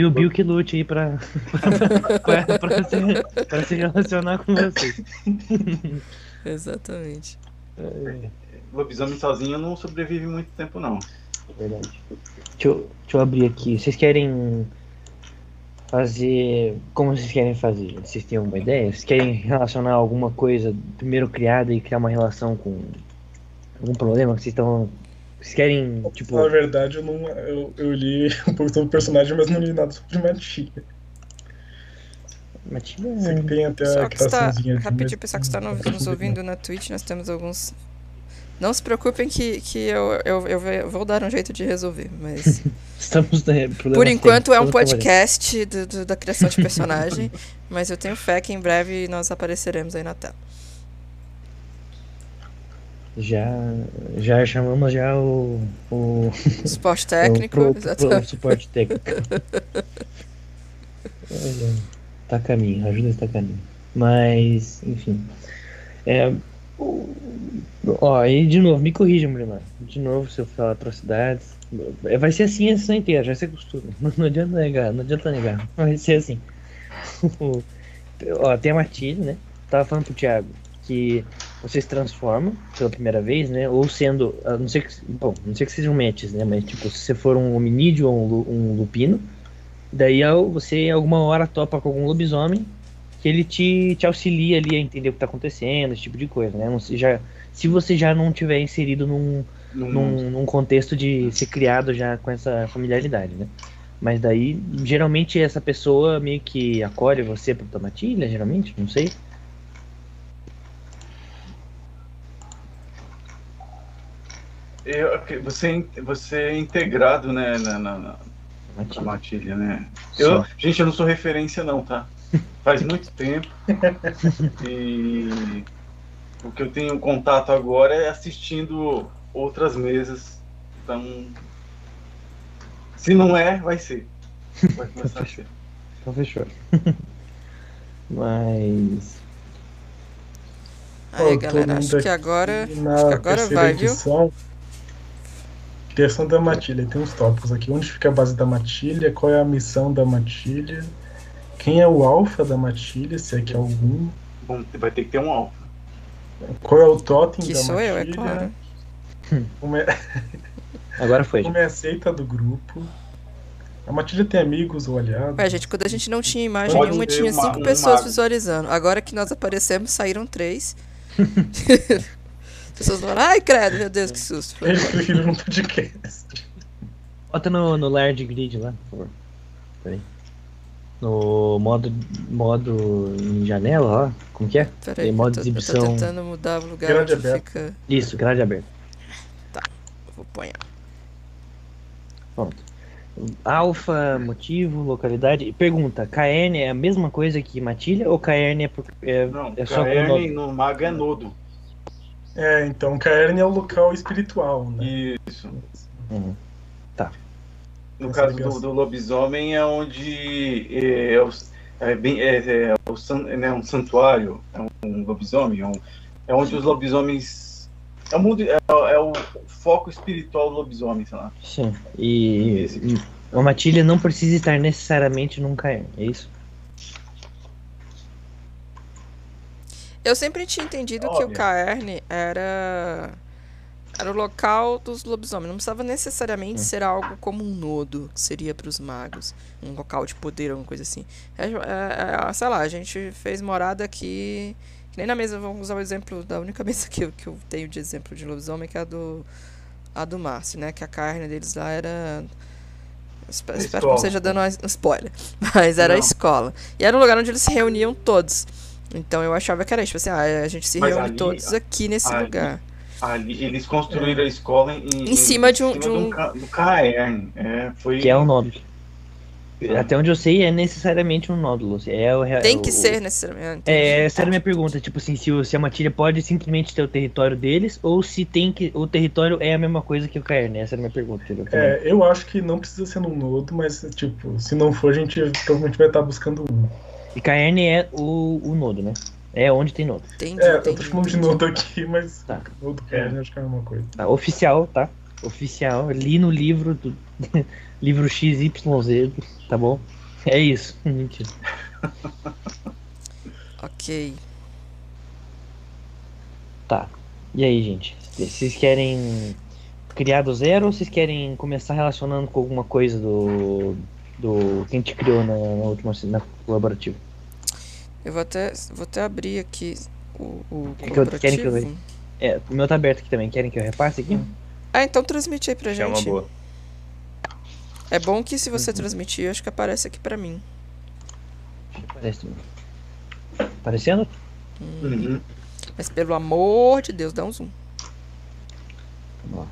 E o Bill que lute aí pra, pra, pra, pra se, pra se relacionar com vocês. Exatamente. É, Lobisomem sozinho não sobrevive muito tempo, não. verdade. Deixa eu, deixa eu abrir aqui. Vocês querem fazer. Como vocês querem fazer? Vocês têm alguma ideia? Vocês querem relacionar alguma coisa primeiro criada e criar uma relação com algum problema que vocês estão. Vocês querem, tipo. Na verdade, eu, não, eu, eu li um pouco sobre o personagem, mas não li nada sobre matilha. Matilha. Sei que tem até Só a que está, rapidinho, pessoal que está nos sei ouvindo na Twitch, nós temos alguns. Não se preocupem que, que eu, eu, eu vou dar um jeito de resolver, mas Estamos. né, por enquanto é um podcast do- do- da criação de personagem, mas eu tenho fé que em breve nós apareceremos aí na tela. Já, já chamamos já o. o Suporte técnico, o, pro- pro- exatamente. suporte técnico. Olha, tá a caminho, ajuda está a caminho. Mas, enfim. É, o- ó, e de novo, me corrija, Murilão. De novo, se eu falar atrocidades. É, Vai ser assim a sessão inteira, já se acostuma. Não, não adianta negar, não adianta negar. Vai ser assim. ó, tem a Matilde, né? Tava falando pro Thiago que você se transforma pela primeira vez, né? Ou sendo, a não sei que, bom, não sei que sejam matches, né? Mas tipo, se você for um hominídeo ou um, um lupino, daí ao- você alguma hora topa com algum lobisomem que ele te, te auxilia ali a entender o que tá acontecendo, esse tipo de coisa, né? Não se, já, se você já não tiver inserido num, num, num contexto de ser criado já com essa familiaridade, né? Mas daí, geralmente, essa pessoa meio que acolhe você pra tua matilha, geralmente, não sei. Eu- você, é in- você é integrado, né, na, na, na- Matilha. matilha, né? Eu, Só. gente, eu não sou referência não, tá? Faz muito tempo. e o que eu tenho contato agora é assistindo outras mesas. Então, se não é, vai ser. Vai começar a ser. Então fechou. Mas. Aí, Ó, galera, acho que agora. acho que agora vai, viu? Edição, Criação da matilha. Tem uns tópicos aqui. Onde fica a base da matilha? Qual é a missão da matilha? Quem é o alfa da matilha, se é que é algum? Bom, vai ter que ter um alfa. Qual é o totem Que da sou eu, é matilha? claro. Como é, Agora foi. como é aceita do grupo? A matilha tem amigos ou aliados? Ué, gente, quando a gente não tinha imagem Pode nenhuma, tinha uma- cinco um pessoas mago. visualizando. Agora que nós aparecemos, saíram três. As pessoas falaram, ai, credo, meu Deus, que susto. Ele prefiro um podcast. Bota no, no Large Grid lá, por favor. Peraí. No modo, modo em janela, ó. Como que é? Peraí, Tem modo eu, de tô, eu tô exibição. tentando mudar o lugar Grande onde aberto. fica. Isso, grade aberta. Vou pôr. Pronto. Alfa, motivo, localidade. Pergunta: KN é a mesma coisa que matilha ou KN é, por, é, Não, é só Caerne no mago é nodo. É, então Caerne é o local espiritual, né? Isso. Uhum. No Essa caso do, do lobisomem é onde é, é, o- é bem, é, é o san- né, um santuário, é um lobisomem, é, um- é onde os lobisomens. É o, mundo, é, é o foco espiritual do lobisomem, sei lá. Sim. E, e uma matilha não precisa estar necessariamente num KN, é isso? Eu sempre tinha entendido que o Óbvio. Caerne era. Era o local dos lobisomens. Não precisava necessariamente Hum. ser algo como um nodo, que seria para os magos. Um local de poder, alguma coisa assim. É, é- é- sei lá, a gente fez morada aqui. Que nem na mesa, vamos usar o exemplo da única mesa que eu, que eu tenho de exemplo de lobisomem, que é a do. A do Márcio, né? Que a carne deles lá era. Espero, espero que não esteja dando um spoiler. Mas era a Não. escola. E era um lugar onde eles se reuniam todos. Então eu achava que era tipo assim, ah, a gente se Mas reúne ali- todos aqui nesse ali- lugar. Ali, eles construíram a escola em, Em cima de um- de um- do, Ca- do Caerne. É, foi, Que é um nódulo. Até onde eu sei, é necessariamente um nódulo. É o, Tem que o- ser necessariamente. É, essa era a minha pergunta, tipo assim, se, o- se a matilha pode simplesmente ter o território deles, ou se tem que. O território é a mesma coisa que o KN, essa era a minha pergunta, entendeu? É, eu acho que não precisa ser num nodo, mas, tipo, se não for, a gente provavelmente vai estar buscando um. E KN é o, o nodo, né? É onde tem nodo. Entendi, É, eu entendi, tô chamando de nodo aqui, mas Tá. nodo Caerne acho que é a mesma coisa. Tá, oficial, tá? Oficial. Li no livro do livro XYZ, tá bom? É isso. Mentira. Ok. Tá. E aí, gente? Vocês querem criar do zero ou vocês querem começar relacionando com alguma coisa do. Do que a gente criou na, na última na colaborativa? Eu vou até, vou até abrir aqui o, o Que que eu- querem que eu colaborativo. É, o meu tá aberto aqui também. Querem que eu repasse aqui? Ah, então transmite aí pra É uma gente. boa. É bom que se você Uhum. transmitir, acho que aparece aqui pra mim. Parece. Aparecendo? Uhum. Mas pelo amor de Deus, dá um zoom. Vamos lá.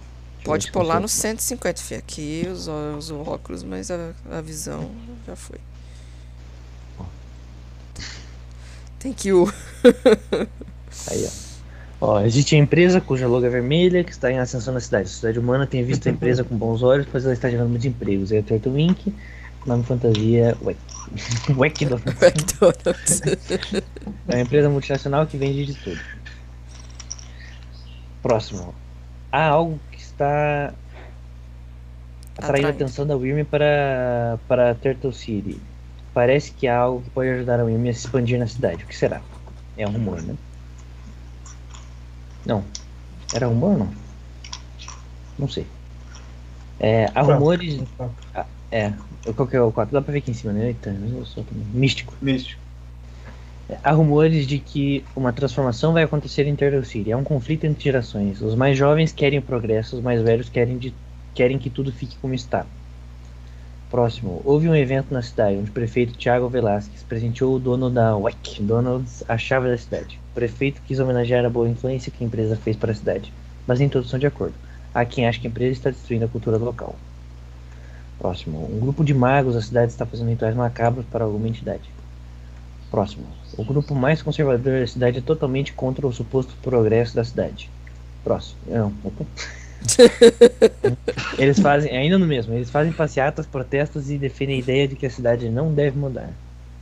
Pode pôr lá no 150, fi. Aqui os, os óculos, mas a, a visão já foi. Thank you. Aí, ó. Ó, existe a empresa cuja logo é vermelha, que está em ascensão na cidade. A sociedade humana tem visto a empresa com bons olhos, pois ela está gerando muitos empregos. É a Turtle Inc., nome fantasia. Wack Donuts. McDonald's. É uma empresa multinacional que vende de tudo. Próximo. Há algo está atraindo a atenção da Wyrm para, para Turtle City. Parece que há algo que pode ajudar a Wyrm a se expandir na cidade. O que será? É um rumor, né? Não. Era rumor ou não? Não sei. É, há Quatro. rumores. É. Qual que é o 4? Dá pra ver aqui em cima, né? Eita, eu sou também. Místico. Místico. Há rumores de que uma transformação vai acontecer em City. É um conflito entre gerações. Os mais jovens querem o progresso, os mais velhos querem, de- querem que tudo fique como está. Próximo. Houve um evento na cidade onde o prefeito Thiago Velasquez presenteou o dono da WEC, Donald's, a chave da cidade. O prefeito quis homenagear a boa influência que a empresa fez para a cidade, mas nem todos estão de acordo. Há quem acha que a empresa está destruindo a cultura local. Próximo. Um grupo de magos da cidade está fazendo rituais macabros para alguma entidade. Próximo. O grupo mais conservador da cidade é totalmente contra o suposto progresso da cidade. Próximo. Não, opa. eles fazem, ainda no mesmo, eles fazem passeatas, protestos e defendem a ideia de que a cidade não deve mudar.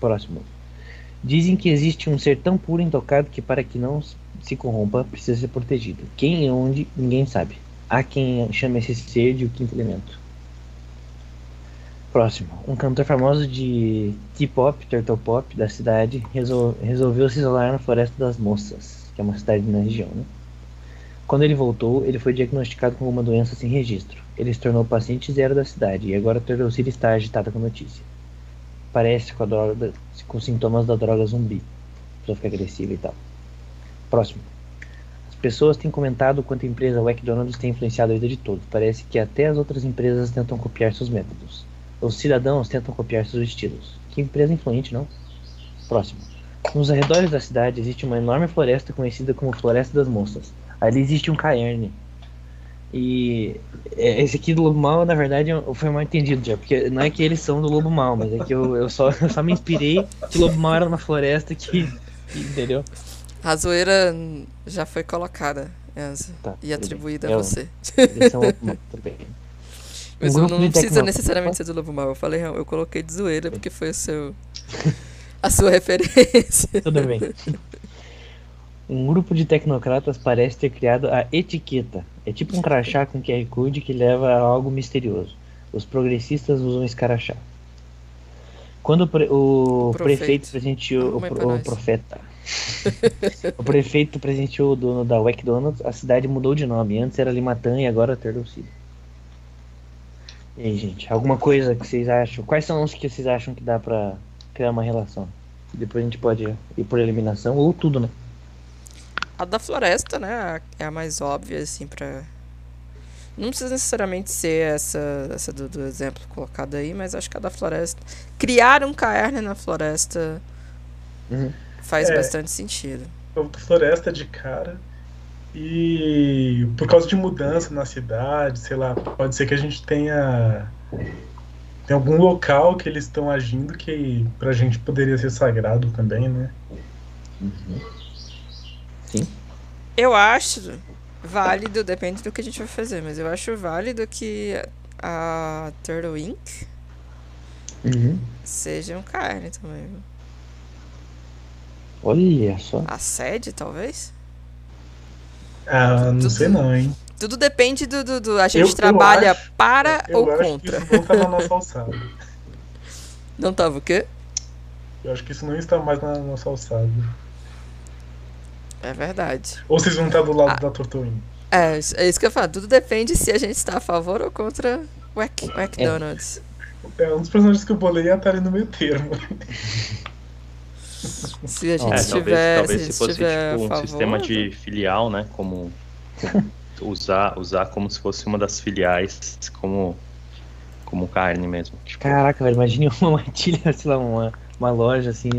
Próximo. Dizem que existe um ser tão puro e intocado que para que não se corrompa precisa ser protegido. Quem e onde, ninguém sabe. Há quem chama esse ser de o quinto elemento. Próximo. Um cantor famoso de T-pop, Turtle Pop, da cidade, resol- resolveu se isolar na Floresta das Moças, que é uma cidade na região, né? Quando ele voltou, ele foi diagnosticado com uma doença sem registro. Ele se tornou paciente zero da cidade e agora Turtle City está agitada com a notícia. Parece com, a droga, com sintomas da droga zumbi. A pessoa fica agressiva e tal. Próximo. As pessoas têm comentado quanto a empresa McDonald's tem influenciado a vida de todos. Parece que até as outras empresas tentam copiar seus métodos. Os cidadãos tentam copiar seus estilos. Que empresa influente, não? Próximo. Nos arredores da cidade existe uma enorme floresta conhecida como Floresta das Moças. Ali existe um caerne. E é, esse aqui do Lobo Mal, na verdade, foi mal entendido já. Porque não é que eles são do Lobo Mal, mas é que eu, eu, só, eu só me inspirei que o Lobo Mal era uma floresta que. que- entendeu? A zoeira já foi colocada, Enzo, Tá, e atribuída bem. a Eu- você. Eles são Lobo Mal, tudo bem. Mas Um não grupo de precisa necessariamente ser do Lobo Mal. Eu falei, eu coloquei de zoeira porque foi o seu. a sua referência. Tudo bem. Um grupo de tecnocratas parece ter criado a etiqueta. É tipo um crachá com QR Code que leva a algo misterioso. Os progressistas usam esse crachá. Quando o, pre- o O prefeito. presenteou o, o profeta. o prefeito presenteou o dono da McDonald's, a cidade mudou de nome. Antes era Limatã e agora Turtle City. E aí, gente, alguma coisa que vocês acham? Quais são os que vocês acham que dá pra criar uma relação? Depois a gente pode ir por eliminação ou tudo, né? A da floresta, né? É a mais óbvia, assim, pra. Não precisa necessariamente ser essa, essa do, do exemplo colocado aí, mas acho que a da floresta. Criar um caerne na floresta Uhum. faz É. bastante sentido. Floresta de cara. E por causa de mudança na cidade, sei lá, pode ser que a gente tenha. Tem algum local que eles estão agindo que pra gente poderia ser sagrado também, né? Eu acho válido, depende do que a gente vai fazer, mas eu acho válido que a Turtle Inc. Uhum. seja um caerne também. Olha só. A sede, talvez? Ah, não Tudo- sei não, hein? Tudo depende do. do, do- a gente Eu- eu trabalha acho- para Eu ou acho contra. que isso não tá na nossa alçada. Não tava o quê? Eu acho que isso não está mais na nossa alçada. É verdade. Ou vocês vão estar do lado Ah. da Tortuinha. É, é isso que eu falo. Tudo depende se a gente está a favor ou contra o Mac- McDonald's. É, um dos personagens que eu bolei ia estar ali no meio termo. Se a gente É, tiver, talvez, talvez se a se fosse tiver tipo, um favor, sistema de filial, né? Como usar, usar como se fosse uma das filiais como, como carne mesmo. Tipo, Caraca, velho, imagine uma matilha, sei lá, uma, uma loja assim,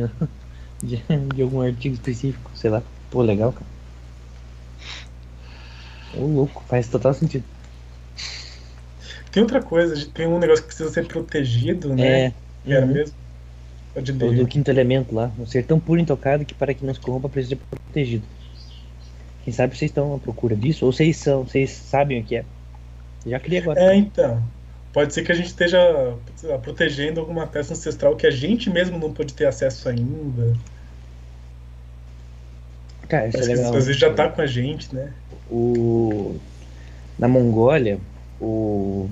de, de algum artigo específico, sei lá. Pô, legal, cara. Ô, louco, faz total sentido. Tem outra coisa, tem um negócio que precisa ser protegido, né? É. Era uhum. mesmo? Pode O do quinto elemento lá. Um ser tão puro e intocado que para que não se corrompa precisa ser protegido. Quem sabe vocês estão à procura disso, ou vocês são, vocês sabem o que é. Já queria agora. É, então. Pode ser que a gente esteja protegendo alguma peça ancestral que a gente mesmo não pôde ter acesso ainda. Cara, isso é Parece que legal. às vezes já tá com a gente, né? o na Mongólia, o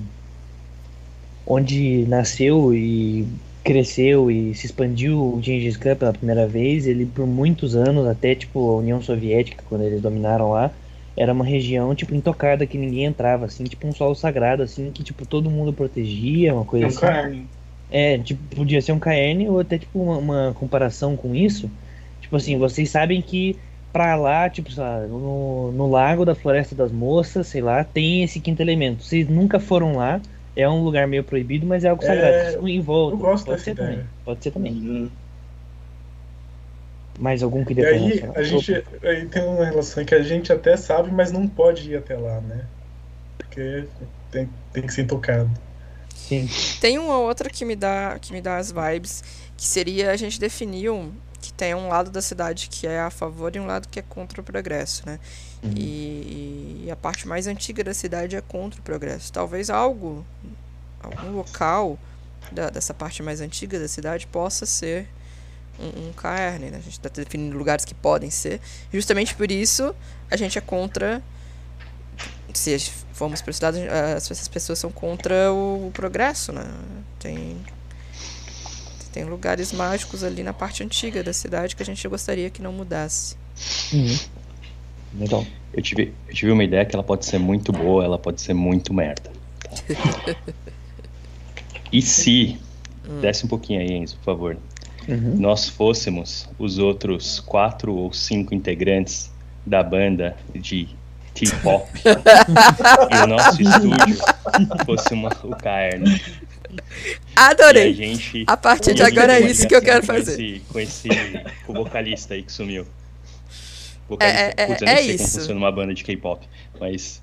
onde nasceu e cresceu e se expandiu o Gengis Khan pela primeira vez, ele por muitos anos, até tipo a União Soviética, quando eles dominaram lá, era uma região tipo intocada que ninguém entrava, assim, tipo um solo sagrado assim, que tipo todo mundo protegia, uma É coisa um assim. carne. É, tipo, podia ser um KN ou até tipo uma, uma comparação com isso. Tipo assim, vocês sabem que pra lá, tipo, sei lá, no, no lago da Floresta das Moças, sei lá, tem esse quinto elemento. Vocês nunca foram lá, é um lugar meio proibido, mas é algo É, sagrado. em volta. eu gosto pode dessa ser ideia. também. Pode ser também. Uhum. Mais algum que E dê pra aí a gente aí tem uma relação que a gente até sabe, mas não pode ir até lá, né? Porque tem, tem que ser intocado. Sim. Tem uma outra que me dá, que me dá as vibes, que seria a gente definir um, que tem um lado da cidade que é a favor e um lado que é contra o progresso, né? Uhum. E, e a parte mais antiga da cidade é contra o progresso. Talvez algo, algum local da- dessa parte mais antiga da cidade possa ser um, um né? A gente está definindo lugares que podem ser. Justamente por isso a gente é contra. Se formos para cidade, as essas pessoas são contra o, o progresso, né? Tem tem lugares mágicos ali na parte antiga da cidade que a gente gostaria que não mudasse. Uhum. Legal. eu, tive, eu tive uma ideia que ela pode ser muito boa, ela pode ser muito merda. tá? e se, desce um pouquinho aí, Enzo, por favor, Uhum. nós fôssemos os outros quatro ou cinco integrantes da banda de T-pop e o nosso estúdio fosse uma, o Caerno. E a Adorei! gente. A partir de agora é isso que eu quero fazer. Esse, com esse com o vocalista aí que sumiu. É, Vocalista. é, é, Putz, eu é nem sei isso. como funciona uma banda de K-pop, mas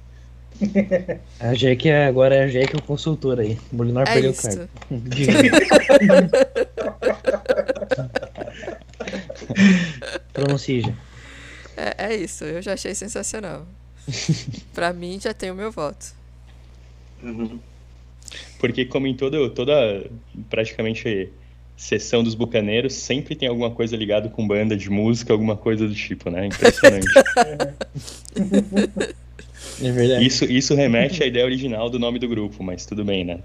A Jack é, agora é a Jack é o consultor aí. O Molinor É perdeu o isso. cargo. Pronuncie. É, é isso, eu já achei sensacional. pra mim já tem o meu voto. Uhum. porque como em todo, toda praticamente sessão dos bucaneiros sempre tem alguma coisa ligada com banda de música, alguma coisa do tipo, né? Impressionante. É verdade. isso isso remete à ideia original do nome do grupo, mas tudo bem, né?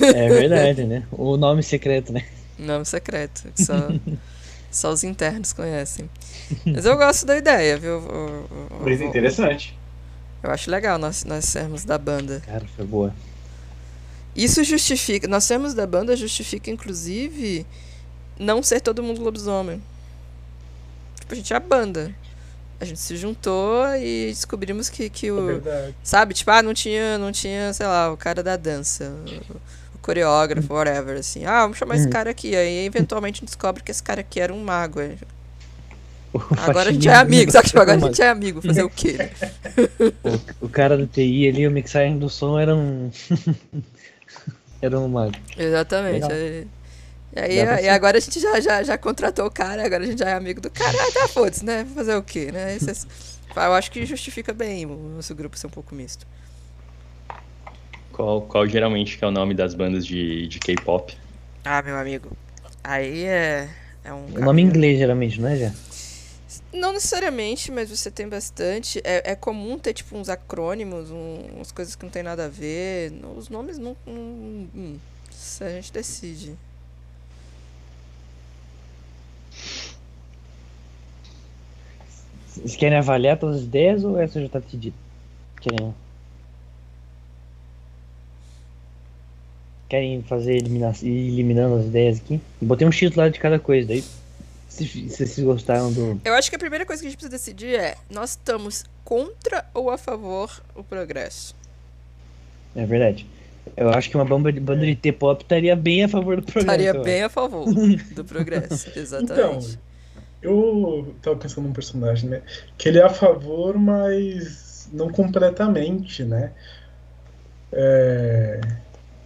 É verdade, né? O nome secreto, né? Nome secreto, só, só os internos conhecem. Mas eu gosto da ideia, viu? Eu- interessante. eu acho legal nós, nós sermos da banda. Cara, foi boa. Isso justifica, nós sermos da banda justifica, inclusive, não ser todo mundo lobisomem. Tipo, a gente é a banda. A gente se juntou e descobrimos que, que É o. verdade. Sabe, tipo, ah, não tinha, não tinha, sei lá, o cara da dança, o, o coreógrafo, whatever, assim. Ah, vamos chamar esse Uhum. cara aqui. Aí eventualmente a gente descobre que esse cara aqui era um mago. Aí, O Agora a gente é amigo, só que tipo, agora a gente é amigo, fazer o quê? O, o cara do TI ali, o mixagem do som era um. era um mago. Exatamente. Legal. Aí, e e agora a gente já, já, já contratou o cara, agora a gente já é amigo do cara. Ah, tá, foda-se, né? Fazer o quê, né? Esse é- eu acho que justifica bem o nosso grupo ser um pouco misto. Qual, qual geralmente que é o nome das bandas de, de K-pop? Ah, meu amigo. Aí é. É um. O nome em inglês, geralmente, não é, já? Não necessariamente, mas você tem bastante. É, é comum ter, tipo, uns acrônimos, um, umas coisas que não tem nada a ver. Os nomes não. não hum, a gente decide. Vocês querem avaliar todas as ideias ou essa já tá decidida? Querem. Querem fazer eliminando as ideias aqui? Botei um X lá de cada coisa, daí. Se, vocês gostaram do. Eu acho que a primeira coisa que a gente precisa decidir é: nós estamos contra ou a favor o progresso? É verdade. Eu acho que uma banda de, banda de T-pop estaria bem a favor do progresso. Estaria bem a favor do progresso, Então, exatamente. eu tava pensando num personagem, né? Que ele é a favor, mas não completamente, né? É,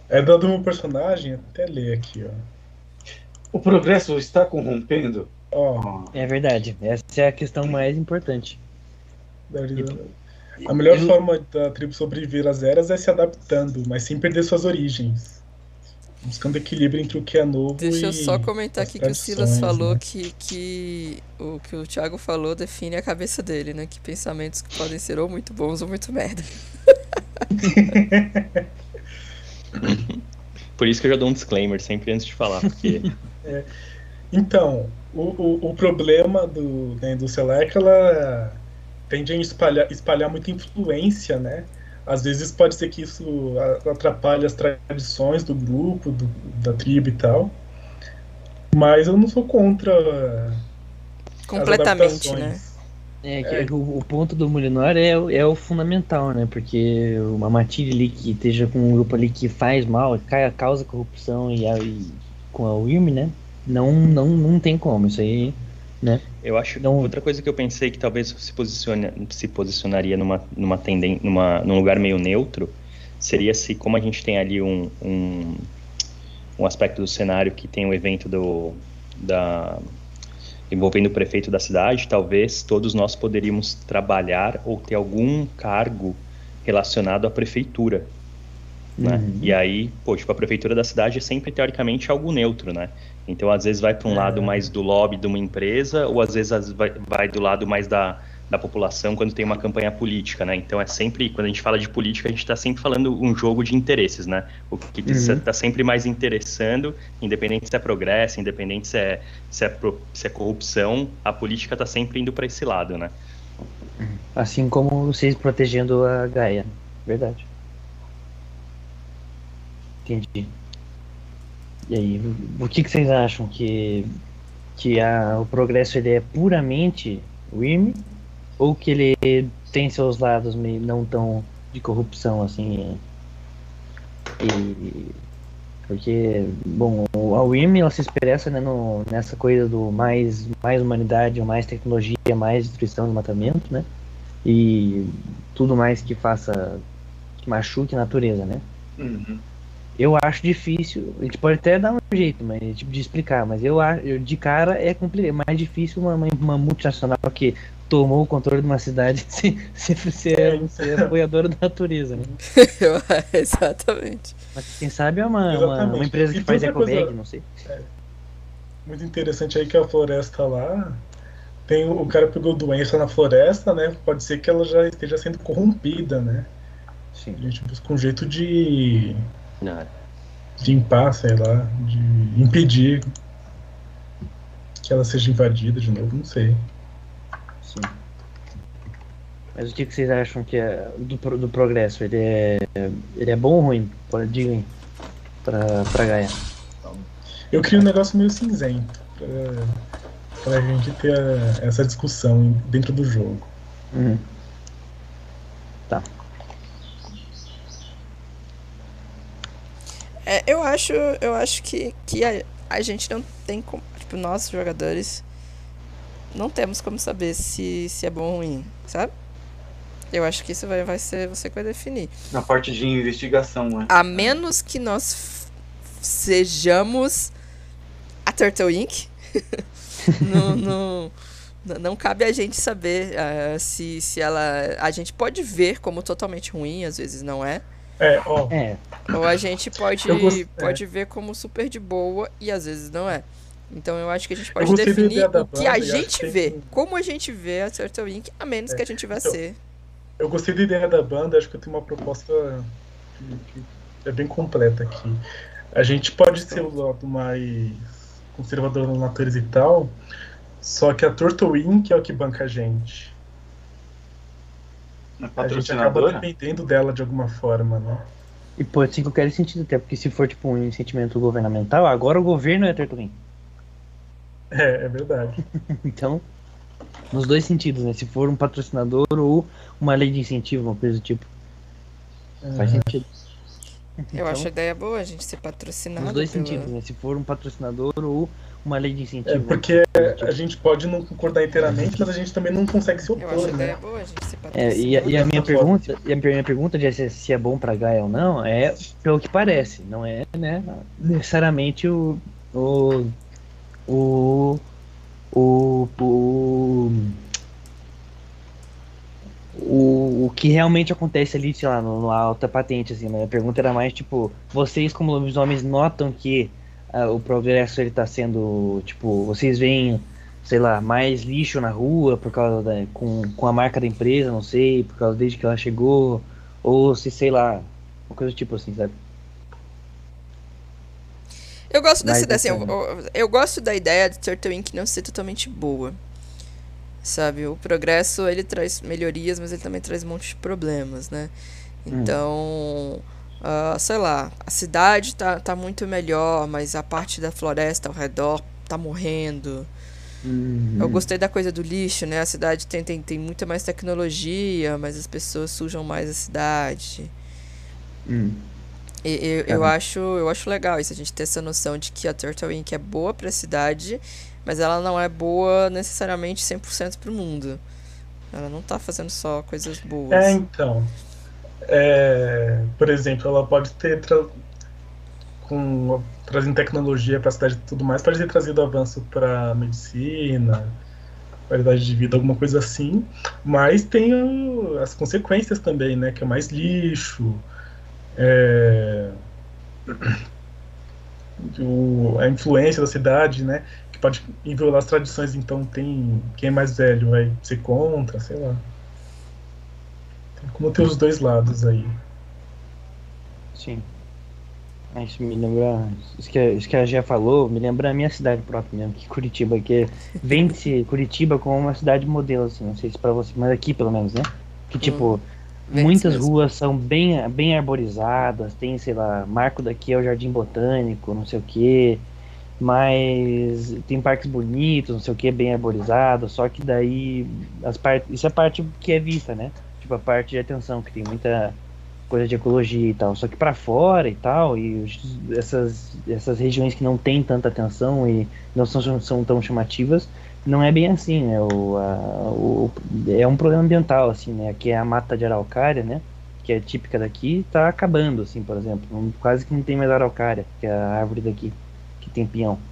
é dado meu personagem, até ler aqui, ó. O progresso está corrompendo? Ó, É verdade. Essa é a questão mais importante. a melhor Eu- forma da tribo sobreviver às eras é se adaptando, mas sem perder suas origens. Buscando equilíbrio entre o que é novo e. Deixa eu só comentar aqui que o Silas falou né? que, que o que o Thiago falou define a cabeça dele, né? Que pensamentos que podem ser ou muito bons ou muito merda. Por isso que eu já dou um disclaimer sempre antes de falar, porque Então, o, o, o problema do, da indústria é que ela tende a espalhar, espalhar muita influência, né? Às vezes pode ser que isso atrapalhe as tradições do grupo, do- da tribo e tal. Mas eu não sou contra as Completamente, né? adaptações. É, que O, o ponto do Molinor é, o- é o fundamental, né? Porque uma matilha ali que esteja com um grupo ali que faz mal, causa corrupção e, e com a Wyrm, né? Não, não, não tem como. Isso aí. eu acho Não- outra coisa que eu pensei que talvez se, posicione, se posicionaria numa, numa tenden, numa, num lugar meio neutro seria se, como a gente tem ali um, um, um aspecto do cenário que tem o evento do, da, envolvendo o prefeito da cidade, talvez todos nós poderíamos trabalhar ou ter algum cargo relacionado à prefeitura. Né? Uhum. E aí, pô, tipo, a prefeitura da cidade é sempre teoricamente algo neutro, né? Então, às vezes vai para um É. lado mais do lobby de uma empresa, ou às vezes vai, vai do lado mais da, da população quando tem uma campanha política, né? Então é sempre, quando a gente fala de política, a gente está sempre falando um jogo de interesses, né? O que está Uhum. sempre mais interessando, independente se é progresso, independente se é, se é, se é corrupção, a política está sempre indo para esse lado, né? Assim como vocês protegendo a Gaia. Verdade. Entendi. E aí, o que, que vocês acham? Que, que a, o progresso ele é puramente Wyrm? Ou que ele tem seus lados meio não tão de corrupção assim? E, porque, bom, a Wyrm ela se expressa né, no, nessa coisa do mais, mais humanidade, mais tecnologia, mais destruição e matamento, né? E tudo mais que faça, que machuque a natureza, né? Uhum. Eu acho difícil, a gente pode até dar um jeito mas, tipo, de explicar, mas eu acho, eu, de cara é é mais difícil uma, uma, uma multinacional que tomou o controle de uma cidade ser, ser, ser, ser apoiadora da natureza, né? Exatamente. Mas quem sabe é uma, uma, uma empresa que E faz coisa- ecobag, não sei. Muito interessante aí que a floresta lá. Tem o, cara pegou doença na floresta, né? Pode ser que ela já esteja sendo corrompida, né? Sim. A gente busca um jeito de Não, limpar, sei lá, de impedir que ela seja invadida de novo, não sei. Sim. Mas o que, vocês acham que é do, do progresso? Ele é, ele é bom ou ruim? Digam pra, pra Gaia. Eu queria um negócio meio cinzento pra, pra gente ter a- essa discussão dentro do jogo. Uhum. Tá. É, eu acho, eu acho que, que a, a gente não tem como. Tipo, nós jogadores não temos como saber se, se é bom ou ruim, sabe? Eu acho que isso vai, vai ser você que vai definir. Na parte de investigação, né? A menos que nós sejamos a Turtle Inc. não, não, n- não cabe a gente saber ah, se, se ela. A gente pode ver como totalmente ruim, às vezes não é. É, ó, É, Ou a gente pode, gost- é. pode ver como super de boa e às vezes não é. Então eu acho que a gente pode definir o que a gente que vê, tem- como a gente vê a Turtle Inc., a menos que a gente vai então- ser. Eu gostei da ideia da banda, acho que eu tenho uma proposta que, que é bem completa aqui. A gente pode ser o lado mais conservador na natureza e tal, só que a Turtle Inc. é o que banca a gente. A gente acaba dependendo dela de alguma forma, né? E pode ser em qualquer sentido, até porque se for tipo um sentimento governamental, agora o governo é Turtling. É, é verdade. Então, nos dois sentidos, né? Se for um patrocinador ou uma lei de incentivo, uma coisa do tipo. Faz É. sentido. Eu Então, acho a ideia boa a gente ser patrocinado. Nos dois pela- sentidos, né? Se for um patrocinador ou uma lei de incentivo. É, porque do tipo. a gente pode não concordar inteiramente, mas a gente também não consegue se Eu acho opor, né? boa a gente ser É, e, a- e a minha forma. pergunta, e a minha pergunta de se, se é bom pra Gaia ou não é pelo que parece, não é, né, necessariamente o o o o, o, o, o que realmente acontece ali, sei lá, no, no alta patente, assim, né? A pergunta era mais, tipo, vocês como lobisomens notam que ah, o progresso ele tá sendo, tipo, vocês veem sei lá, mais lixo na rua por causa da, com, com a marca da empresa, não sei, por causa desde que ela chegou, ou se, sei lá, uma coisa tipo assim, sabe? Eu gosto dessa ideia, assim, eu, eu- eu gosto da ideia de Turtle Inc. não ser totalmente boa. Sabe, o progresso ele traz melhorias, mas ele também traz um monte de problemas, né? Então, ah, sei lá, a cidade tá, tá muito melhor, mas a parte da floresta ao redor tá morrendo. Uhum. Eu gostei da coisa do lixo, né? A cidade tem, tem, tem muita mais tecnologia, mas as pessoas sujam mais a cidade. Hum. E, eu, eu, acho, eu acho legal isso, a gente ter essa noção de que a Turtle Inc. é boa pra cidade, mas ela não é boa necessariamente 100% pro mundo. Ela não tá fazendo só coisas boas. É, então. É, por exemplo, ela pode ter tra com trazendo tecnologia para a cidade e tudo mais, pode ter trazido avanço para medicina, qualidade de vida, alguma coisa assim. Mas tem o- as consequências também, né? Que é mais lixo, é, o- a influência da cidade, né? Que pode violar as tradições. Então tem quem é mais velho vai ser contra, sei lá. Tem como ter os dois lados aí. Sim. Ah, Isso me lembra. Isso que, isso que a Gia falou, me lembra a minha cidade própria mesmo, que Curitiba, que vende-se Curitiba como uma cidade modelo, assim, não sei se pra você, mas aqui pelo menos, né? Que tipo, vende-se muitas ruas são bem, bem arborizadas, tem, sei lá, marco daqui é o Jardim Botânico, não sei o que, mas tem parques bonitos, não sei o que, bem arborizados, só que daí as partes. Isso é a parte que é vista, né? Tipo a parte de atenção, que tem muita coisa de ecologia e tal. Só que pra fora e tal, e essas, essas regiões que não tem tanta atenção e não são, são tão chamativas, não é bem assim, né? O, a- o- é um problema ambiental, assim, né? Que é a mata de araucária, né? Que é típica daqui, tá acabando, assim, por exemplo. Quase que não tem mais araucária, que é a árvore daqui, que tem pinhão.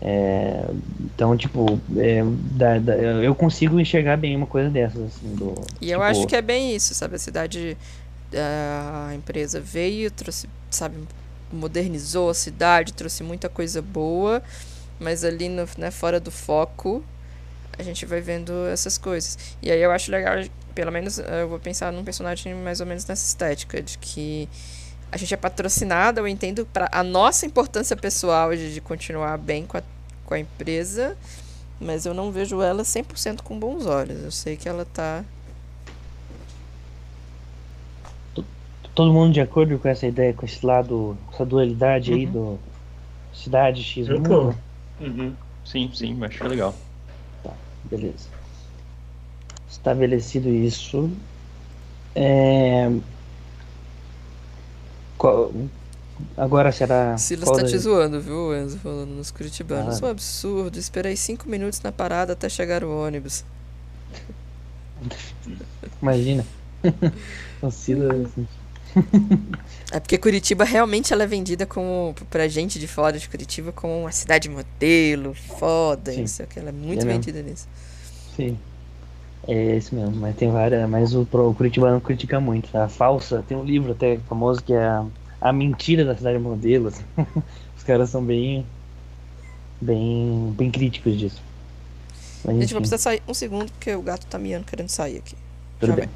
É, então, tipo, é, da- da- eu consigo enxergar bem uma coisa dessas, assim, do, E eu tipo, acho que é bem isso, sabe? A cidade, a empresa veio, trouxe, sabe, modernizou a cidade, trouxe muita coisa boa, mas ali no, né, fora do foco, a gente vai vendo essas coisas. E aí eu acho legal, pelo menos eu vou pensar num personagem mais ou menos nessa estética, de que a gente é patrocinada, eu entendo, para a nossa importância pessoal de, de continuar bem com a, com a empresa, mas eu não vejo ela 100% com bons olhos. Eu sei que ela tá todo mundo de acordo com essa ideia, com esse lado, com essa dualidade aí Uhum. do cidade X Eu mundo? tô. Uhum. Sim, sim, acho legal. Beleza. Estabelecido isso. É... Qual- Agora será. Silas tá te zoando, viu, Enzo? Falando nos curitibanos. Ah. É um absurdo. Esperei cinco minutos na parada até chegar o ônibus. Imagina. o Silas. assim. É porque Curitiba realmente ela é vendida como, pra gente de fora de Curitiba, como uma cidade modelo, foda, Sim. não sei o que. Ela é muito É mesmo. vendida nisso. Sim. É isso mesmo, mas tem várias. Mas o, o Curitibano critica muito. A falsa, tem um livro até famoso que é a, a mentira da cidade modelo. assim. Os caras são bem. bem, bem críticos disso. Mas, A gente enfim, vai precisar sair um segundo porque o gato tá miando querendo sair aqui. tudo Já bem.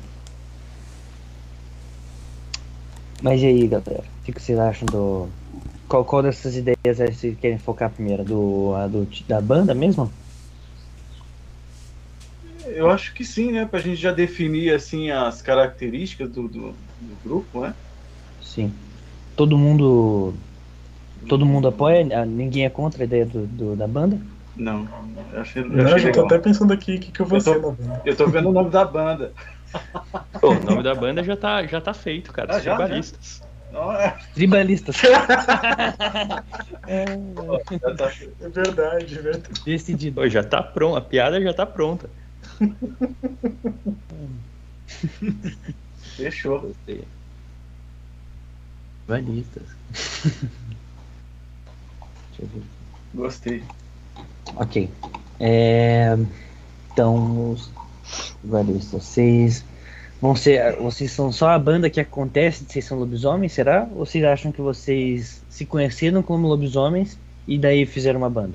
Mas e aí, galera? O que vocês acham do. Qual, qual dessas ideias vocês querem focar primeiro? Do, a do, da banda mesmo? Eu acho que sim, né? Pra gente já definir assim as características do, do, do grupo, né? Sim. Todo mundo. Todo mundo apoia? Ah, Ninguém é contra a ideia do, do- da banda? Não, eu achei, eu Não, achei eu tô legal. até pensando aqui o que, que eu vou Eu tô- ser na banda. Eu tô vendo o nome da banda. Pô, o nome da banda já tá, já tá feito, cara. Ah, Os já, tribalistas. Não, é- Tribalistas. é, tá- É verdade, é verdade. decidido. Pô, já tá pronto, a piada já tá pronta. Fechou. Tribalistas. Deixa eu ver. Gostei. Ok. É, Então, os vocês vão ser. Vocês são só a banda que acontece de vocês são lobisomens, será? Ou vocês acham que vocês se conheceram como lobisomens e daí fizeram uma banda?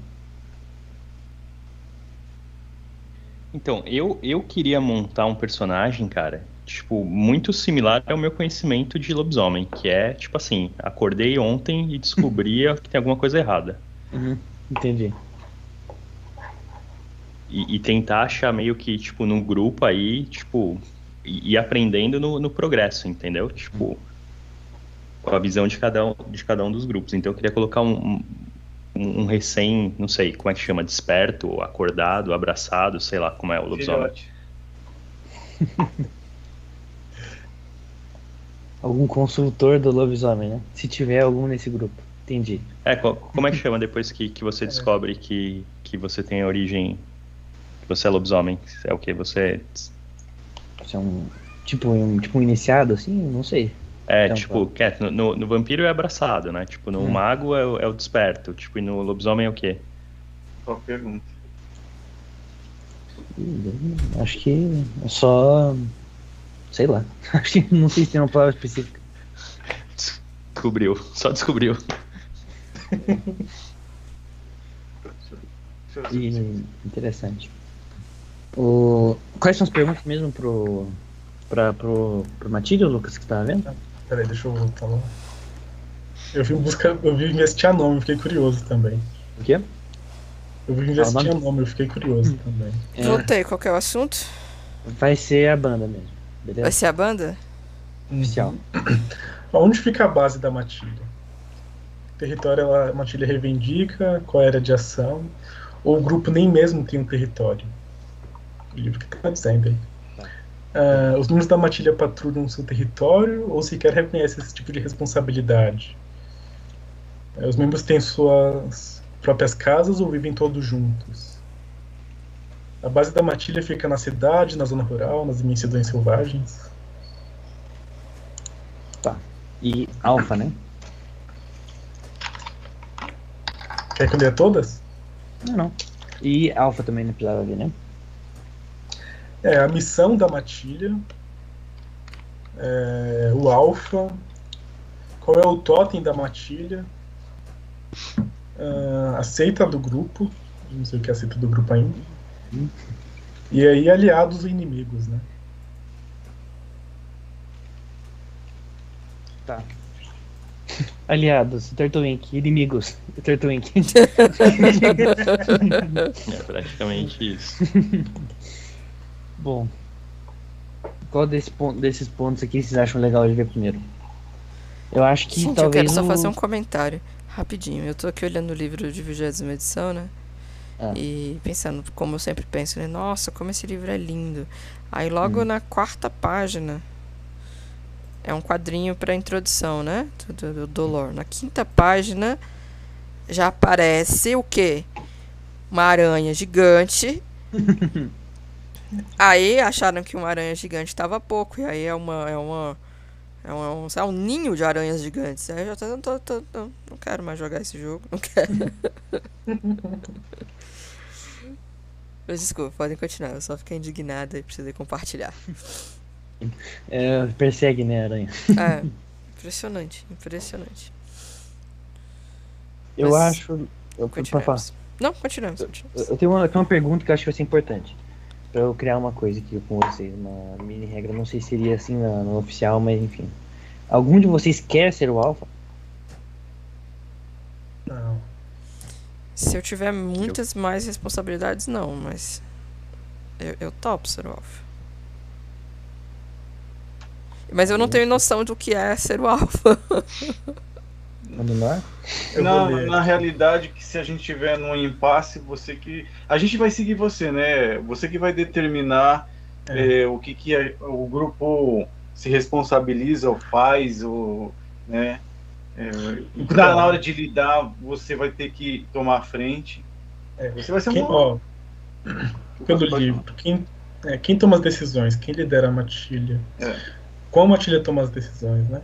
Então, eu, eu queria montar um personagem, cara, tipo, muito similar ao meu conhecimento de lobisomem, que é, tipo assim, acordei ontem e descobri que tem alguma coisa errada. Entendi. E, e tentar achar meio que, tipo, num grupo aí, tipo, e ir aprendendo no, no progresso, entendeu? Tipo, com a visão de cada um, de cada um dos grupos. Então eu queria colocar um, um, um recém, não sei, como é que chama, desperto, acordado, abraçado, sei lá como é o lobisomem. Algum consultor do lobisomem, né? Se tiver algum nesse grupo. Entendi. É, co- como é que chama depois que, que você descobre que, que você tem a origem, que você é lobisomem? É o que? Você Você é um. Tipo um, tipo um iniciado, assim? Não sei. É, Então, tipo, é, no, no- no vampiro é abraçado, né? Tipo, no Hum. mago é, o- é o desperto, tipo, e no lobisomem é o quê? Qual pergunta? Acho que é só. Sei lá. Acho que não sei se tem uma palavra específica. Descobriu, só descobriu. E, interessante. O, quais são as perguntas mesmo pro. Pra, pro, pro Matilde, Lucas, que você tava vendo? Peraí, deixa eu voltar lá. Eu vim buscar, eu vim ver se tinha nome, eu fiquei curioso também. O quê? Eu vim Ah, se o nome? eu fiquei curioso também. É, Voltei, qual que é o assunto? vai ser a banda mesmo. Vai Beleza? ser a banda? Oficial. Onde fica a base da matilha? Território ela, a matilha reivindica, qual era de ação, ou o grupo nem mesmo tem um território? O livro que está dizendo aí. Ah, os membros da matilha patrulham seu território ou sequer reconhecem esse tipo de responsabilidade? Eh, os membros têm suas próprias casas ou vivem todos juntos? A base da matilha fica na cidade, na zona rural, nas imensidões selvagens? E Alpha, né? Quer que eu leia todas? Não, não. E Alpha também não precisava ver, né? É, a missão da matilha, é, o alfa, qual é o totem da matilha, ah, a seita do grupo, não sei o que é a seita do grupo ainda, e aí aliados e inimigos, né? Aliados, Turtwink. Inimigos, Turtwink. É praticamente isso. Bom. Qual desse pon- desses pontos aqui vocês acham legal de ver primeiro? Eu acho que Gente, eu talvez. quero só fazer um comentário rapidinho. Eu tô aqui olhando o livro de 20 edição, né? Ah. E pensando, como eu sempre penso, né? Nossa, como esse livro é lindo. Aí logo Hum. na quarta página é um quadrinho pra introdução, né? Do, do, do Dolor. Na quinta página já aparece o quê? Uma aranha gigante. aí acharam que uma aranha gigante tava pouco. E aí é uma. É uma é um, é um ninho de aranhas gigantes. Aí eu já tô, não, tô, tô- não quero mais jogar esse jogo. Não quero. Mas desculpa, podem continuar. Eu só fiquei indignada e precisei compartilhar. É, persegue, né, Aranha? É, impressionante, impressionante. Eu Mas acho. Eu, pra falar. Continuemos. Não, continuamos. continuamos. Eu tenho uma, eu tenho uma pergunta que eu acho que vai ser importante. Pra eu criar uma coisa aqui com vocês, uma mini regra. Não sei se seria assim na- no oficial, mas enfim. Algum de vocês quer ser o alfa? Não. Se eu tiver muitas mais responsabilidades, não, mas. Eu, eu topo ser o alfa. Mas eu não tenho noção do que é ser o alfa. Na menor? Eu na, na realidade, que se a gente tiver num impasse, você que. A gente vai seguir você, né? Você que vai determinar É. eh, o que, que a- o grupo se responsabiliza ou faz, ou, né? Eh, Então. na, hora de lidar, você vai ter que tomar a frente. É. Você vai ser Quem, um. ó, pelo Pode livro, quem, é, quem toma as decisões? Quem lidera a matilha? É. Como a matilha toma as decisões, né?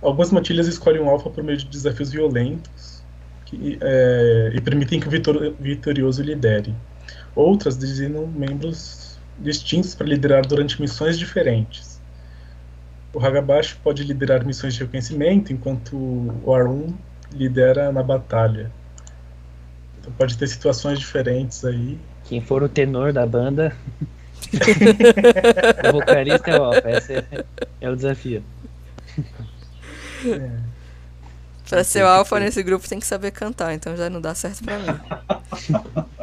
Algumas matilhas escolhem um alfa por meio de desafios violentos que, é, e permitem que o vitor- vitorioso lidere. Outras designam membros distintos para liderar durante missões diferentes. O Hagabashi pode liderar missões de reconhecimento, enquanto o R1 lidera na batalha. Então pode ter situações diferentes aí. Quem for o tenor da banda. o vocalista é o alfa. Esse é, é o desafio. É. Pra ser o alfa nesse grupo tem que saber cantar, então já não dá certo pra mim.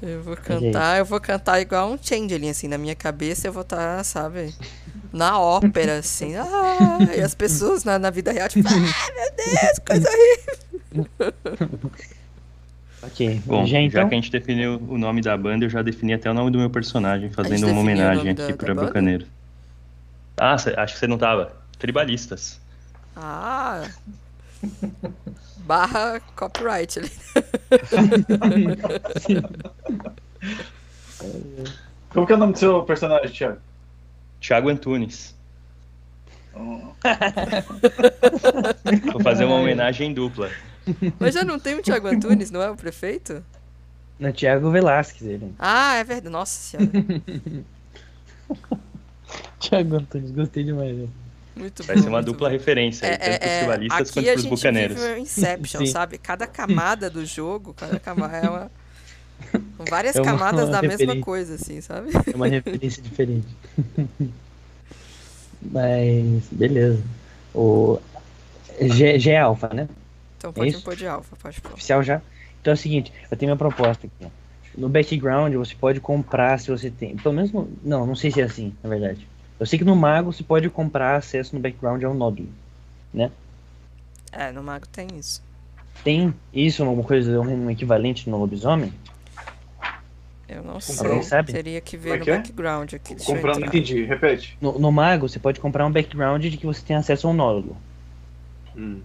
Eu vou cantar, eu vou cantar igual um changeling, assim, na minha cabeça eu vou estar, sabe, na ópera, assim, ah, e as pessoas na, na vida real, tipo, ah, meu Deus, coisa horrível. Ok. Bom, já já, então. que a gente definiu o nome da banda, eu já defini até o nome do meu personagem, fazendo uma homenagem da- aqui da pra banda? Bucaneiro. Ah, cê- acho que você não tava. Tribalistas. Ah, barra copyright ali. Como que é o nome do seu personagem, Thiago? Thiago Antunes. Oh, Vou fazer uma homenagem dupla. Mas já não tem o Thiago Antunes, não é o prefeito? No Thiago Velasquez, ele. Ah, é verdade, nossa senhora, Thiago Antunes, gostei demais. Né? Muito bom. Vai ser uma dupla bom. referência, aí, É, tanto pros é, é, tribalistas aqui quanto a pros bucaneiros. vive um Inception, Sim. sabe? Cada camada do jogo, cada camada é uma... Várias É uma camadas da mesma coisa, assim, sabe? É uma referência diferente. Mas, beleza. O G, G é alfa, né? Então pode isso? me pôr de alfa, pode pôr. Oficial já. Então é o seguinte, eu tenho minha proposta aqui. No background você pode comprar se você tem. Pelo menos. no- Não, não sei se é assim, na verdade. Eu sei que no Mago você pode comprar acesso no background ao nódulo. É, no mago tem isso. Tem isso, alguma coisa, um equivalente no lobisomem? Eu não Alguém sei. sabe? Teria que ver é no que é? background aqui. Deixa eu comprando, entrar. entendi, repete. No, no Mago você pode comprar um background de que você tem acesso ao nódulo. Hum.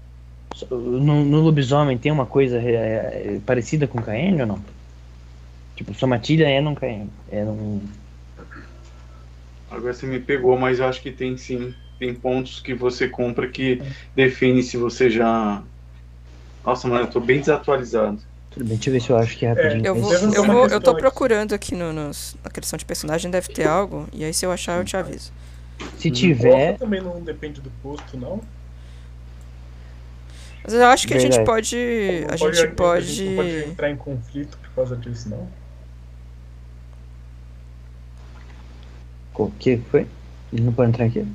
No, no lobisomem tem uma coisa é, é, parecida com o KN ou não? Tipo, sua matilha é num KN. É num. Agora você me pegou, mas eu acho que tem sim. Tem pontos que você compra que define se você já. Nossa, mano, eu tô bem desatualizado. Tudo bem, deixa eu ver se eu acho que é rapidinho. Eu vou, eu vou, eu tô aqui. procurando aqui no, nos- na questão de personagem, deve ter algo, e aí se eu achar eu te aviso. Se tiver. também não depende do posto, não? Mas eu acho que a gente Verdade. pode. A gente A gente não pode. pode entrar em conflito por causa disso, não? O que foi? Ele não pode entrar aqui?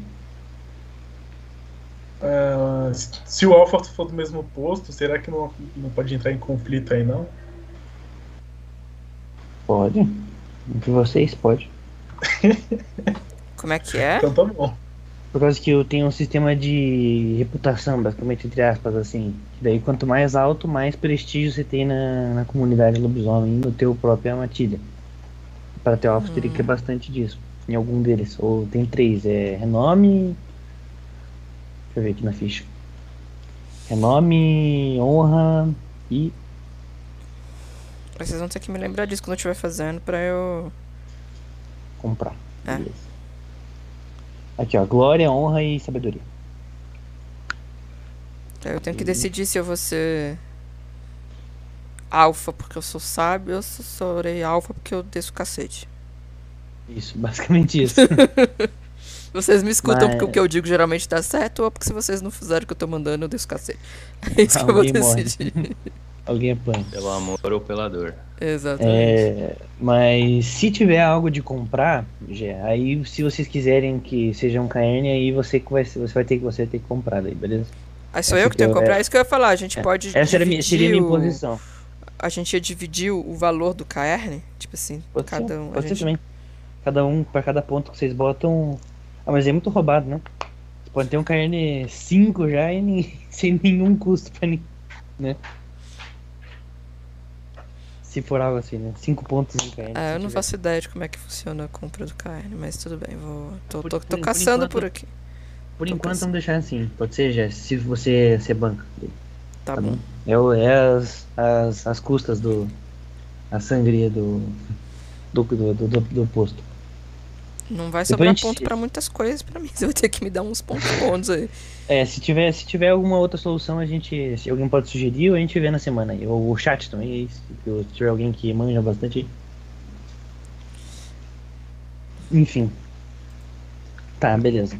Ah, se, o alfa for do mesmo posto, será que não, não pode entrar em conflito aí, não? Pode. Entre vocês, pode. Como é que é? Então tá bom. Por causa que eu tenho um sistema de reputação, basicamente, entre aspas, assim. Que daí, quanto mais alto, mais prestígio você tem na, na comunidade lobisomem, no teu próprio matilha. Para ter alfa, teria que ter bastante disso. Em algum deles. Ou tem três. É renome. Deixa eu ver aqui na ficha. Renome, honra e. Vocês vão ter que me lembrar disso quando eu estiver fazendo pra eu. comprar. É. Beleza. Aqui, ó. Glória, honra e sabedoria. Eu tenho que decidir se eu vou ser alfa porque eu sou sábio ou se eu serei alfa porque eu desço o cacete. Isso, basicamente isso. Vocês me escutam Mas- porque o que eu digo geralmente dá certo ou porque se vocês não fizerem o que eu tô mandando eu desço o cacete. É isso que eu vou Alguém morre. decidir. alguém apanha. Pelo amor ou pela dor. Exatamente. É, mas se tiver algo de comprar, já, aí se vocês quiserem que seja um KN, aí você, que vai, você vai ter que você vai ter que comprar daí, beleza? Aí sou essa eu que tenho que eu- comprar, é- é isso que eu ia falar. A gente é. pode. Essa era minha, seria a minha dividir o- posição. A gente ia dividir o valor do KR, tipo assim, Pode cada ser, um. a pode ser gente- também. Cada um, pra cada ponto que vocês botam. Ah, mas é muito roubado, né? Você pode ter um KN 5 já e nem- sem nenhum custo pra ninguém, né? Se for algo assim, né? 5 pontos em KN. Ah, eu se não tiver. faço ideia de como é que funciona a compra do KR, mas tudo bem, vou. Tô, Por- tô, por- tô por caçando enquanto- por aqui. Por tô enquanto, vamos deixar assim. Pode ser, já, se você ser banca. Tá, Tá bom. bom. É, é as, as, as custas do. A sangria. Do, do, do, do- do posto. Não vai sobrar gente- ponto pra muitas coisas pra mim. Você vai ter que me dar uns pontos bons aí. É, se tiver, se tiver alguma outra solução, a gente. Se alguém pode sugerir, a gente vê na semana aí. Ou o chat também, se tiver alguém que manja bastante. Enfim. Tá, beleza.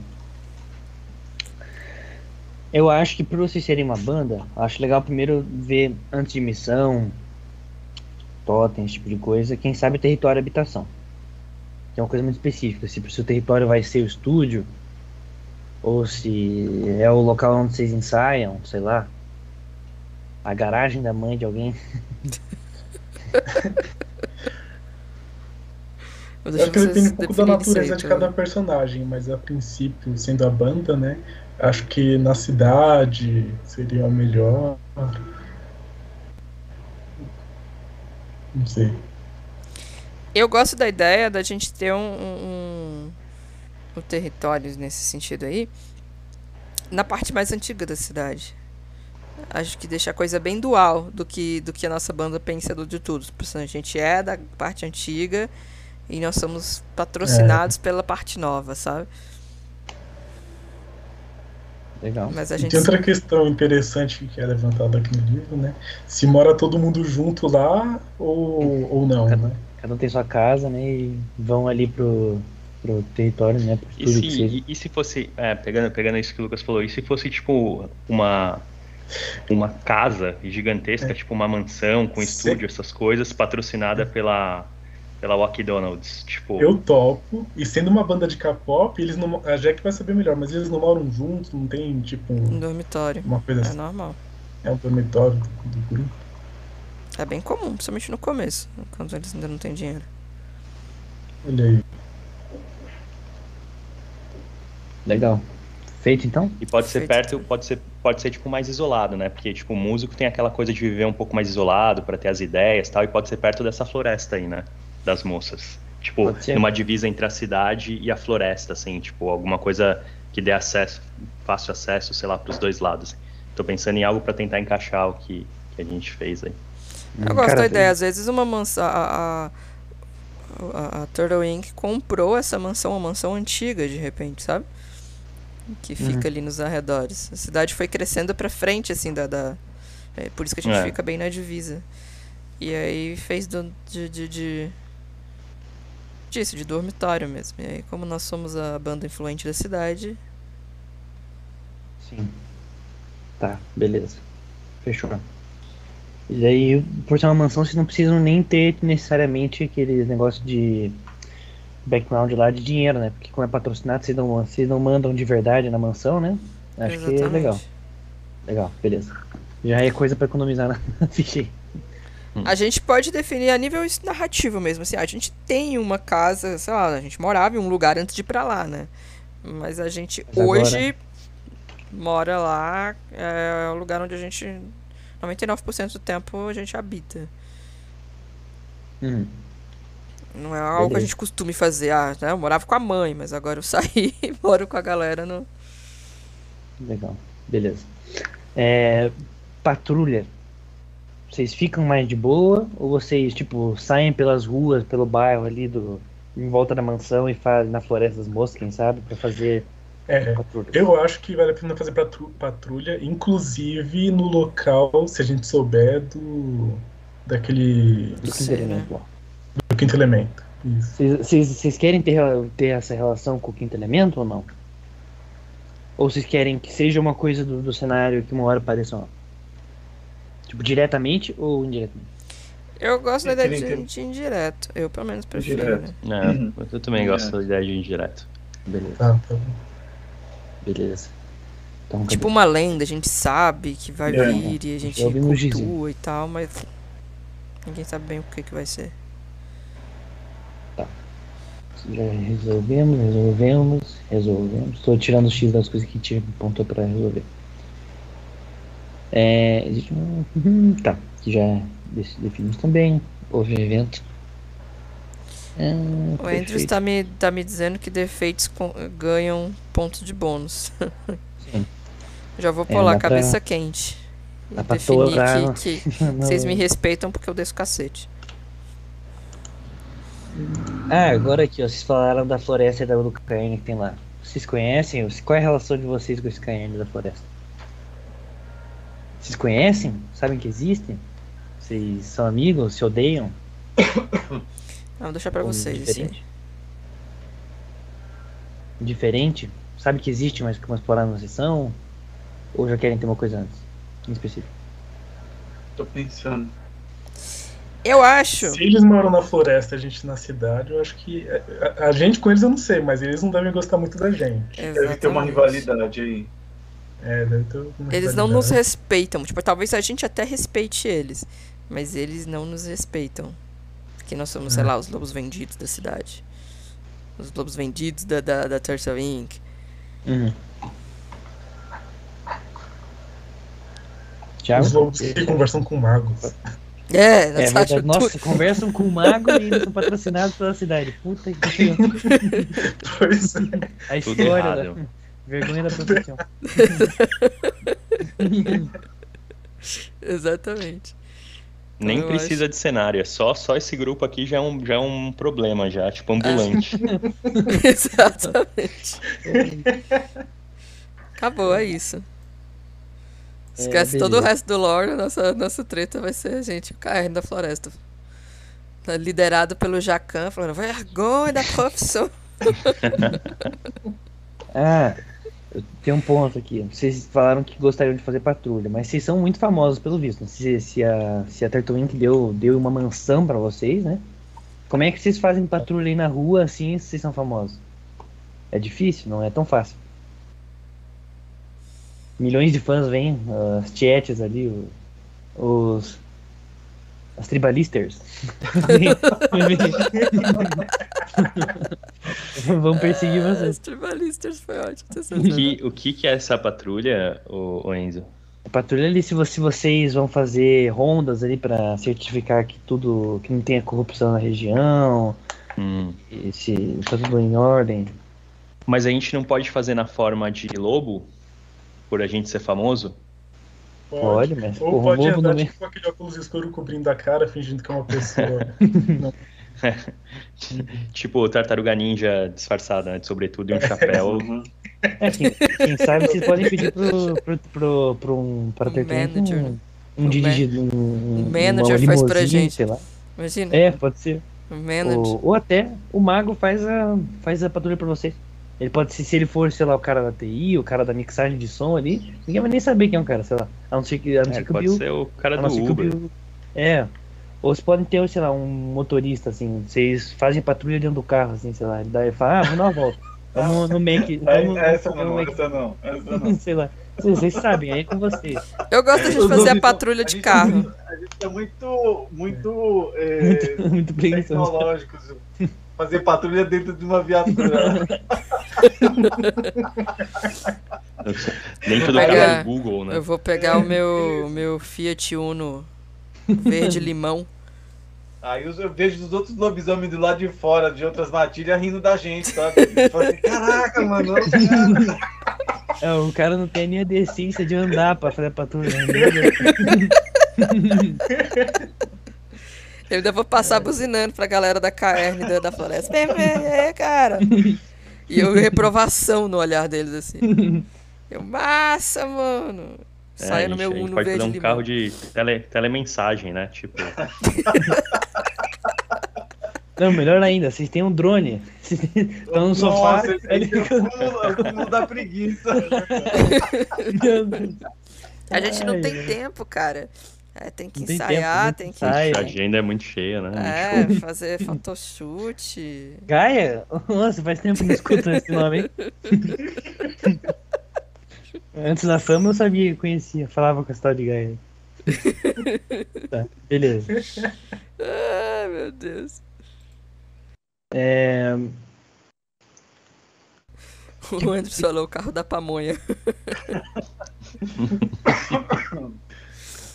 Eu acho que pra vocês serem uma banda, acho legal primeiro ver antes de missão, totem, esse tipo de coisa, quem sabe território e habitação. Que é uma coisa muito específica. Se o seu território vai ser o estúdio, ou se é o local onde vocês ensaiam, sei lá. A garagem da mãe de alguém. Eu acho que depende um pouco da natureza de cada mim. personagem, mas a princípio, sendo a banda, né? Acho que na cidade seria o melhor. Não sei. Eu gosto da ideia da gente ter um, um, um território nesse sentido aí na parte mais antiga da cidade. Acho que deixa a coisa bem dual do que, do que a nossa banda pensa do de tudo. A gente é da parte antiga e nós somos patrocinados pela parte nova, sabe? Legal. Mas a E gente. tem outra questão interessante que é levantada aqui no livro, né? Se mora todo mundo junto lá ou, ou não, Cada- né? Cada um tem sua casa, né? E vão ali pro, pro território, né? Pro E se, que seja. e, e se fosse, é, pegando, pegando isso que o Lucas falou, e se fosse tipo uma uma casa gigantesca, É. tipo uma mansão com Sim. estúdio, essas coisas, patrocinada pela pela Walkie Donalds, tipo, Eu topo. E sendo uma banda de K-pop, eles não. A Jack vai saber melhor, mas eles não moram juntos, não tem tipo Um um- dormitório. uma coisa É assim. normal. É um dormitório do, do grupo. É bem comum, principalmente no começo, quando eles ainda não têm dinheiro. Olha aí. Legal. Feito então? E pode ser Feito. perto, pode ser, pode ser tipo mais isolado, né? Porque tipo o músico tem aquela coisa de viver um pouco mais isolado para ter as ideias, e tal, e pode ser perto dessa floresta aí, né? Das moças. Tipo, numa divisa entre a cidade e a floresta, assim, tipo, alguma coisa que dê acesso, fácil acesso, sei lá, pros dois lados. Tô pensando em algo para tentar encaixar o que, que a gente fez aí. Eu gosto da ideia, às vezes uma mansão. A, a, a, Turtle Inc. comprou essa mansão, uma mansão antiga, de repente, sabe? Que fica ali nos arredores. A cidade foi crescendo pra frente, assim, da. da- é por isso que a gente É. fica bem na divisa. E aí fez do, de, de, de. disso, de dormitório mesmo. E aí, como nós somos a banda influente da cidade, Sim. Tá, beleza. Fechou. E daí, por ser uma mansão, vocês não precisam nem ter necessariamente aquele negócio de background lá de dinheiro, né? Porque como é patrocinado, vocês não, vocês não mandam de verdade na mansão, né? Acho que é legal. Legal, beleza. Já é coisa pra economizar na- na ficha aí. A gente pode definir a nível narrativo mesmo, assim, a gente tem uma casa, sei lá, a gente morava em um lugar antes de ir pra lá, né? Mas a gente Mas agora- hoje mora lá, é o lugar onde a gente 99% do tempo a gente habita. Hum, Não é algo que a Beleza. gente costume fazer, ah, né? Eu morava com a mãe, mas agora eu saí e moro com a galera no legal, beleza. É, patrulha. Vocês ficam mais de boa ou vocês, tipo, saem pelas ruas, pelo bairro ali do em volta da mansão e fazem na floresta das moscas, quem sabe, pra fazer É, patrulha? eu acho que vale a pena fazer patru- patrulha, inclusive no local, se a gente souber do. daquele. Do quinto elemento lá. do quinto elemento. Isso. Vocês- querem ter, ter essa relação com o quinto elemento ou não? Ou vocês querem que seja uma coisa do, do cenário que uma hora apareça uma? Tipo, diretamente ou indiretamente? Eu gosto da ideia de, de indireto. Eu, pelo menos, prefiro, Indireto. né? É, Uhum. eu também gosto da ideia de indireto. Beleza, Tá, tá bom. Beleza. Então, cadê? Tipo uma lenda, a gente sabe que vai É. vir e a gente cultua e tal, mas ninguém sabe bem o que, que vai ser. Já resolvemos, resolvemos, resolvemos. Estou tirando o X das coisas que tinha ponto pra resolver. É, existe um. Uhum, tá, que já definimos também. Houve um evento. É, O Andrews tá me, tá me dizendo que defeitos com- ganham pontos de bônus. Sim. Já vou É, pular, pra- cabeça quente. E pra definir que, vocês me respeitam porque eu desço cacete. Ah, agora aqui, ó, vocês falaram da floresta e da do que tem lá. Vocês conhecem? Qual é a relação de vocês com esse caerne da floresta? Vocês conhecem? Sabem que existem? Vocês são amigos? Se odeiam? Ah, vou deixar pra Ou vocês isso aí. diferente? Diferente? Sabe que existe, mas que vão explorar na sessão? Ou já querem ter uma coisa antes? Em específico. Tô pensando. Eu acho. Se eles moram na floresta, a gente na cidade, eu acho que. A, a gente com eles eu não sei, mas eles não devem gostar muito da gente. Deve ter uma Exatamente. rivalidade aí. É, deve ter uma Eles não nos respeitam. Tipo, talvez a gente até respeite eles. Mas eles não nos respeitam. Porque nós somos, sei lá, os lobos vendidos da cidade. Os lobos vendidos da, da, da Turtle Inc. Uhum. Thiago? Os lobos que conversam com magos. É, É verdade. Nossa, conversam com o mago e eles são patrocinados pela cidade. Puta que pariu. Pois é. A história da vergonha da profissão. Exatamente. Nem eu precisa de cenário, é só, só esse grupo aqui já é um, já é um problema, já, tipo ambulante. Exatamente. Acabou, é isso. Esquece todo o resto do lore, nossa, nossa treta vai ser a gente, o caerne da floresta. Tá liderado pelo Jacan, falando, vergonha da profissão. Ah, eu tenho um ponto aqui. Vocês falaram que gostariam de fazer patrulha, mas vocês são muito famosos pelo visto. né? Se, se a, se a Turtle Inc. deu, deu uma mansão pra vocês, né? Como é que vocês fazem patrulha aí na rua assim se vocês são famosos? É difícil, não é tão fácil. Milhões de fãs vêm, as chats ali, os. As tribalisters. Vão perseguir vocês. Os tribalistas foi ótimo. ter O que, o que que é essa patrulha, o, o Enzo? A patrulha ali, se, se vocês vão fazer rondas ali pra certificar que tudo, que não tenha corrupção na região, Hum. se tá tudo em ordem. Mas a gente não pode fazer na forma de lobo? Por a gente ser famoso? Pode, mas Ou pode lobo andar não é. tipo, com aquele óculos escuro cobrindo a cara, fingindo que é uma pessoa. Tipo o tartaruga ninja disfarçada, né? De sobretudo e um chapéu. Uhum. É, quem, quem sabe vocês podem pedir pro, pro, pro, pro um, para Um ter manager, né? um, um Um dirigidor, um, um uma manager faz pra limousine, gente. sei lá. Imagina, É, pode ser. o manager. Ou, ou até o mago faz a, faz a patrulha pra vocês. Ele pode ser, se ele for, sei lá, o cara da TI, o cara da mixagem de som ali, ninguém vai nem saber quem é um cara, sei lá. A não ser que, a não É, ser que o pode Bill. ser o cara do que o Uber. Bill- É. Ou vocês podem ter, sei lá, um motorista, assim, vocês fazem patrulha dentro do carro, assim, sei lá. Ele dá e fala, ah, vamos dar uma volta. Vamos no Mac. Vamos, É, essa vamos não, Mac. essa não, essa não. Sei lá. Vocês, vocês sabem, aí é com vocês. Eu gosto Os fazer a patrulha de carro. É muito, a gente é muito, muito, é, Muito, muito preguiçoso. tecnológicos. Fazer patrulha dentro de uma viatura. Dentro do carro do Google, né? Eu vou pegar o meu, o meu Fiat Uno verde limão. Aí eu eu vejo os outros lobisomens do lado de fora, de outras matilhas, rindo da gente, tá? Fala assim, Caraca, mano, olha esse cara." É, o cara não tem nem a decência de andar pra fazer a patrulha. né? Eu ainda vou passar buzinando pra galera da KR da, da floresta. Vem, vem, é, cara. E eu reprovação no olhar deles, assim. Eu, massa, mano. É, Saia no meu Uno pode verde fazer um limão. carro de tele, telemensagem, né? Tipo, Não, melhor ainda, vocês têm um drone. Vocês Estão no sofá. É é o cúmulo da preguiça. A gente não tem tempo, cara. É, tem que tem ensaiar, tempo, tem que. Ai, A agenda é muito cheia, né? É, fazer photoshoot. Gaia? Nossa, faz tempo que não escuto esse nome, hein? Antes da fama eu sabia, conhecia, falava com a história de Gaia. tá, beleza. Ai, meu Deus. É, O Andrews falou o carro da pamonha.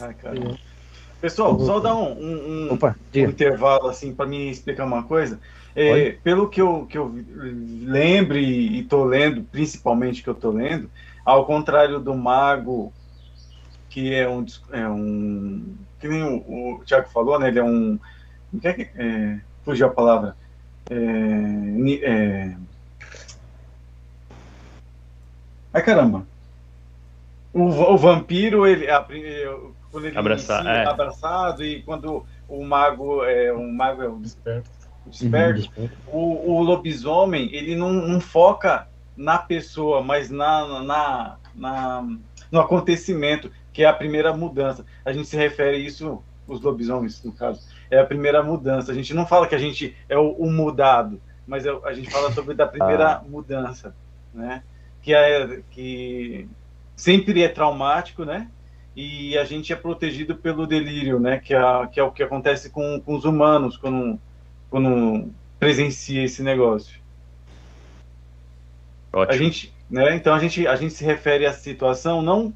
Ai, cara. Pessoal, só dar um, um- um- Opa, um intervalo assim para me explicar uma coisa. É, pelo que eu, que eu lembro e estou lendo, principalmente que eu estou lendo, ao contrário do mago, que é um, é um que nem o, o Tiago falou, né? Ele é um. o que é que- é, fugiu a palavra. É, é... Ai caramba. O, o vampiro, ele, a quando ele Abraçar, é. abraçado, e quando o mago é um mago é um Desperto. desperto, Uhum, o, o lobisomem ele não, não foca na pessoa, mas na, na, na- no acontecimento, que é a primeira mudança. A gente se refere a isso, os lobisomens, no caso, é a primeira mudança. A gente não fala que a gente é o, o mudado, mas é- a gente fala sobre da primeira mudança, né? Que é que sempre é traumático, né? E a gente é protegido pelo delírio, né? Que é, que é o que acontece com, com os humanos quando quando presencia esse negócio. A Ótimo. gente, né? Então a gente, a gente se refere à situação não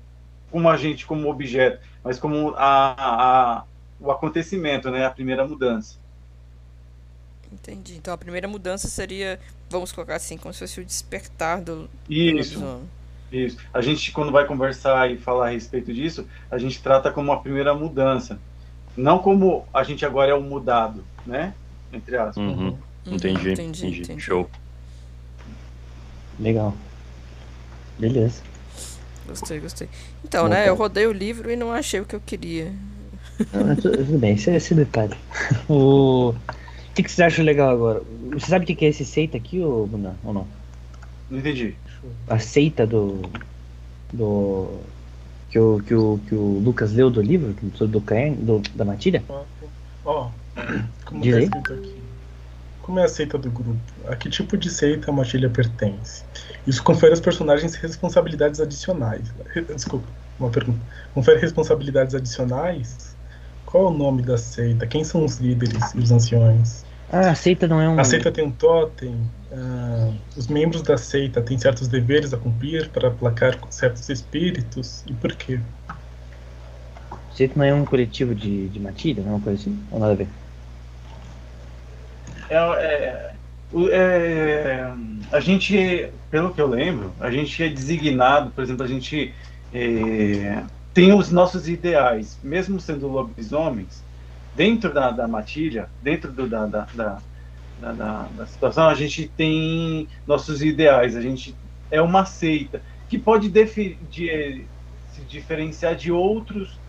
como a gente como objeto, mas como a, a- o acontecimento, né? A primeira mudança. Entendi. Então a primeira mudança seria, vamos colocar assim, como se fosse o despertar do, do Isso, lobisomem. Isso. A gente quando vai conversar e falar a respeito disso, a gente trata como a primeira mudança, não como a gente agora é o mudado, né? Entre aspas. Uhum, Uhum, entendi, entendi, entendi. entendi. Show. Legal. Beleza. Gostei, gostei. Então, né, Opa. eu rodei o livro e não achei o que eu queria. Não, tu- tudo bem, esse é esse detalhe. O... o que, que vocês acham legal agora? Você sabe o que é esse seita aqui, ou, Bruna, ou não? Não entendi. A seita do. do. que o, que o, que o Lucas leu do livro, do, do da Matilha? Ó, Ó, como Diz tá escrito aqui. Como é a seita do grupo? A que tipo de seita a matilha pertence? Isso confere aos personagens responsabilidades adicionais. Desculpa, uma pergunta. Confere responsabilidades adicionais? Qual é o nome da seita? Quem são os líderes e os anciões? Ah, a seita não é um. A seita tem um totem? Ah, os membros da seita têm certos deveres a cumprir para aplacar certos espíritos? E por quê? Seita não é um coletivo de, de Matilha, não é uma coisa assim? Ou nada a ver? É, é, é, a gente, pelo que eu lembro, a gente é designado, por exemplo, a gente é, tem os nossos ideais, mesmo sendo lobisomens, dentro da, da matilha, dentro do, da, da, da, da, situação, a gente tem nossos ideais, a gente é uma seita que pode de- se diferenciar de outros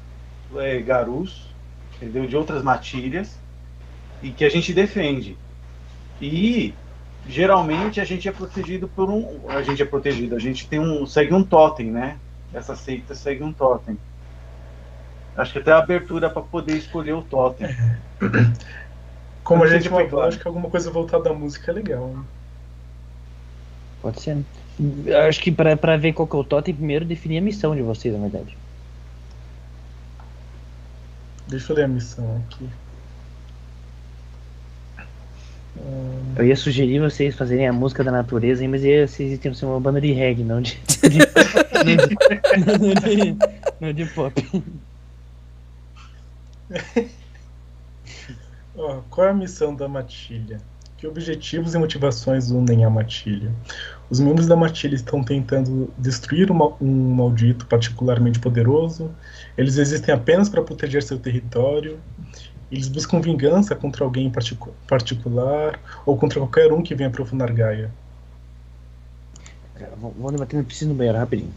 é, garus, entendeu? de outras matilhas, e que a gente defende. E geralmente a gente é protegido por um. A gente é protegido, a gente tem um. segue um totem, né? Essa seita segue um totem. Acho que até a abertura para poder escolher o totem. Como a gente falou, acho que alguma coisa voltada à música é legal. né? Pode ser. né? Acho que pra, pra ver qual que é o totem, primeiro definir a missão de vocês, na verdade. Deixa eu ler a missão aqui. Eu ia sugerir vocês fazerem a música da natureza, mas ia, vocês iam ser uma banda de reggae, não de. de- não, de não de, não de pop. ó, qual é a missão da matilha? Que objetivos e motivações unem a matilha? Os membros da matilha estão tentando destruir um um maldito particularmente poderoso. Eles existem apenas para proteger seu território. Eles buscam vingança contra alguém em particu- particular ou contra qualquer um que venha profanar Gaia. Cara, vamos debater, preciso no banheiro rapidinho.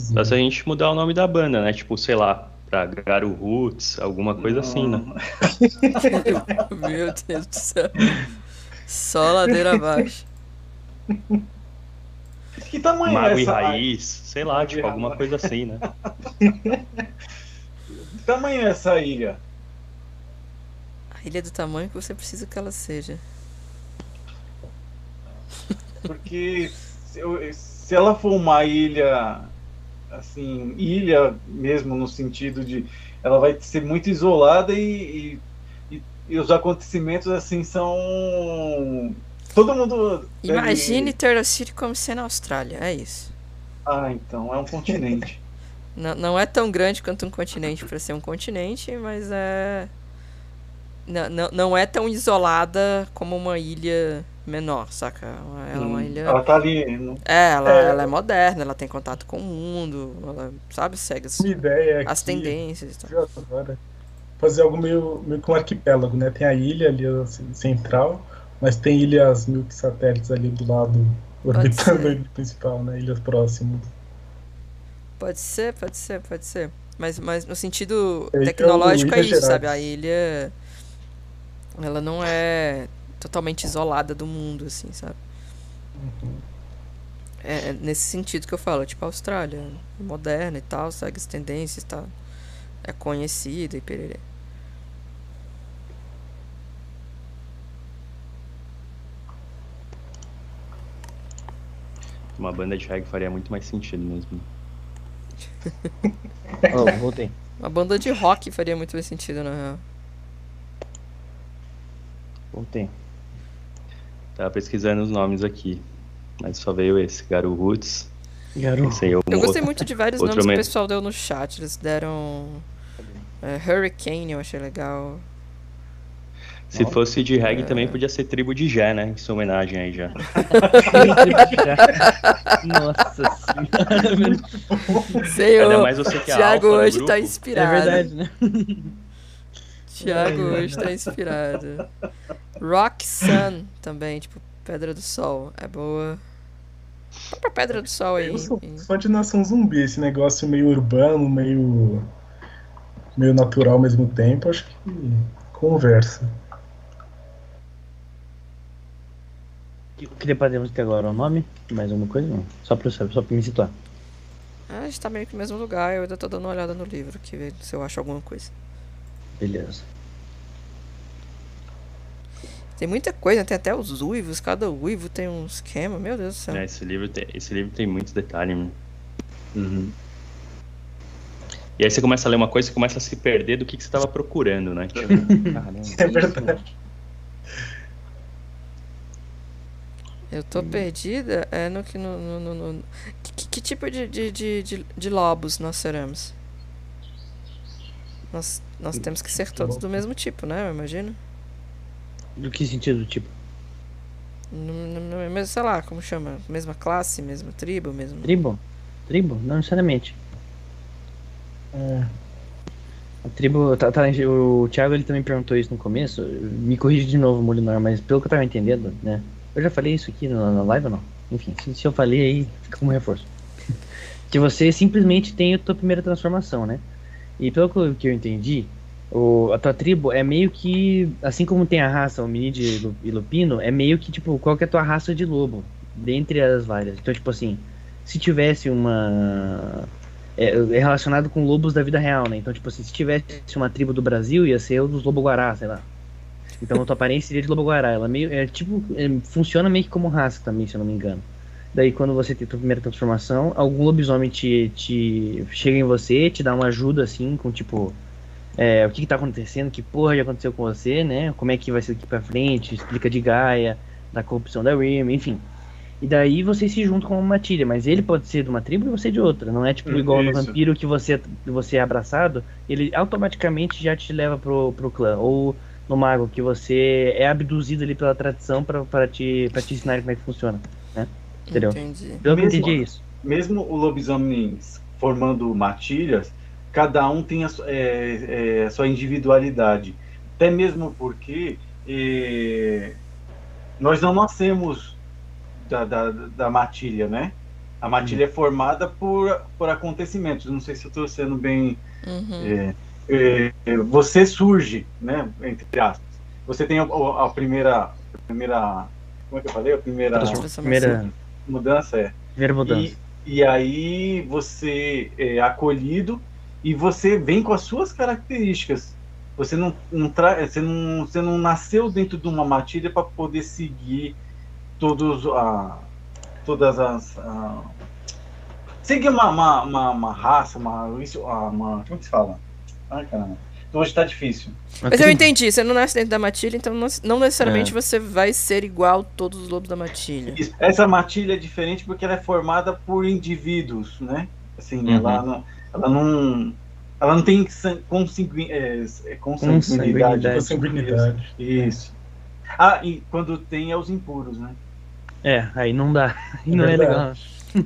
Só se a gente mudar o nome da banda, né? Tipo, sei lá, pra Roots, alguma coisa assim, né? Meu Deus do céu. Só ladeira abaixo. Que tamanho Mago é e essa? Raiz, sei lá, Mago e tipo, alguma coisa assim, né? tamanho é essa ilha? A ilha é do tamanho que você precisa que ela seja. Porque se, eu- se ela for uma ilha, assim, ilha mesmo no sentido de ela vai ser muito isolada e, e, e- os acontecimentos assim são todo mundo deve- Imagine Turtle City como sendo a Austrália, é isso. Ah, então é um continente. Não, não é tão grande quanto um continente para ser um continente, mas é. Não, não, não é tão isolada como uma ilha menor, saca? Ela é uma Hum, ilha. Ela tá ali. no- É, ela É. ela é moderna, ela tem contato com o mundo, ela, sabe, segue as, ideia é as tendências e tal. agora? Fazer algo meio, meio que um arquipélago, né? Tem a ilha ali assim, central, mas tem ilhas mil satélites ali do lado, orbitando a ilha principal, né? Ilhas próximas. Pode ser, pode ser, pode ser. Mas, mas no sentido Então, tecnológico é Ilhas isso, sabe? A ilha. Ela não é totalmente isolada do mundo, assim, sabe? É, é nesse sentido que eu falo, tipo a Austrália, moderna e tal, segue as tendências e tal. É conhecida e pererê. Uma banda de reggae faria muito mais sentido mesmo. Oh, voltei. Uma banda de rock faria muito mais sentido, na real. Voltei. Tava pesquisando os nomes aqui. Mas só veio esse, Garu Roots. Aí é Eu gostei muito de vários nomes que o pessoal deu no chat. Eles deram. é, Hurricane, eu achei legal. Se fosse de reggae É. também podia ser tribo de Jé, né? Em sua homenagem aí já. Nossa senhora. Senhor, Ainda mais você que é Thiago alfa hoje tá grupo. É inspirado. verdade, né? Thiago hoje tá inspirado. Rock Sun também, tipo, Pedra do Sol. É boa. Vai pra Pedra do Sol aí. Eu sou fã de Nação Zumbi, esse negócio meio urbano, meio, meio natural ao mesmo tempo, acho que conversa. O que podemos ter agora? O nome? Mais alguma coisa? Não. Só pra, eu saber, só pra me situar. Ah, a gente tá meio que no mesmo lugar. Eu ainda tô dando uma olhada no livro aqui, ver se eu acho alguma coisa. Beleza. Tem muita coisa, tem até os uivos. Cada uivo tem um esquema. Meu Deus do céu. É, esse, livro tem, esse livro tem muitos detalhes, mano. Uhum. E aí você começa a ler uma coisa e você começa a se perder do que, que você tava procurando, né? Tipo, caramba. É verdade. Eu tô perdida. É no que. No, no, no- no- Que, que- que tipo de, de, de, de, de lobos nós seremos? Nós, nós temos que ser todos do mesmo tipo, né? Eu imagino. Do que sentido, tipo? Mesmo, sei lá, como chama? Mesma classe, mesma tribo, mesmo. Tribo? Tribo? Não necessariamente. É. A tribo. Tá, tá, o Thiago ele também perguntou isso no começo. Me corrige de novo, Molinar, mas pelo que eu tava entendendo, né? Eu já falei isso aqui na, na live ou não? Enfim, se, se eu falei aí, fica como reforço. que você simplesmente tem a tua primeira transformação, né? E pelo que eu, entendi, o, a tua tribo é meio que. Assim como tem a raça hominídeo e lu- lupino, é meio que tipo, qual que é a tua raça de lobo? Dentre as várias. Então, tipo assim, se tivesse uma. É, é relacionado com lobos da vida real, né? Então, tipo assim, se tivesse uma tribo do Brasil, ia ser o dos lobo-guará, sei lá. Então, a tua aparência seria de lobo-guará. Ela meio. É tipo. é, funciona meio que como raça também, se eu não me engano. Daí, quando você tem a tua primeira transformação, algum lobisomem te, te chega em você, te dá uma ajuda, assim, com tipo. é, o que, que tá acontecendo, que porra já aconteceu com você, né? Como é que vai ser daqui pra frente, explica de Gaia, da corrupção da Rim, enfim. E daí vocês se juntam com uma matilha, mas ele pode ser de uma tribo e você de outra. Não é tipo Hum, igual no isso. vampiro que você, você é abraçado, ele automaticamente já te leva pro, pro clã. Ou no mago, que você é abduzido ali pela tradição pra, te, pra te ensinar como é que funciona. Né? Entendeu? Entendi. Eu Mesmo- entendi é isso. Mesmo o lobisomem formando matilhas, cada um tem a, é, é, a sua individualidade. Até mesmo porque é, nós não nascemos da, da, da matilha, né? A matilha é formada por, por acontecimentos. Não sei se eu estou sendo bem Uhum. é, é, é, você surge, né, entre aspas. Você tem a, a primeira, a primeira, como é que eu falei? A primeira Transformação. Primeira, mudança é. primeira mudança. E, e aí você é acolhido e você vem com as suas características. Você não, não, tra... você não, você não nasceu dentro de uma matilha para poder seguir todos a, todas as. A... Seguir uma, uma, uma, uma raça, uma, isso, uma. Como que se fala? Ai, caramba. Hoje tá difícil. Mas eu entendi, você não nasce dentro da matilha, então não, necessariamente é. você vai ser igual todos os lobos da matilha. Essa matilha é diferente porque ela é formada por indivíduos, né? Assim, uhum. ela, não, ela não. Ela não tem consangui, é, é consanguinidade. Consanguinidade. Isso. Ah, e quando tem é os impuros, né? É, aí não dá. Aí não é, é legal.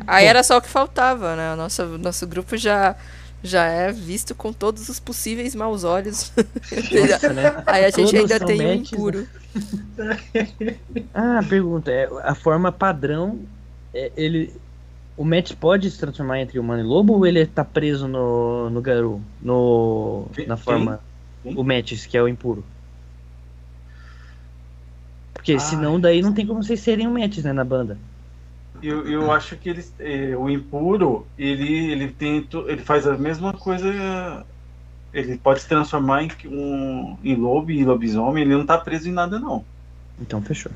Aí era só o que faltava, né? O nosso, nosso grupo já já é visto com todos os possíveis maus olhos. Nossa, né? Aí a gente Todos ainda tem um impuro. Né? ah, pergunta, é, a forma padrão, é, ele, o Matt pode se transformar entre humano e lobo ou ele tá preso no, no Garu? No, na forma. Quem? O Metis, que é o impuro. Porque ah, senão daí não tem como vocês serem o Metis, né, na banda eu, eu acho que ele, é, o impuro, ele, ele, tem, ele faz a mesma coisa. Ele pode se transformar em, um, em lobo e lobisomem, ele não tá preso em nada, não. Então fechou.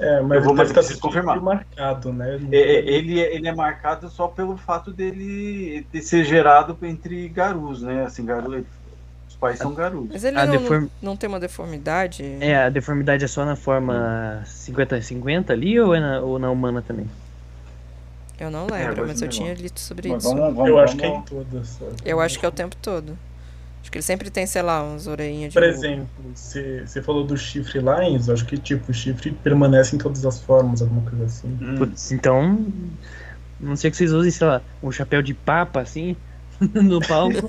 É, mas eu vou, mas preciso confirmar. marcado, né? É, é, ele, ele é marcado só pelo fato dele de ser gerado entre garus, né? Assim, garu, os pais são garus. Mas ele não, deform... não, tem uma deformidade? É, a deformidade é só na forma 50-50 ali ou, é na, ou na humana também? Eu não é, lembro, é, mas eu tinha lido sobre mas isso. Vamos, vamos, eu acho que é em todas. Eu acho que é o tempo todo. Acho que ele sempre tem, sei lá, uns orelhinhas de. Por exemplo, você, falou do chifre lá, Enzo. Acho que tipo, o chifre permanece em todas as formas, alguma coisa assim. Hum. Putz, então. Não sei que vocês usem, sei lá, um chapéu de papa assim. no palco.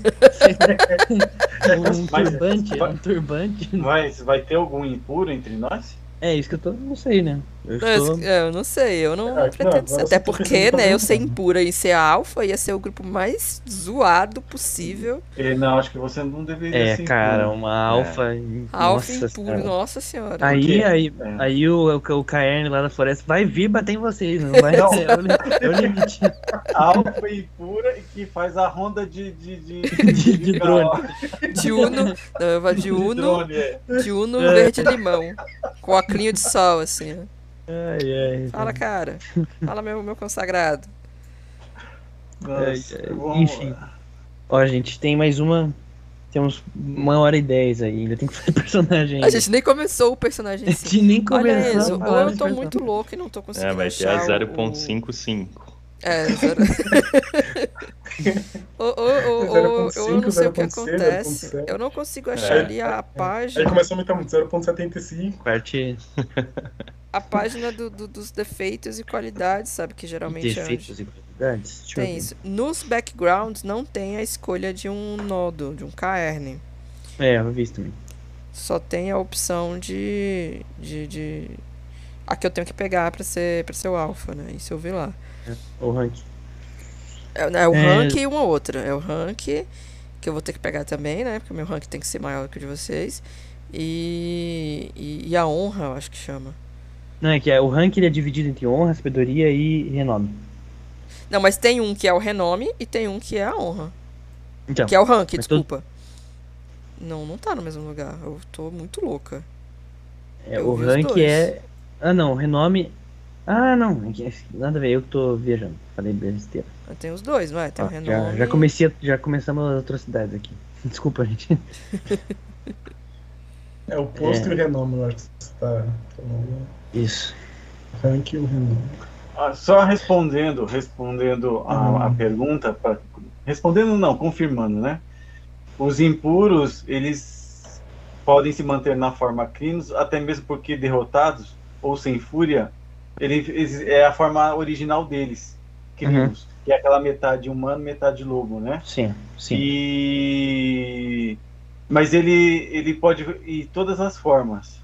um mas, turbante, vai, um turbante. Mas vai ter algum impuro entre nós? É isso que eu tô. Não sei, né? Eu, estou... eu não sei, eu não é, pretendo não, ser. Até porque, né, eu ser impura e ser alfa ia ser o grupo mais zoado possível. E, não, acho que você não deveria é, ser. É, cara, uma alfa. É. Alfa impuro, cara. nossa senhora. Aí, aí, é. aí o, o, o Caerne lá da floresta vai vir bater em vocês, não vai não. ser. É o limite. Alfa impura e que faz a ronda de. de, de, de, de drone. De Uno. Não, de Uno. De, drone, é. de Uno verde-limão. Com a óculos de sol, assim, né? Ai, ai, Fala, cara. Fala, meu, meu consagrado. Nossa, ai, Enfim. Ó, gente, tem mais uma. Temos uma hora e dez aí, ainda tem que fazer personagem. A gente nem começou o personagem A gente nem começou. Olha, ou eu tô muito louco e não tô conseguindo. É, vai ter a 0.55. É, zero... ou, ou, ou, eu não sei o que acontece. Eu não consigo achar é. ali a página. Aí começou a aumentar muito, 0.75. Parte. A página do, do, dos defeitos e qualidades, sabe? Que geralmente defeitos é. Defeitos e qualidades? Deixa tem isso. Nos backgrounds não tem a escolha de um nodo, de um caerne. É, eu vi isso também. Só tem a opção de. de, de... A que eu tenho que pegar pra ser, pra ser o alfa, né? Isso eu vi lá. É, o rank. É, é o é... rank e uma outra. É o rank que eu vou ter que pegar também, né? Porque o meu rank tem que ser maior que o de vocês. E, e, e, a honra, eu acho que chama. Não, é que é, o rank é dividido entre honra, sabedoria e renome. Não, mas tem um que é o renome e tem um que é a honra. Então, que é o rank, desculpa. Tô... Não, não tá no mesmo lugar. Eu tô muito louca. É, eu o rank é. Ah não, o renome ah, não, nada a ver, eu que tô viajando. Falei besteira. Tem os dois, vai, tem ah, o renome. Já, já, comecei, já começamos as atrocidades aqui. Desculpa, gente. é o posto é... e o renome, eu acho que você tá falando. Isso. Rank e o renome. Ah, só respondendo, respondendo a, a uhum. pergunta, pra, respondendo não, confirmando, né? Os impuros, eles podem se manter na forma crinos, até mesmo porque derrotados ou sem fúria, ele é a forma original deles, crinos, uhum. que é aquela metade humano, metade lobo, né? Sim, sim. E mas ele ele pode ir todas as formas.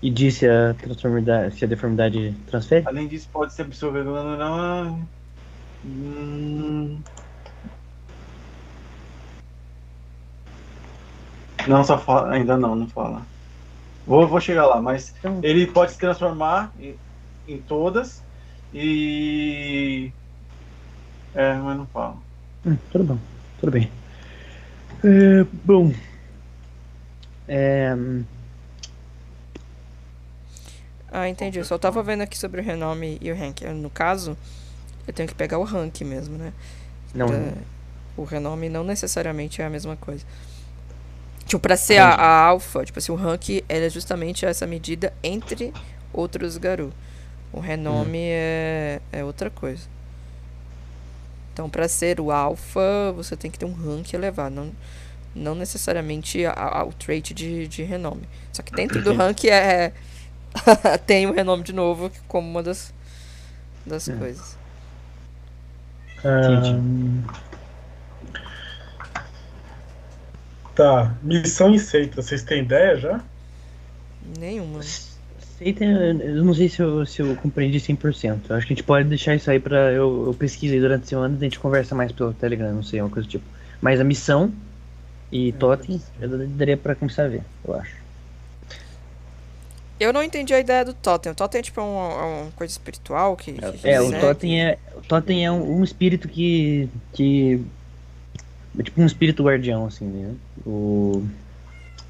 E disse a transformidade, se a deformidade transfere? Além disso, pode ser absorvido. Não, não, hum... não só fala, ainda não, não fala. Vou, vou chegar lá, mas então... ele pode se transformar em todas e. É, mas não falo. Hum, tudo bom, tudo bem. É, bom. É, Ah, entendi. Eu só tava vendo aqui sobre o renome e o rank. No caso, eu tenho que pegar o rank mesmo, né? não, É, o renome não necessariamente é a mesma coisa. Tipo, pra ser a, a alfa, tipo assim, o rank ele é justamente essa medida entre outros Garu. O renome é, é outra coisa. Então, pra ser o alfa, você tem que ter um rank elevado. Não, não necessariamente a- a- o trait de, de renome. Só que dentro do rank é. tem o renome de novo como uma das, das É. coisas. Ahn, Tá, missão e seita, vocês têm ideia já? Nenhuma. Seita, eu não sei se eu, se eu compreendi 100%. Eu acho que a gente pode deixar isso aí pra. Eu, eu pesquisei durante a semana e a gente conversa mais pelo Telegram, não sei, uma coisa do tipo. Mas a missão e Totem, eu daria pra começar a ver, eu acho. Eu não entendi a ideia do Totem. O Totem é tipo um- é uma coisa espiritual que. que É, o? Totem é, o Totem é um, um espírito que. que. É tipo um espírito guardião, assim, né? O.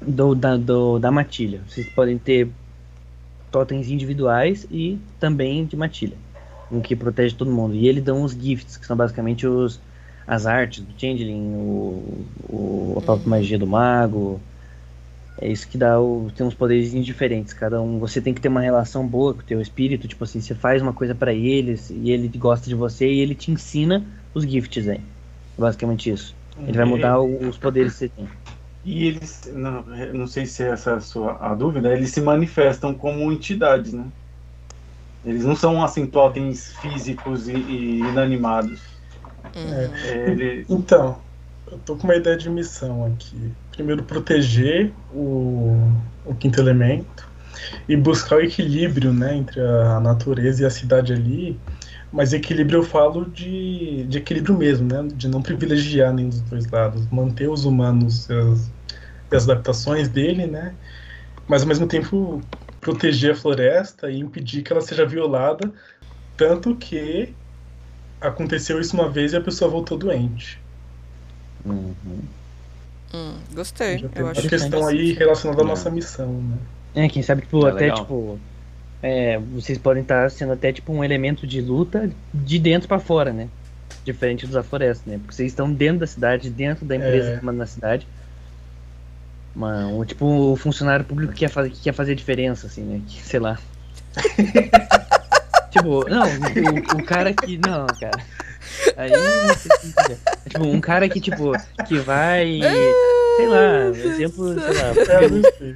Do, da, do, da matilha. Vocês podem ter totens individuais e também de matilha. Um que protege todo mundo. E ele dá uns gifts, que são basicamente os, as artes do Changeling, o, o, a própria magia do mago. É isso que dá o, tem uns poderes diferentes. Cada um. Você tem que ter uma relação boa com o teu espírito. Tipo assim, você faz uma coisa pra ele e ele gosta de você e ele te ensina os gifts aí. Basicamente isso. Ele vai mudar o- os poderes que você tem. E eles, não, não sei se essa é a sua a dúvida, eles se manifestam como entidades, né? Eles não são assim totens físicos e, e inanimados. Uhum. É, ele- Então, eu tô com uma ideia de missão aqui. Primeiro, proteger o, o quinto elemento e buscar o equilíbrio né, entre a natureza e a cidade ali. Mas equilíbrio eu falo de, de equilíbrio mesmo, né? De não privilegiar nenhum dos dois lados. Manter os humanos e as, as adaptações dele, né? Mas ao mesmo tempo proteger a floresta e impedir que ela seja violada. Tanto que aconteceu isso uma vez e a pessoa voltou doente. Uhum. Hum, gostei. Já Eu uma acho que questão aí relacionada à É. nossa missão, né? É, quem sabe, tipo, É até, legal. tipo. É, vocês podem estar sendo até, tipo, um elemento de luta de dentro pra fora, né? Diferente dos da floresta, né? Porque vocês estão dentro da cidade, dentro da empresa É. que manda na cidade. Mano, tipo, o funcionário público que quer, fazer, que quer fazer diferença, assim, né? Que, sei lá. tipo, não, o, o cara que. Não, cara. Aí. É, Tipo, um cara que, tipo, que vai. Sei lá, exemplo, sei lá. É, eu não sei.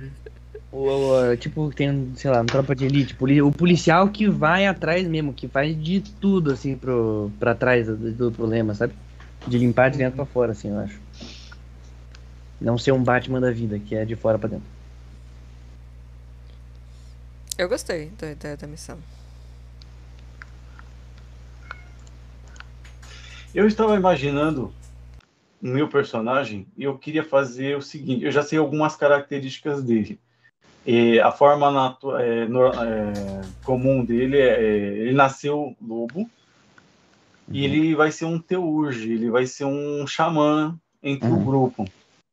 O, o- tipo, tem, sei lá, uma tropa de elite, o policial que vai atrás mesmo, que faz de tudo, assim, pro, pra trás do, do problema, sabe? De limpar de dentro pra fora, assim, eu acho. Não ser um Batman da vida, que é de fora pra dentro. Eu gostei da ideia da missão. Eu estava imaginando o meu personagem e eu queria fazer o seguinte: eu já sei algumas características dele. E a forma natu- é, nor- é, comum dele é, é, ele nasceu lobo e ele vai ser um teurge, ele vai ser um xamã entre o Uhum. grupo.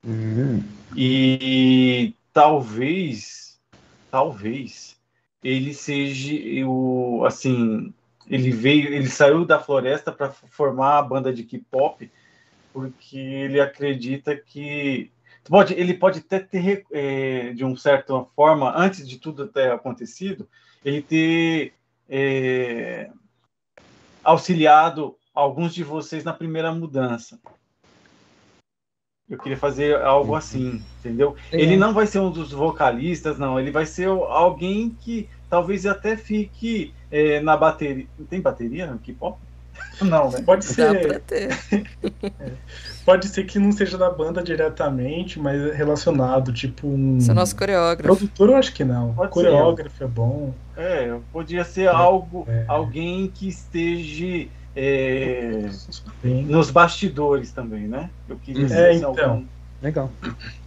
Uhum. E talvez, talvez ele seja o assim, ele veio, ele saiu da floresta para formar a banda de K-pop porque ele acredita que pode, ele pode até ter é, de uma certa forma, antes de tudo ter acontecido, ele ter é, auxiliado alguns de vocês na primeira mudança. Eu queria fazer algo assim, entendeu? Ele não vai ser um dos vocalistas, não. Ele vai ser alguém que talvez até fique é, na bateria. Tem bateria no K-pop? Não, né? Pode Dá pra ser, ter. pode ser que não seja da banda diretamente, mas relacionado, tipo um. Você é nosso coreógrafo. Produtor eu acho que não. Pode Coreógrafo é bom. É, podia ser algo, É. alguém que esteja é, nos bastidores também, né? Eu queria Hum. ser É, então. algum- Legal.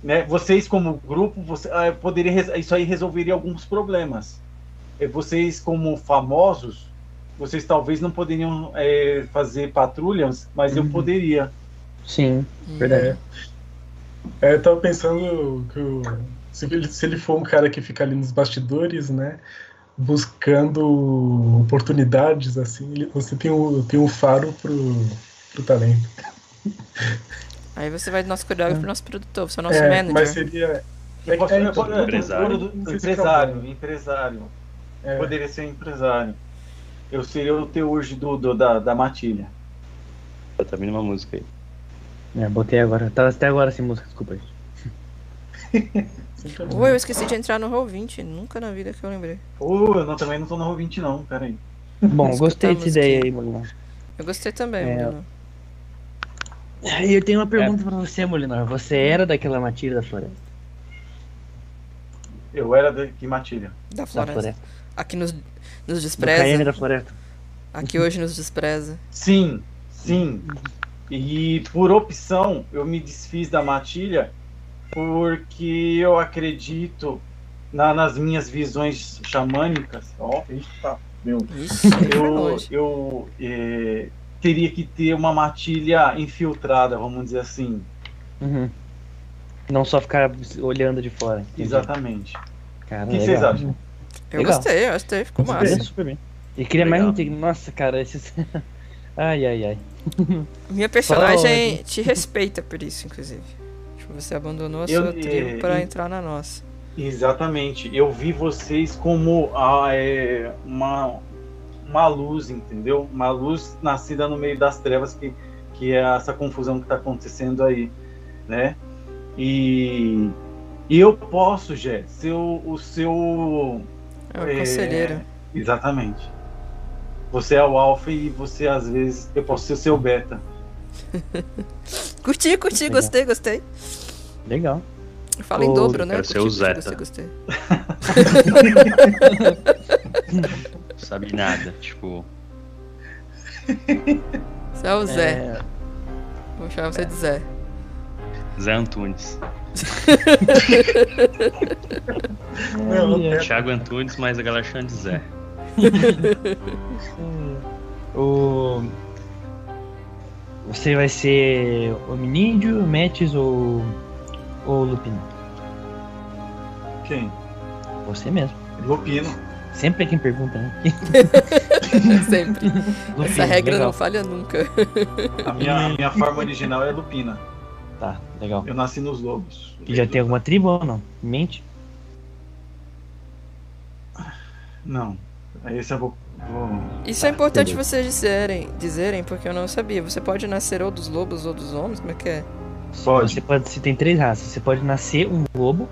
né? Vocês como grupo, você, ah, poderia isso aí resolveria alguns problemas. Eh, Vocês como famosos, vocês talvez não poderiam eh, fazer patrulhas, mas eu Uhum. poderia. Sim, verdade. é. É, eu tava pensando que o, se, ele, se ele for um cara que fica ali nos bastidores, né? Buscando oportunidades, assim, ele- você tem um, tem um faro pro, pro talento. Aí você vai do nosso coreógrafo pro nosso produtor, você é o nosso é, manager. mas seria. Eu posso- eu posso- eu- Empresário. eu- Empresário, empresário. É, Poderia ser empresário. Eu seria o Teuge do, do- da, da matilha. Tá também numa música aí. É, botei agora. Tava até agora sem música, desculpa, é. Oi, eu esqueci de entrar no Roll20, nunca na vida que eu lembrei. Ô, eu não, também não tô no Roll20 não, peraí. Bom, Escutar gostei a dessa ideia aí, Molinar. Eu gostei também, É. E eu tenho uma pergunta pra você, Molinar. Você era daquela matilha da floresta? Eu era de que matilha. Da Da floresta. floresta. Aqui nos, nos Do despreza. KM da floresta. Aqui hoje nos despreza. Sim, sim. E por opção, eu me desfiz da matilha porque eu acredito na- nas minhas visões xamânicas. Ó, eita, meu. Foi Eu, eu eh, teria que ter uma matilha infiltrada, vamos dizer assim. Uhum. Não só ficar olhando de fora. entendi. Exatamente. Cara, O que vocês acham? Eu legal. gostei, eu gostei, ficou Super massa. bem, super bem. E queria mais Legal. um tigre. Nossa, cara, esses. ai, ai, ai. Minha personagem te respeita por isso, inclusive. Tipo, você abandonou a Eu- sua tribo é, pra e- entrar na nossa. Exatamente. Eu vi vocês como ah, é, uma, uma luz, entendeu? Uma luz nascida no meio das trevas, que, que é essa confusão que está acontecendo aí, né? E, e eu posso, Jé, ser o, o seu. É o é, conselheiro. Exatamente. Você é o alfa e você, às vezes, eu posso ser o seu beta. Curti, curti, Legal. gostei, gostei. Legal. Fala em dobro, né? quero ser o Zeta. Gostei, gostei. Não sabe nada. Tipo, Você é o Zé. É, Vou chamar você de Zé. Zé Antunes. Thiago Antunes, mas a galera chama de Zé. O. Você vai ser hominídeo, Metis ou. ou Lupino? Quem? Você mesmo. Lupino. Sempre é quem pergunta, né? Sempre. Lupino, Essa regra legal. não falha nunca. A minha, a minha forma original é Lupina. Tá, legal. Eu nasci nos lobos. E já tem alguma tribo ou não? Mente? Não. Esse eu vou. vou- Isso é importante beleza. vocês dizerem, dizerem, porque eu não sabia. Você pode nascer ou dos lobos ou dos homens? Como é que é? Pode. Você pode. Você tem três raças. Você pode nascer um lobo.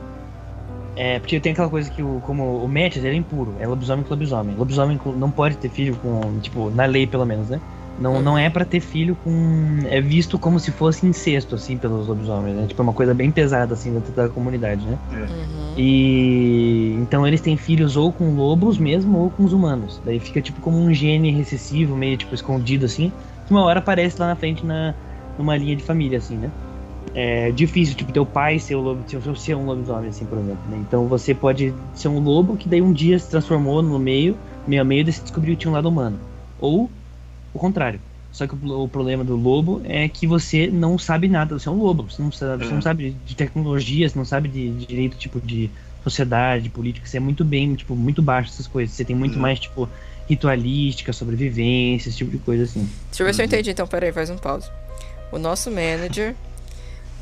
É, porque tem aquela coisa que o, como o Metis ele é impuro, é lobisomem com lobisomem. Lobisomem não pode ter filho com, tipo, na lei pelo menos, né? Não, não é pra ter filho com. É visto como se fosse incesto, assim, pelos lobisomens, né? Tipo, é uma coisa bem pesada, assim, dentro da comunidade, né? Uhum. E então eles têm filhos ou com lobos mesmo ou com os humanos. Daí fica tipo como um gene recessivo, meio tipo escondido assim, que uma hora aparece lá na frente na numa linha de família assim, né? É difícil, tipo, teu pai ser, o lobo, ser, ser um lobisomem, assim, por exemplo. Né? Então você pode ser um lobo que daí um dia se transformou no meio, meio a meio, daí você descobriu que tinha um lado humano. Ou o contrário. Só que o, o problema do lobo é que você não sabe nada, você é um lobo, você não sabe, você não É. sabe de tecnologia, você não sabe de, de direito, tipo, de sociedade, de política, você é muito bem, tipo, muito baixo essas coisas. Você tem muito Uhum. mais, tipo, ritualística, sobrevivência, esse tipo de coisa assim. Deixa eu ver se eu entendi, então, peraí, faz um pause. O nosso manager,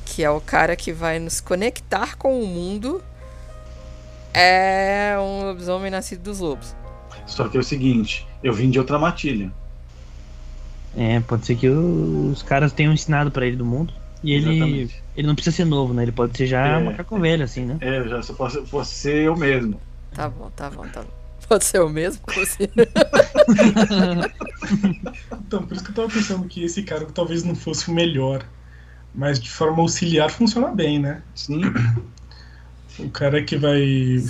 que é o cara que vai nos conectar com o mundo, é um lobisomem nascido dos lobos. Só que é o seguinte, eu vim de outra matilha. É, pode ser que os caras tenham ensinado pra ele do mundo. E ele, Exatamente. ele não precisa ser novo, né? Ele pode ser já É. macaco velho, assim, né? É, eu já só posso, posso ser eu mesmo. Tá bom, tá bom, tá bom. Pode ser o mesmo? Como assim? Então, por isso que eu tava pensando que esse cargo talvez não fosse o melhor. Mas de forma auxiliar funciona bem, né? Sim. O cara que vai.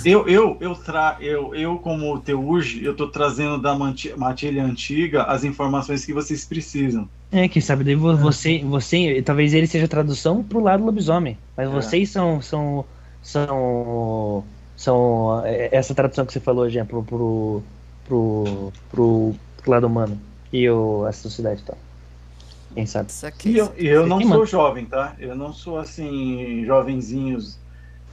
Eu, eu, eu, tra, eu, eu como Teuge, eu tô trazendo da matilha antiga as informações que vocês precisam. É, quem sabe daí vo- você, você, talvez ele seja tradução pro lado lobisomem, mas É. vocês são, são, são, são é, essa tradução que você falou, já pro, pro, pro, pro, pro lado humano e o, a sociedade e tal. Quem sabe? Saquei, E eu, e eu não sou mano. jovem, tá? Eu não sou assim, jovenzinhos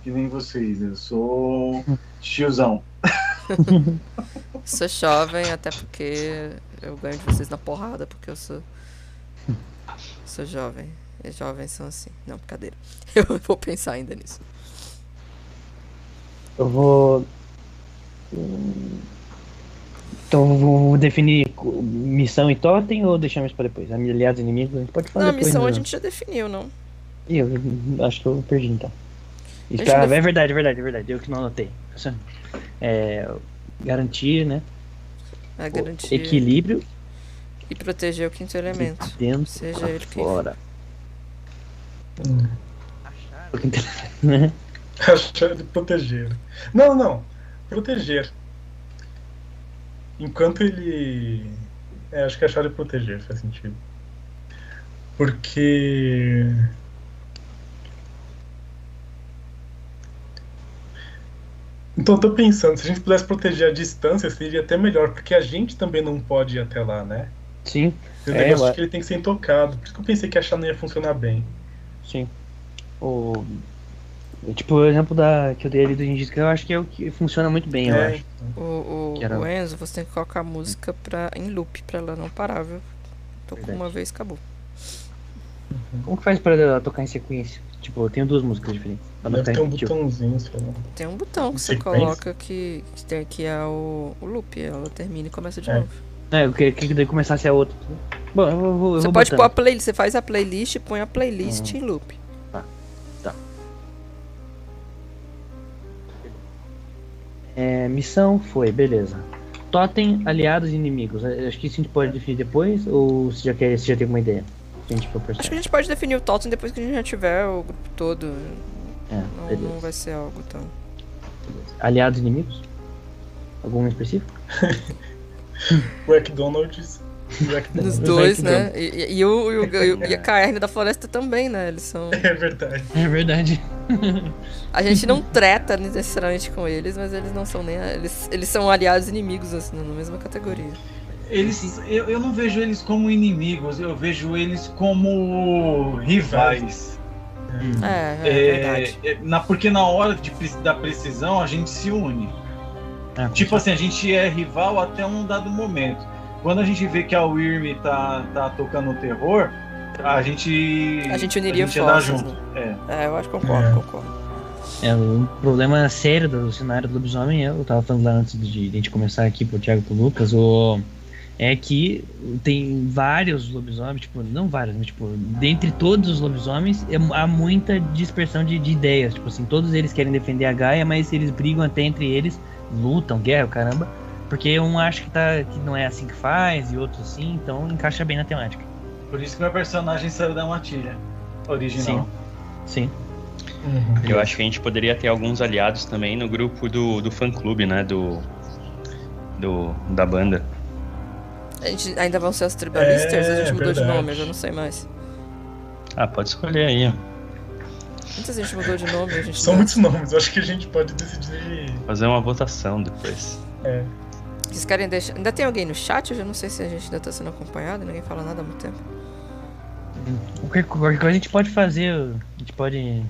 que nem vocês. Eu sou tiozão. Sou jovem, até porque eu ganho de vocês na porrada, porque eu sou. Sou jovem. E jovens são assim. Não, brincadeira. Eu vou pensar ainda nisso. Eu vou. Então eu vou definir missão e totem ou deixamos pra depois? Aliados inimigos a gente pode falar Não, a depois. missão né? a gente já definiu, não? Ih, eu acho que eu perdi então. Espera, def- é verdade, é verdade, é verdade. Eu que não anotei. É, garantir, né? É garantir Equilíbrio e proteger o quinto elemento. dentro Seja pra ele quem fora. Hum. O que né? Achar de proteger. Não, não. Proteger. Enquanto ele. É, acho que achar de proteger faz sentido. Porque. Então eu tô pensando, se a gente pudesse proteger a distância, seria até melhor, porque a gente também não pode ir até lá, né? Sim, Tem um É, negócio eu- que ele tem que ser intocado. Por isso que eu pensei que achar não ia funcionar bem. sim. O. Tipo, o exemplo da, que eu dei ali do Gengis Khan, eu acho que é o que funciona muito bem, eu É, acho. O, o, Que era- o Enzo, você tem que colocar a música pra, em loop pra ela não parar, viu? Tocou Verdade. uma vez, acabou. Como que faz pra ela tocar em sequência? Tipo, eu tenho duas músicas diferentes. Deve ficar ter um repetitivo. botãozinho, sei lá. Tem um botão que você Sequência? coloca que, que, tem, que é o, o loop. Ela termina e começa de É. novo. É, eu queria que daí começasse a outra. Bom, eu vou. Eu Você vou pode pôr a botando. playlist, você faz a playlist e põe a playlist Uhum. em loop. É, missão foi, beleza. Totem, aliados e inimigos. É, Acho que isso a gente pode definir depois, ou você já, quer, você já tem alguma ideia? Acho que a gente pode definir o totem depois que a gente já tiver o grupo todo. É, Não, beleza. não vai ser algo tão. Aliados e inimigos? Algum específico? O McDonald's e o McDonald's. Nos Mas dois, é né? E, e- e o, e, o, e a caerne da floresta também, né? Eles são. É verdade. É verdade. A gente não treta necessariamente com eles, mas eles não são nem. Eles, eles são aliados inimigos, assim, na mesma categoria. Eles, eu, eu não vejo eles como inimigos, eu vejo eles como rivais. É, é, É, verdade. é, na, porque na hora de, da precisão a gente se une. Ah, Tipo assim, a gente é rival até um dado momento. Quando a gente vê que a Wyrm tá, tá tocando o terror, a gente. A gente uniria a gente forças, junto. É. É, eu acho que concordo, É. concordo. É, um problema sério do cenário do lobisomem, eu tava falando lá antes de, de a gente começar aqui pro Thiago e pro Lucas, o, é que tem vários lobisomens, tipo, não vários, mas tipo, dentre todos os lobisomens, é- há muita dispersão de, de ideias, tipo assim, todos eles querem defender a Gaia, mas eles brigam até entre eles, lutam, guerra, caramba, porque um acha que, tá, que não é assim que faz, e outro sim, então encaixa bem na temática. Por isso que meu personagem saiu da matilha original. Sim. Uhum. Eu acho que a gente poderia ter alguns aliados também no grupo do, do fã clube, né? Do, do. Da banda. A gente ainda vão ser os tribalistas? a gente É, mudou de verdade. nome, eu já não sei mais. Ah, pode escolher aí. Muitas a gente mudou de nome, a gente. São dá- muitos nomes, eu acho que a gente pode decidir. Fazer uma votação depois. É. Vocês querem deixar. Ainda tem alguém no chat? Eu já não sei se a gente ainda tá sendo acompanhado, ninguém fala nada há muito tempo. Qualquer, qualquer coisa a gente pode fazer, a gente pode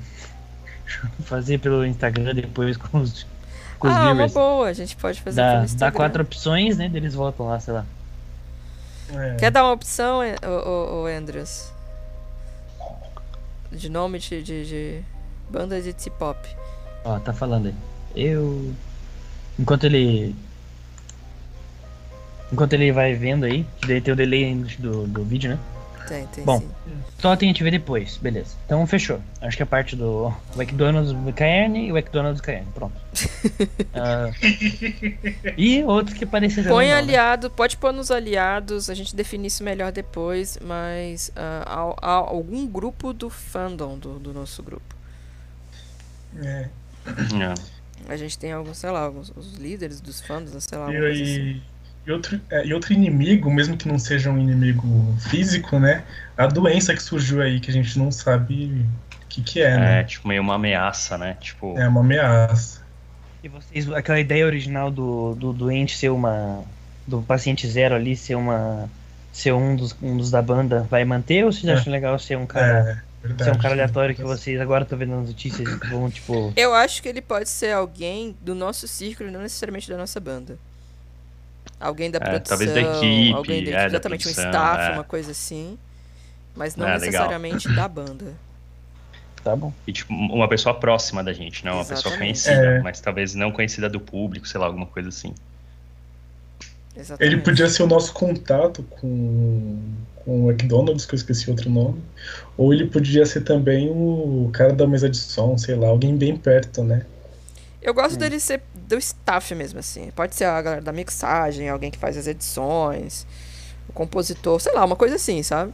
fazer pelo Instagram depois com os, com os ah, uma viewers. boa, a gente pode fazer Dá, pelo dá Instagram. quatro opções, né? Eles votam lá, sei lá. É. Quer dar uma opção, ô, ô, ô Andrews? De nome de, de, de banda de T-pop. Ó, tá falando aí. Eu. Enquanto ele. Enquanto ele vai vendo aí, que daí tem o delay do, do vídeo, né? Tem, tem Bom. sim. Só tem a gente ver depois, beleza. Então fechou. Acho que a parte do McDonald's do Caerne e o McDonald's do Caerne. Pronto. Ah, e outros que pareceram. Põe não, né? aliado, pode pôr nos aliados, a gente define isso melhor depois, mas ah, há- há algum grupo do fandom do, do nosso grupo. É. É. A gente tem alguns, sei lá, alguns os líderes dos fandoms, sei lá. E, alguma coisa assim. E, outro, é, e outro inimigo, mesmo que não seja um inimigo físico, né? A doença que surgiu aí, que a gente não sabe o que, que é, É, né? tipo, meio uma ameaça, né? Tipo. É uma ameaça. E vocês, aquela ideia original do, do doente ser uma. do paciente zero ali ser uma. ser um dos, um dos da banda vai manter ou vocês É. acham legal ser um cara, É, verdade. ser um cara aleatório que vocês agora estão vendo nas notícias e vão, tipo. Eu acho que ele pode ser alguém do nosso círculo, não necessariamente da nossa banda. Alguém da É, produção, talvez da equipe, alguém da é, equipe, da exatamente um produção, staff, é. uma coisa assim. Mas não É, legal. necessariamente da banda. Tá bom. E, tipo, uma pessoa próxima da gente, não uma pessoa conhecida, É. mas talvez não conhecida do público, sei lá, alguma coisa assim. Exatamente. Ele podia ser o nosso contato com, com o McDonald's, que eu esqueci outro nome. Ou ele podia ser também o cara da mesa de som, sei lá, alguém bem perto, né? Eu gosto dele ser do staff mesmo, assim. Pode ser a galera da mixagem, alguém que faz as edições, o compositor, sei lá, uma coisa assim, sabe?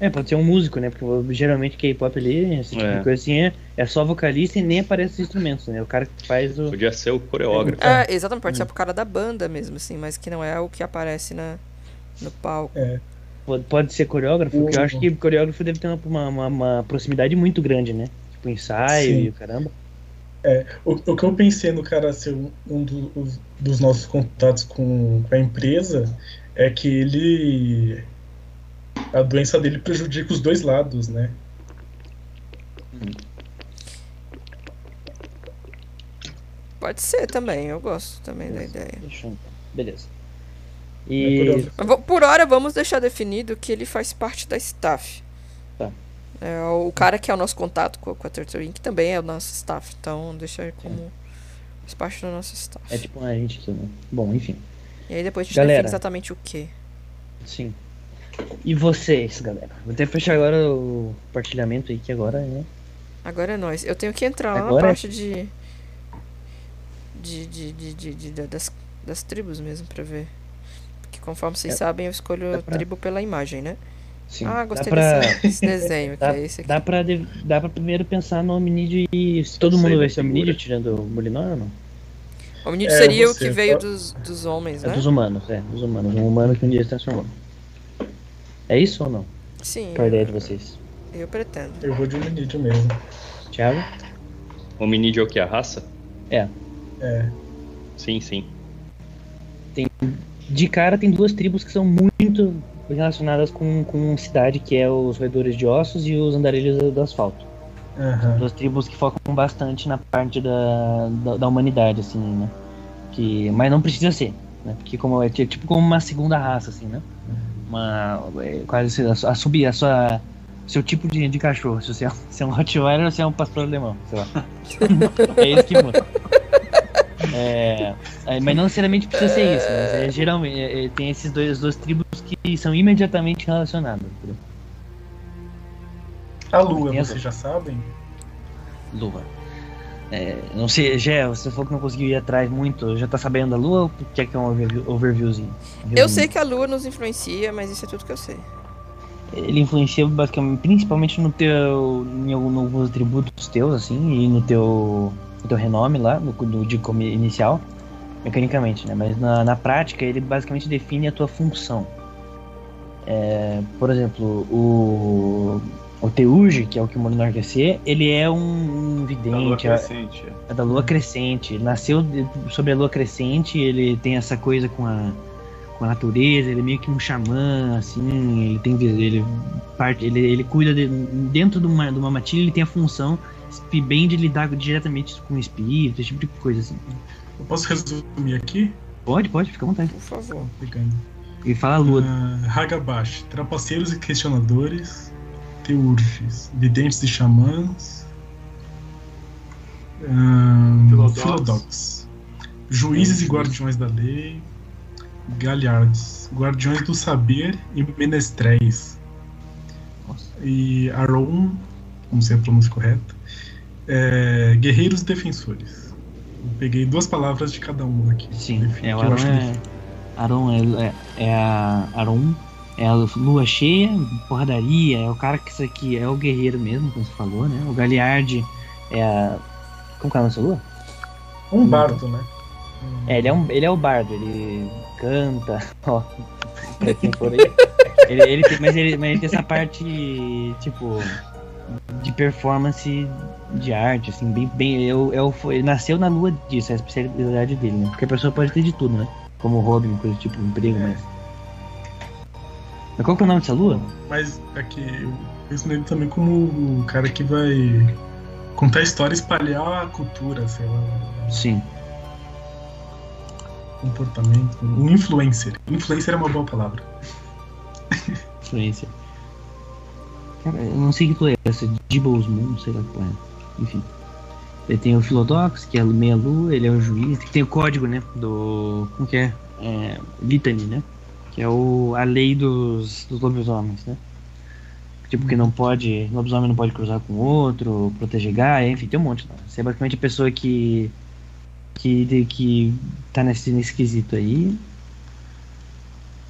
É, pode ser um músico, né? Porque geralmente K-pop ali, esse tipo É. de coisa assim, é, é só vocalista e nem aparece os instrumentos, né? O cara que faz o. Podia ser o coreógrafo. É, exatamente, pode Hum. ser pro cara da banda mesmo, assim, mas que não é o que aparece na, no palco. Pode, pode ser coreógrafo, porque eu acho que coreógrafo deve ter uma, uma, uma proximidade muito grande, né? Tipo, ensaio Sim. e o caramba. O, o que eu pensei no cara ser um, um do- os- dos nossos contatos com, com a empresa é que ele. A doença dele prejudica os dois lados, né? Pode ser também, eu gosto também da ideia. Deixa eu então. Beleza. É E. Por hora, vamos deixar definido que ele faz parte da staff. É, o cara que é o nosso contato com, com a Turtle Inc. também é o nosso staff, então deixa como faz parte do nosso staff. É tipo a gente aqui, né? Bom, enfim. E aí depois a gente Galera. define exatamente o que. Sim. E vocês, galera? Vou até fechar agora o compartilhamento aí, que agora, né? Agora é nós. Eu tenho que entrar lá Agora na é- parte de. De, de, de, de- de- da- das, das tribos mesmo, pra ver. Porque conforme vocês É, sabem, eu escolho pra- tribo pela imagem, né? Sim. ah, dá gostei pra, desse, desenho, que dá, é esse aqui. dá, pra, de- dá pra primeiro pensar no hominídeo e se todo mundo vai ser hominídeo tirando o Molinor ou não? O hominídeo É, seria o que veio dos, dos homens, É né? dos humanos, é, dos humanos. Um humano que um dia se transformou. É isso ou não? Sim, Qual a ideia de vocês? eu pretendo. Eu vou de hominídeo mesmo. Thiago? Hominídeo é o que? A raça? É. É. Sim, sim. De cara tem duas tribos que são muito relacionadas com, com cidade, que é os roedores de ossos e os andarilhos do, do asfalto. Aham. Duas tribos que focam bastante na parte da, da, da humanidade, assim, né? Que, mas não precisa ser, né? Porque como, é tipo como uma segunda raça, assim, né? Uma, é, quase a, a subir a sua seu tipo de, de cachorro, se você é, um- se é um Rottweiler ou se é um pastor alemão, sei lá. é isso que muda. É, é, mas não necessariamente precisa ser isso, mas é, geralmente é, é, tem esses dois, duas tribos que são imediatamente relacionadas. entendeu? A lua, vocês já sabem? Lua. É, não sei, Gé, você falou que não conseguiu ir atrás muito, já tá sabendo da Lua ou quer que é um overview, overviewzinho? Eu sei que a lua nos influencia, mas isso é tudo que eu sei. Ele influencia basicamente, principalmente no teu, em alguns atributos teus, assim, e no teu, no teu renome lá, no, no de como inicial, mecanicamente, né? Mas na, na prática ele basicamente define a tua função. É, por exemplo, o, o Teuge, que é o que o Molinor quer ser, ele é um, um Da lua vidente, é- crescente. é da lua crescente. Ele nasceu de- sobre a lua crescente, ele tem essa coisa com a, com a natureza, ele é meio que um xamã, assim, ele tem ele parte, ele, ele cuida de, dentro de uma, de uma matilha, ele tem a função espi- bem de lidar diretamente com o espírito, esse tipo de coisa assim. Eu posso resumir aqui? Pode, pode, fica à vontade. Por favor. Pegando. E fala a lua. Ah, Hagabash, trapaceiros e questionadores, teurges, videntes e xamãs, Filodox. filodox, juízes e guardiões da lei, galhardos, guardiões do saber e menestréis, Nossa. e Aron, como se é a pronúncia correta, é, guerreiros e defensores. Eu peguei duas palavras de cada um aqui. Sim, Defi- é, o eu Aron é. Aron é, é, é a Aron, é a lua cheia, porradaria, é o cara que isso aqui é o guerreiro mesmo, como você falou, né? O Galiard é a. Como que é a nossa lua? Um bardo, né? É, ele é, um, ele é o bardo, ele canta, ó, pra quem for aí. Ele, ele tem, mas, ele, mas ele tem essa parte, tipo, de performance de arte, assim, bem, bem eu, eu, ele nasceu na lua disso, é a especialidade dele, né? Porque a pessoa pode ter de tudo, né? Como hobby, coisa tipo emprego, mas... Mas qual que é o nome dessa lua? Mas aqui, eu penso nele também como o cara que vai contar a história e espalhar a cultura, sei lá, Sim. comportamento. Um influencer. Influencer é uma boa palavra. Influência. Cara, eu não sei que lua é essa. Gibbons Moon, sei lá qual é. Enfim. Ele tem o Philodox, que é a meia lua, ele é o juiz. Tem o código, né? Do. Como que é? é Litany, né? Que é o, a lei dos, dos lobisomens, né? Tipo, que não pode. Lobisomem não pode cruzar com outro, proteger Gaia, enfim, tem um monte. Lá. Você é basicamente a pessoa que. que, que tá nesse, nesse quesito aí.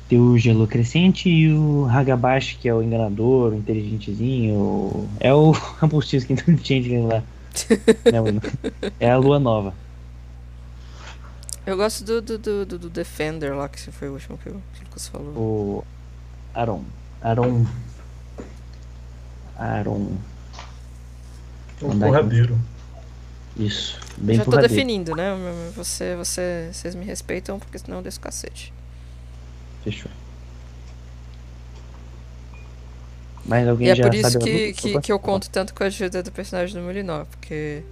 Tem o Gelo Crescente e o Hagabashi, que é o enganador, o inteligentezinho. o- É o Rampustilskin do Changeling lá. Né, é a lua nova. Eu gosto do, do, do, do- Defender lá, que foi o último que o que o Lucas falou. O Aron. Aron. Aron. Andar porradeiro. Isso. Eu Bem já tô porradeiro. definindo, né? Você, você, vocês me respeitam, porque senão eu desço o cacete. Fechou. Mas E alguém é já por isso que, que, que eu conto tanto com a ajuda do personagem do Molinó, porque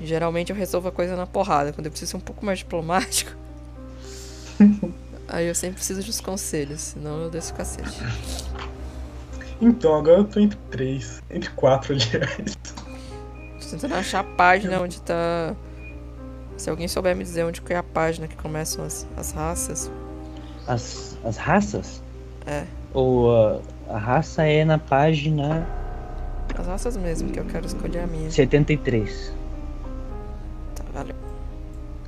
geralmente eu resolvo a coisa na porrada, quando eu preciso ser um pouco mais diplomático. Aí eu sempre preciso dos conselhos, senão eu desço o cacete. Então, agora eu tô entre três. Entre quatro, aliás. Tô tentando achar a página onde tá. Se alguém souber me dizer onde que é a página que começam as, as raças. As, as raças? É. Ou uh, a raça é na página As raças mesmo, que eu quero escolher a minha. 73. Tá, valeu.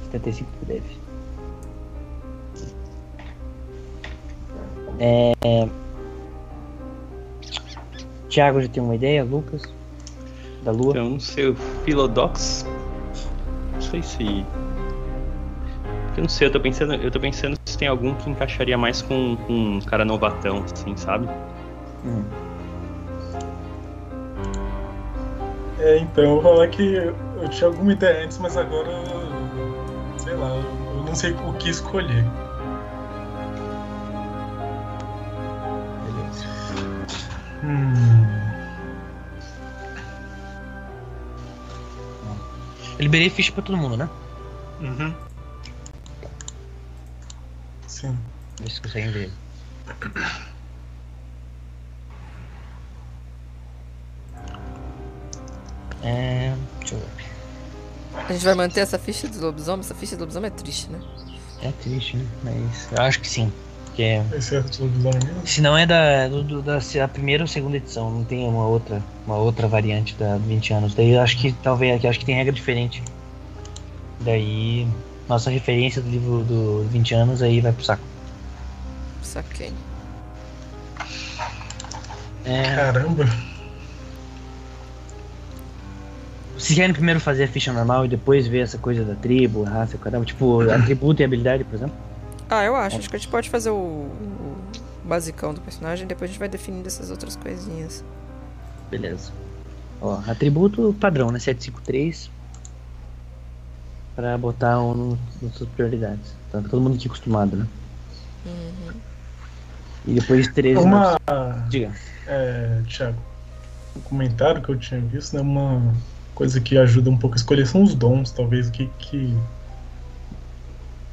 75 por deve. É... Tiago já tem uma ideia, Lucas? Da lua? Então, não sei, o Philodox. Não sei se. Eu não sei, eu tô pensando, eu tô pensando se tem algum que encaixaria mais com, com um cara novatão, assim, sabe? Hum. É, então, eu vou falar que eu tinha alguma ideia antes, mas agora. Sei lá, eu não sei o que escolher. Hum. Eu liberei ficha pra todo mundo, né? Uhum. Sim. Se conseguem ver. É. Deixa eu ver. A gente vai manter essa ficha do lobisomem? Essa ficha do lobisomem é triste, né? É triste, né? Mas eu acho que sim. Porque Esse é a televisão mesmo? se não é da, do, do- da a primeira ou segunda edição, não tem uma outra, uma outra variante da 20 anos. Daí eu acho que talvez aqui acho que tem regra diferente. Daí nossa referência do livro do 20 anos aí vai pro saco. Saquei. É, Caramba. vocês querem primeiro fazer a ficha normal e depois ver essa coisa da tribo, raça, caramba, tipo atributo e habilidade, por exemplo? Ah, eu acho. Acho que a gente pode fazer o, o basicão do personagem e depois a gente vai definindo essas outras coisinhas. Beleza. Ó, atributo padrão, né? 753. Pra botar um nas suas prioridades. Tá todo mundo aqui acostumado, né? Uhum. E depois 13. Uma. Diga. É, Thiago, um comentário que eu tinha visto, né? Uma coisa que ajuda um pouco a escolher são os dons, talvez, o que. que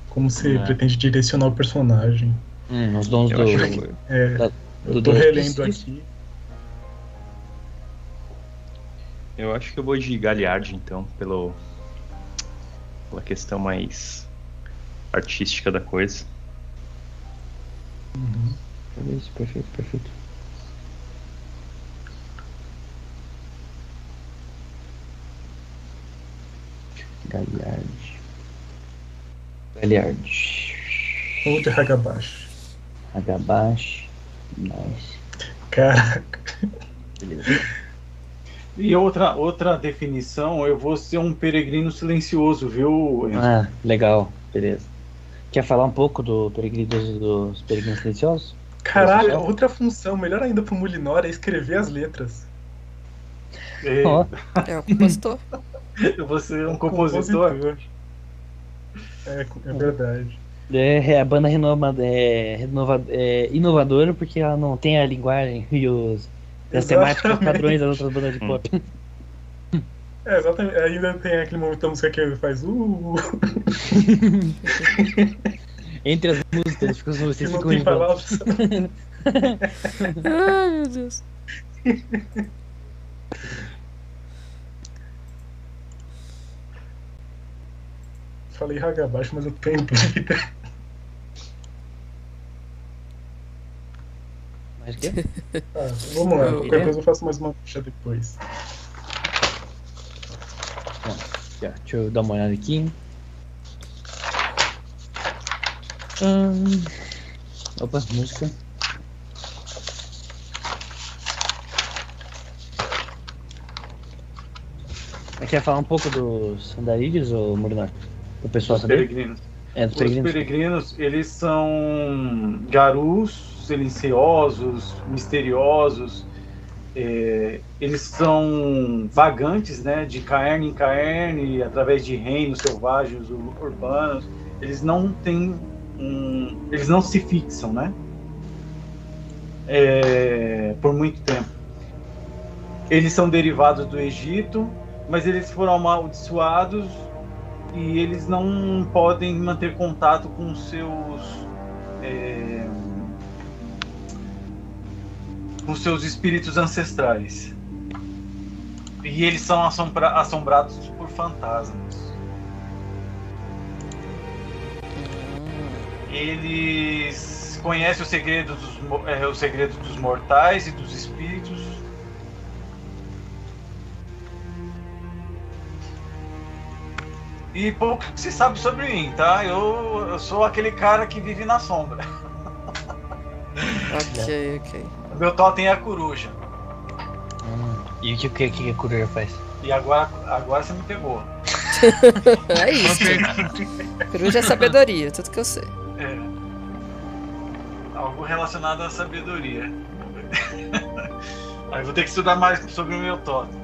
como você É. pretende direcionar o personagem. Hum, os dons Eu do. que É, Da- eu tô relendo aqui. Eu acho que eu vou de Galiard, então, pelo, pela questão mais artística da coisa. Beleza, perfeito, perfeito. Galhard. Galhard. Ou de Hagabashi. Agabashi. Nice. Caraca. Beleza. E outra, outra definição, eu vou ser um peregrino silencioso, viu? Enzo? Ah, legal. Beleza. Quer falar um pouco do peregrino dos, peregrinos silenciosos? Caralho, outra função, melhor ainda pro Mulinor, é escrever as letras. É, Ó, É o compositor. Eu vou ser um compositor. É, é verdade. É, é a banda renova, é, renova, é, inovadora porque ela não tem a linguagem e os, as temáticas Exatamente. padrões das outras bandas de pop. É, exatamente. Ainda tem aquele momento da música que ele faz. Uh, Entre as músicas, fica- que vocês não ficam em palavras. Ai, meu Deus. Falei raga abaixo, mas eu em dúvida. Mas que? Tá, vamos lá. Eu- Qualquer coisa eu faço mais uma ficha depois. Já, deixa eu dar uma olhada aqui. Hum, opa, música. Você quer falar um pouco dos andarilhos, ou Murinar? O pessoal Os saber? peregrinos. É, dos Os peregrinos. peregrinos, eles são garus, silenciosos, misteriosos. é, eles são vagantes, né, de caerne em caerne, através de reinos selvagens ur- urbanos. Eles não têm um, eles não se fixam, né, é, por muito tempo. Eles são derivados do Egito, mas eles foram amaldiçoados e eles não podem manter contato com seus é, com seus espíritos ancestrais e eles são assombra- assombrados por fantasmas eles conhecem os segredos dos, é, os dos mortais e dos espíritos E pouco se sabe sobre mim, tá? Eu, eu sou aquele cara que vive na sombra. Ok, ok. Meu totem é a coruja. Hum, e o que, que, que a coruja faz? E agora, agora você me pegou. É isso. Coruja é sabedoria, tudo que eu sei. É. Algo relacionado à sabedoria. Aí vou ter que estudar mais sobre o meu totem.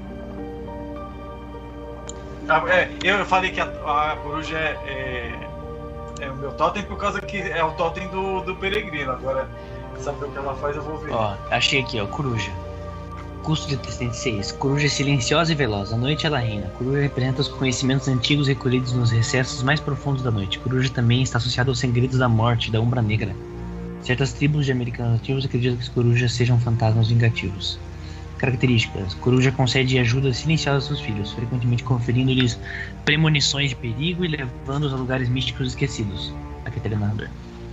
Ah, é, eu falei que a, a coruja é, é, é o meu totem por causa que é o totem do, do peregrino. Agora, saber o que ela faz, eu vou ver. Ó, achei aqui, ó, coruja. Custo de 36. Coruja é silenciosa e veloz. À noite ela reina. Coruja representa os conhecimentos antigos recolhidos nos recessos mais profundos da noite. Coruja também está associada aos segredos da morte da umbra negra. Certas tribos de americanos nativos acreditam que as corujas sejam fantasmas vingativos. Características: Coruja concede ajuda silenciosa aos seus filhos, frequentemente conferindo-lhes premonições de perigo e levando-os a lugares místicos esquecidos. Aqui o narrador.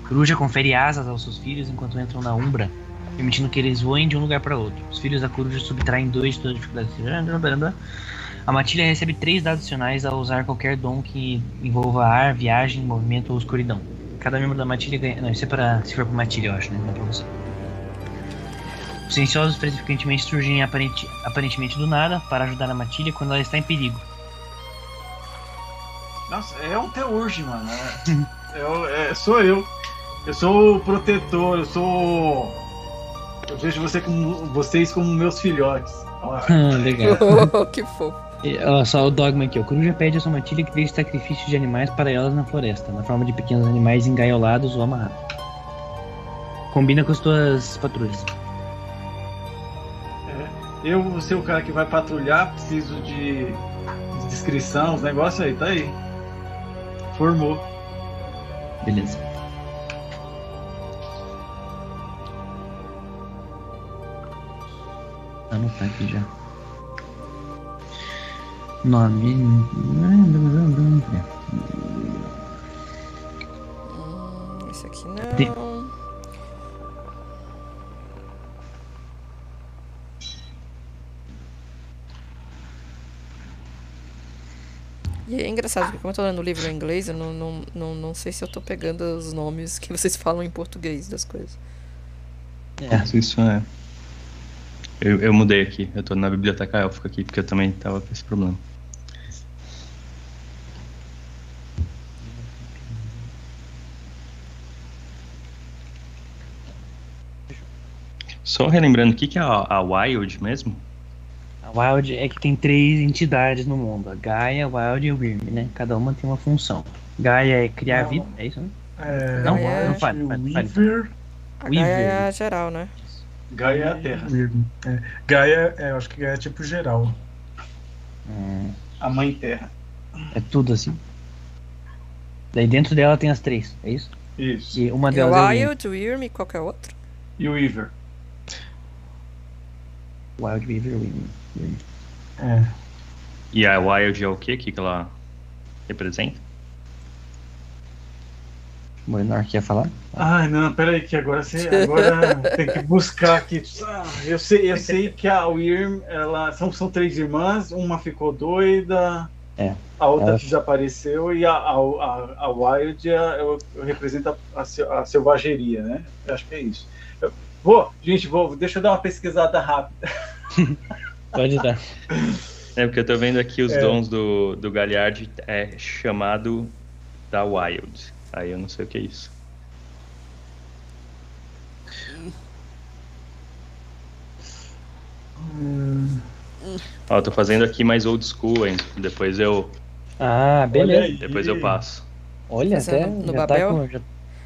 Coruja confere asas aos seus filhos enquanto entram na umbra, permitindo que eles voem de um lugar para outro. Os filhos da coruja subtraem dois de todas as dificuldades. A matilha recebe três dados adicionais ao usar qualquer dom que envolva ar, viagem, movimento ou escuridão. Cada membro da matilha ganha. Não, isso é para. Se for pra matilha, eu acho, né? Não é pra você. Os silenciosos frequentemente surgem aparente- aparentemente do nada para ajudar a matilha quando ela está em perigo. Nossa, é um teurge, mano. É, eu- é- sou eu. Eu sou o protetor, eu sou. Eu vejo você como, vocês como meus filhotes. Ó, Legal. Oh, que fofo. E, Olha só o dogma aqui, ó. Coruja pede a sua matilha que deixe sacrifícios de animais para elas na floresta, na forma de pequenos animais engaiolados ou amarrados. Combina com as tuas patrulhas. Eu vou ser o cara que vai patrulhar, preciso de, de descrição, os negócios aí, tá aí. Formou. Beleza. Anotar aqui já. Nome. Hum, esse aqui não. Tem- E é engraçado, porque como eu tô lendo o livro em inglês, eu não, não, não, não sei se eu tô pegando os nomes que vocês falam em português das coisas. É. Isso é. Eu, eu mudei aqui, eu tô na biblioteca élfica aqui, porque eu também tava com esse problema. Só relembrando, o que, que é a, a Wild mesmo? A Wild é que tem três entidades no mundo: a Gaia, a Wild e o Wyrm, né? Cada uma tem uma função. Gaia é criar Não. vida, é isso, né? É, Não, Wild, não, fale, fale, fale. Weaver, A Weaver. Gaia é a geral, né? Gaia é a Terra. É, Gaia, é, eu acho que Gaia é tipo geral. Hum, A Mãe Terra. é tudo assim. Daí dentro dela tem as três, é isso? Isso. E uma E delas é o Wild, Wyrm e qualquer outro. E o Weaver. Wild Weaver. Weaver. Weaver. É. E a Wild é? O que que ela representa? Morinor quer falar? Ai, não, peraí, que agora você agora tem que buscar aqui. Ah, eu sei, eu sei que a Wyrm, ela são, são três irmãs, uma ficou doida, É. a outra Ela- desapareceu e a, a, a, a Wild eu, eu representa a, a selvageria, né? Eu acho que é isso. Eu- vou, gente, vou, deixa eu dar uma pesquisada rápida. Pode dar. É, porque eu tô vendo aqui os É. dons do, do Galliard é chamado da Wild. Aí eu não sei o que é isso. Hum, Ó, eu tô fazendo aqui mais old school, hein? Depois eu, Ah, beleza. depois eu passo. Olha, Fazendo até no já Babel? tá com... Já,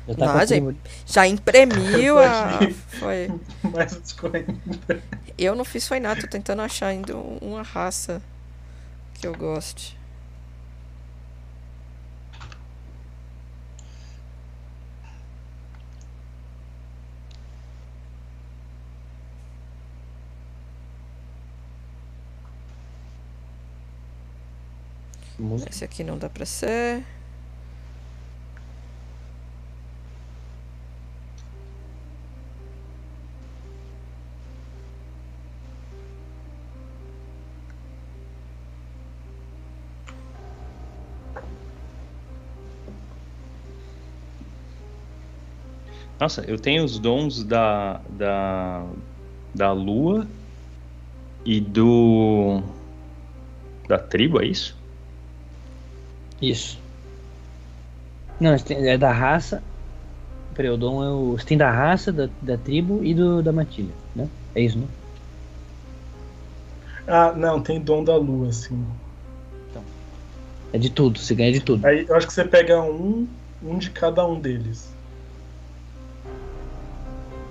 já tá Não, com Já imprimiu a. Foi. Mais. Eu não fiz foi nada, tô tentando achar ainda uma raça que eu goste. Música. Esse aqui não dá pra ser. Nossa, eu tenho os dons da, da, da lua e do. da tribo, é isso? Isso. Não, é da raça. Peraí, o dom é o. Você tem da raça, da, da tribo e do, da matilha, né? É isso, né? Ah, não, tem dom da lua, assim. É de tudo, você ganha de tudo. Aí eu acho que você pega um, um de cada um deles.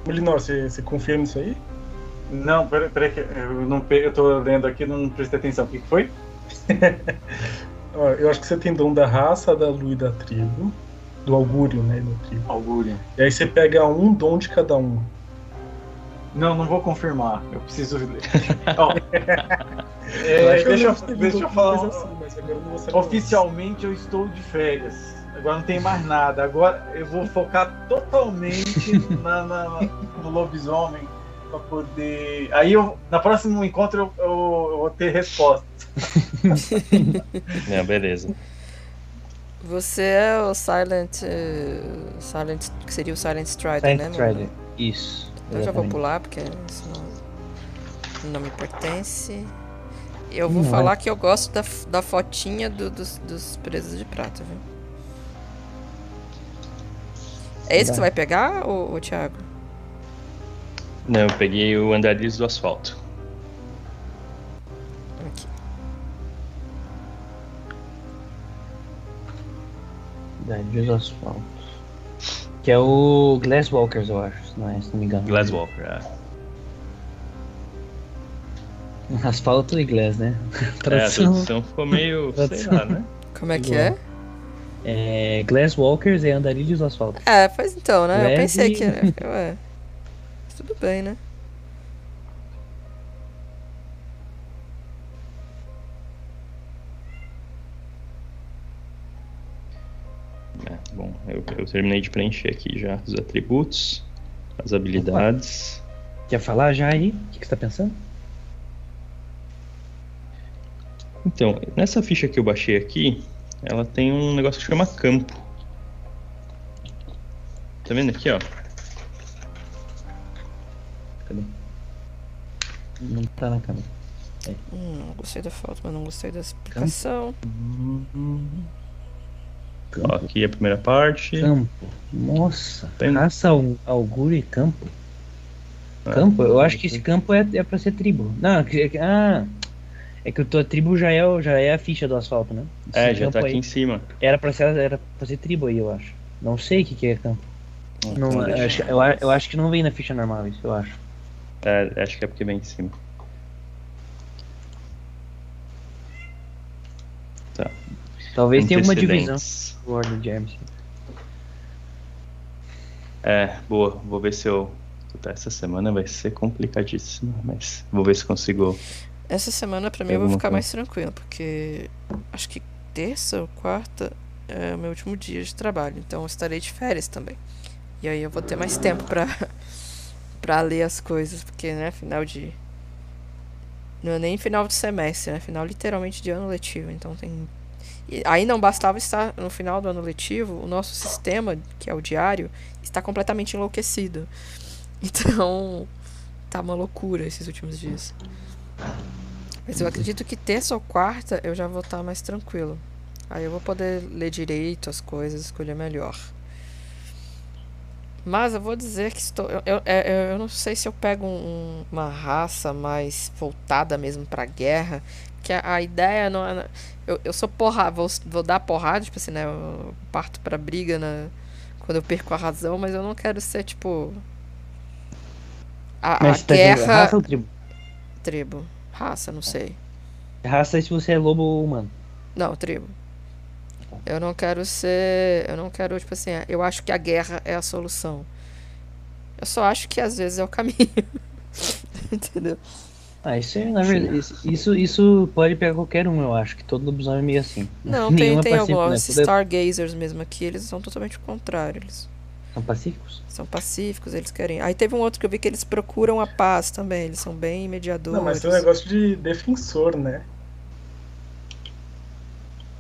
Melinor, você, você confirma isso aí? Não, peraí, peraí que eu não eu tô lendo aqui, não prestei atenção. O que que foi? Ó, eu acho que você tem dom da raça, da lua e da tribo. Do augúrio, né? Da tribo. Augúrio. E aí você pega um dom de cada um. Não, não vou confirmar. Eu preciso. Ó, é, Eu deixa, eu deixa eu falar. assim, mas agora eu. Oficialmente eu estou de férias. Agora não tem mais nada. Agora eu vou focar totalmente na, na- no lobisomem para poder. Aí eu, na próximo encontro eu, eu- eu vou ter resposta. É, beleza. Você é o Silent. eh, Silent. Que seria o Silent Strider, Silent né, Strider. mano? Isso. Então eu já vou pular, porque isso não, não me pertence. Eu vou Não, falar que eu gosto da, da fotinha do- dos, dos presos de prata, viu? É esse que você vai pegar, ô, ô Thiago? Não, eu peguei o Andarilhos do Asfalto. Aqui. Daí dos asfalto. Que é o Glasswalkers, eu acho, se não, é, se não me engano. Glasswalker, é. Asfalto e glass, né? É, a Tradução. tradução ficou meio, sei lá, né? Como é que é? É, Glasswalkers é andarilhos do asfalto. É, pois então, né? Eu Leve. pensei que era. Tudo bem, né? É, bom, eu, eu terminei de preencher aqui já os atributos, as habilidades. Quer falar já aí? O que, que você tá pensando? Então, nessa ficha que eu baixei aqui, ela tem um negócio que chama campo. Tá vendo aqui, ó? Não tá na câmera. Hum, não gostei da foto, mas não gostei da explicação. Ó, aqui é a primeira parte. Campo. Nossa, Tem- raça, augúrio e campo. Ah, Campo? Eu acho que esse campo é, é pra ser tribo. Não, que- que- ah, é que a tua tribo já é, o- já é a ficha do asfalto, né? É, Esse já campo tá aí aqui em cima. Era pra, ser, era pra ser tribo aí, eu acho. Não sei o que, que é campo. Não, eu, acho, eu, eu acho que não vem na ficha normal isso, eu acho. É, acho que é porque vem em cima. Tá. Talvez tenha alguma divisão de Hermes. É, boa. Vou ver se eu. Puta, essa semana vai ser complicadíssima, mas vou ver se consigo. Essa semana pra mim eu vou ficar coisa? mais tranquilo, porque acho que terça ou quarta é o meu último dia de trabalho, então eu estarei de férias também. E aí eu vou ter mais tempo pra, pra ler as coisas, porque, né, final de. Não é nem final de semestre, né? Final literalmente de ano letivo, então tem. E aí não bastava estar no final do ano letivo, o nosso sistema, que é o diário, está completamente enlouquecido. Então, tá uma loucura esses últimos dias. Mas eu acredito que terça ou quarta eu já vou estar mais tranquilo. Aí eu vou poder ler direito as coisas, escolher melhor. Mas eu vou dizer que estou. Eu, eu, eu- eu não sei se eu pego um- uma raça mais voltada mesmo pra guerra. Que a, a ideia não é. Eu, eu sou porra. Vou, vou dar porrada, tipo assim, né? Eu parto pra briga na, quando eu perco a razão, mas eu não quero ser tipo. A, a Mas você tá guerra. raça ou tribo? Tribo. Raça, não sei. Raça é se você é lobo ou humano. Não, tribo. Eu não quero ser. Eu não quero, tipo assim, eu acho que a guerra é a solução. Eu só acho que às vezes é o caminho. Entendeu? Ah, isso é, na verdade, isso- isso, pode pegar qualquer um, eu acho, que todo lobisomem é meio assim. Não, tem, é tem pacífico, alguns. né? É- Stargazers mesmo aqui, eles são totalmente o contrário. Eles São pacíficos? são pacíficos, eles querem. Aí teve um outro que eu vi que eles procuram a paz também. Eles são bem mediadores. Não, mas tem um negócio de defensor, né?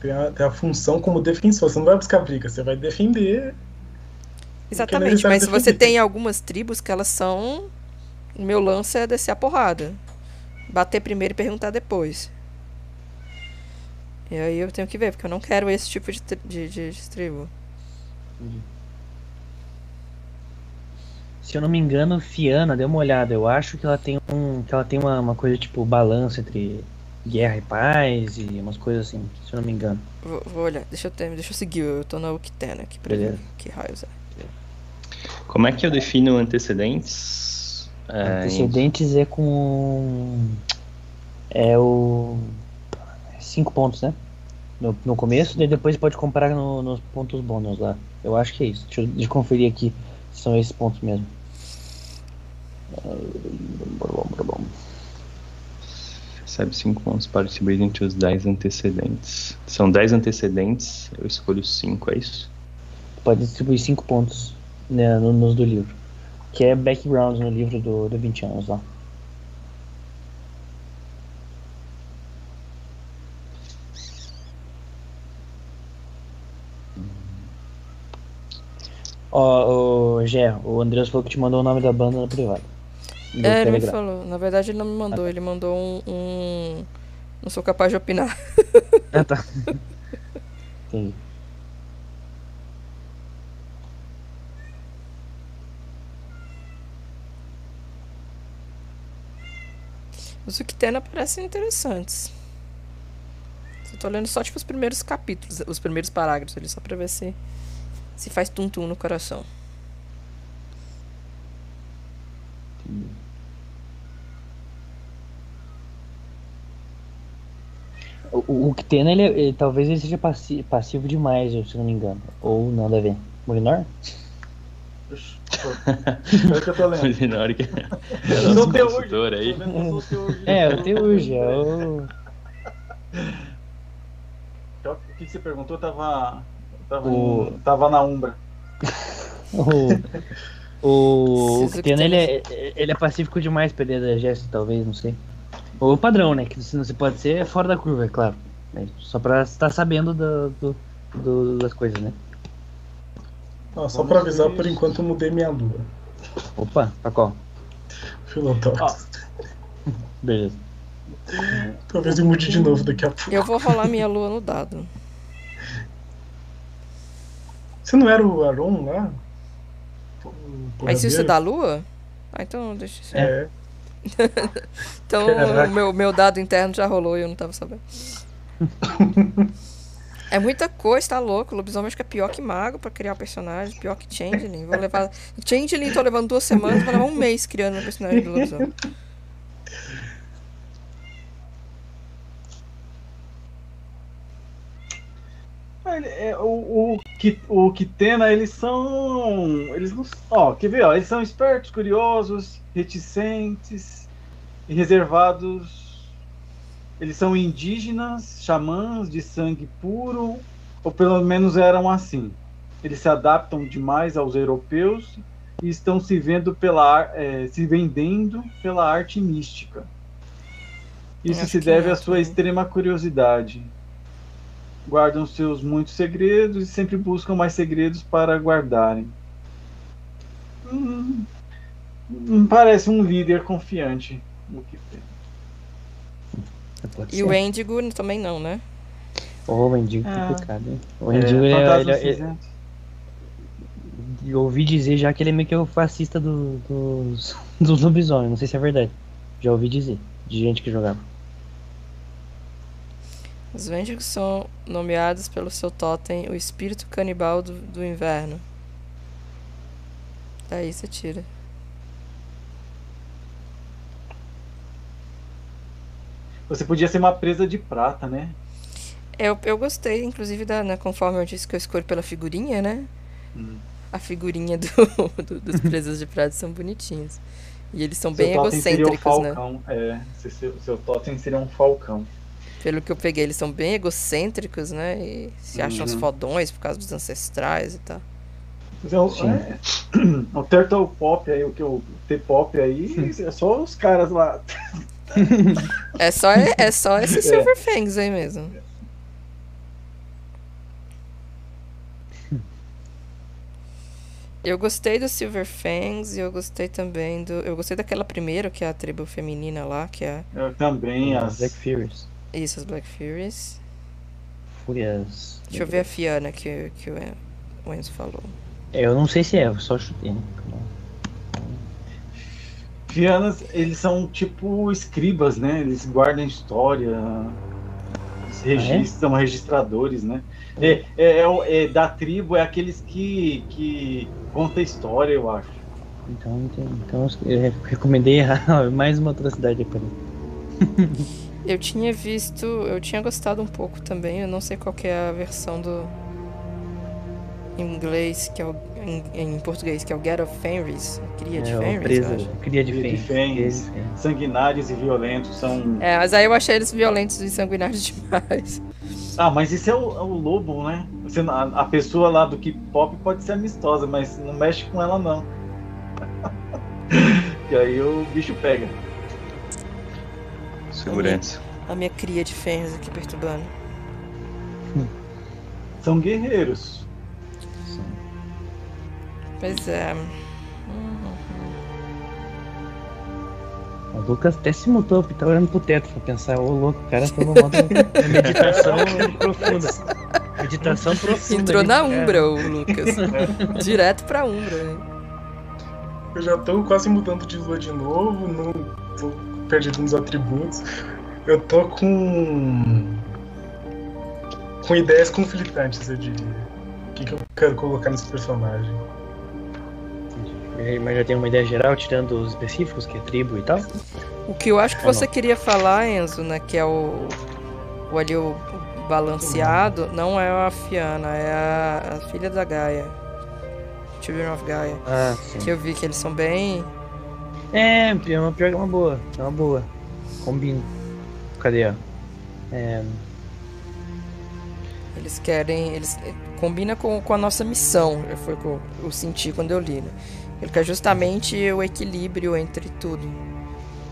Tem a, tem a função como defensor. Você não vai buscar briga, você vai defender. Exatamente, mas você defender. tem algumas tribos que elas são. O meu lance é descer a porrada. Bater primeiro e perguntar depois. E aí eu tenho que ver, porque eu não quero esse tipo de, de, de, de tribo. Se eu não me engano, Fiana, dê uma olhada, eu acho que ela tem um. que ela tem uma, uma coisa tipo balanço entre guerra e paz e umas coisas assim, se eu não me engano. Vou, vou olhar, deixa eu, ter, deixa eu seguir, eu tô na Uktena aqui pra ver Beleza. que raios é. Como é que eu defino antecedentes? É, em- Antecedentes é com. É o. Cinco pontos, né? No, no começo, daí depois pode comparar no- nos pontos bônus lá. Eu acho que é isso. Deixa eu, deixa eu conferir aqui se são esses pontos mesmo. Recebe 5 pontos para distribuir entre os 10 antecedentes. São 10 antecedentes, eu escolho 5, é isso? Pode distribuir cinco pontos né, no- nos do livro. Que é background no livro do, do 20 anos lá. Ó, o Gé, o Andreas falou que te mandou o nome da banda no privado. É, ele me falou. Na verdade, ele não me mandou, ele mandou um. um- Não sou capaz de opinar. Ah, tá. Entendi. Os Uktena parecem interessantes. Eu tô lendo só tipo os primeiros capítulos, os primeiros parágrafos ali, só pra ver se, se faz tum-tum no coração. O, o Uktena, ele, é- ele- talvez ele seja passi- passivo demais, se eu não me engano. Ou nada a ver. Molinor? Pior que eu tô lendo. Hora que. Eu É sou nosso teu consultor aí. Eu É, o Teuge, é o... O que que você perguntou? Tava. Tava, O- em- tava na Umbra. O, o, o ele é, ele é pacífico demais pra ele da Jesse, talvez, não sei. Ou o padrão, né? Que se não se pode ser é fora da curva, é claro. Mas Só pra estar sabendo do, do- do- das coisas, né? Ó, só pra avisar, por enquanto eu mudei minha lua. Opa, pra qual? Filotóx. Beleza. Talvez eu mude de novo daqui a pouco. Eu vou rolar minha lua no dado. Você não era o Aron lá? Mas isso é da lua? Ah, então deixa isso. É. Então Caraca. o meu, meu dado interno já rolou e eu não tava sabendo. É muita coisa, tá louco. O lobisomem acho que é pior que mago pra criar personagem, pior que Changeling. Vou levar. Changeling tô levando duas semanas, vou levar um mês criando um personagem do lobisomem. É, o, o, o Kitena, eles são. Eles não. Ó, quer ver? Ó, eles são espertos, curiosos, reticentes e reservados. Eles são indígenas, xamãs de sangue puro, ou pelo menos eram assim. Eles se adaptam demais aos europeus e estão se vendo pela eh, se vendendo pela arte mística. Isso se deve não, à sua né? extrema curiosidade guardam seus muitos segredos e sempre buscam mais segredos para guardarem. Hum, parece um líder confiante. no que tem. Pode E ser. o Endigo também não, né? Ô, o Endigo Ah. complicado, hein? O Endigo, É, ele, é- ele, é- cinzento. eu ouvi dizer já que ele é meio que o fascista do- dos, dos lobisomens, não sei se é verdade. Já ouvi dizer, de gente que jogava. Os Vendigos são nomeados pelo seu totem, o espírito canibal do, do inverno. Daí você tira. Você podia ser uma presa de prata, né? Eu, eu gostei, inclusive, da, né, conforme eu disse que eu escolho pela figurinha, né? Hum. A figurinha do, do- dos presas de prata são bonitinhos. E eles são Seu bem totem seria um egocêntricos, né? falcão. É, seu, seu totem seria um falcão. Pelo que eu peguei, eles são bem egocêntricos, né? E se acham os Uhum. fodões por causa dos ancestrais e tal. Mas é o, Sim. é, o Turtle Pop aí, o que o T-Pop aí, é só os caras lá. É só, é só esses Silver Fangs aí mesmo. Eu gostei do Silver Fangs e eu gostei também do. Eu gostei daquela primeira, que é a tribo feminina lá, que é. Eu também, as. Black Furies. Isso, as Black Furies. Fúrias. Deixa eu ver a Fiana que, que o En- o Enzo falou. É, Eu não sei se é, eu só chutei, né? Fianas, eles são tipo escribas, né? Eles guardam história, eles registram, são registradores, né? É, é, é é da tribo, é aqueles que, que conta história, eu acho. Então, entendi. então eu re- recomendei errar mais uma atrocidade ele. Eu tinha visto. Eu tinha gostado um pouco também. Eu não sei qual que é a versão do. Em inglês, que é o. Em, em português, que é o Get of Fenris. Cria de É, Fenris, presa, cria de de fênix. Sanguinários e violentos são. É, mas aí eu achei eles violentos e sanguinários demais. Ah, mas isso é o, é o lobo, né? Você, a, a pessoa lá do K-pop pode ser amistosa, mas não mexe com ela, não. e aí o bicho pega. Segurança. A minha cria de Fenris aqui perturbando. São guerreiros. Pois é. O Lucas até se mutou, porque tá olhando pro teto pra pensar, ô louco, o cara tá no modo é meditação profunda. Meditação profunda. Entrou ali, na cara. Umbra, o Lucas. Direto pra Umbra. né? Eu já tô quase mudando de lua de novo, não tô perdido nos atributos. Eu tô com. com ideias conflitantes, eu diria. O que, que eu quero colocar nesse personagem? Mas já tem uma ideia geral, tirando os específicos, que é tribo e tal? O que eu acho que Ou você não? queria falar, Enzo, né? Que é o. O ali o balanceado, não é a Fiana, é a, a filha da Gaia. Children of Gaia. Ah, Que sim. eu vi que eles são bem. É, pior que é uma boa. É uma boa. Combina. Cadê, ó? É, Eles querem. Eles combina com, com a nossa missão. Foi o que eu, eu senti quando eu li, né? Ele quer justamente o equilíbrio entre tudo.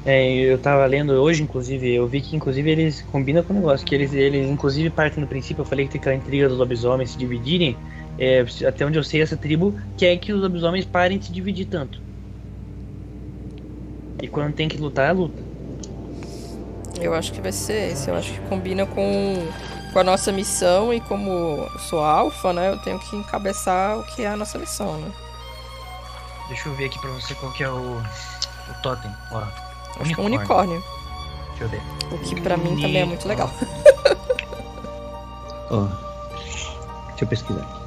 É, eu tava lendo hoje, inclusive, eu vi que inclusive eles combinam com o negócio, que eles, eles inclusive partem do princípio, eu falei que tem aquela intriga dos lobisomens se dividirem, é, até onde eu sei, essa tribo quer que os lobisomens parem de se dividir tanto. E quando tem que lutar, luta. Eu acho que vai ser esse. Eu acho que combina com, com a nossa missão e como eu sou alfa, né? Eu tenho que encabeçar o que é a nossa missão, né? Deixa eu ver aqui pra você qual que é o, o totem. Ó, Acho que é um unicórnio. Deixa eu ver. O que pra mim também é muito legal. Ó, Deixa eu pesquisar aqui.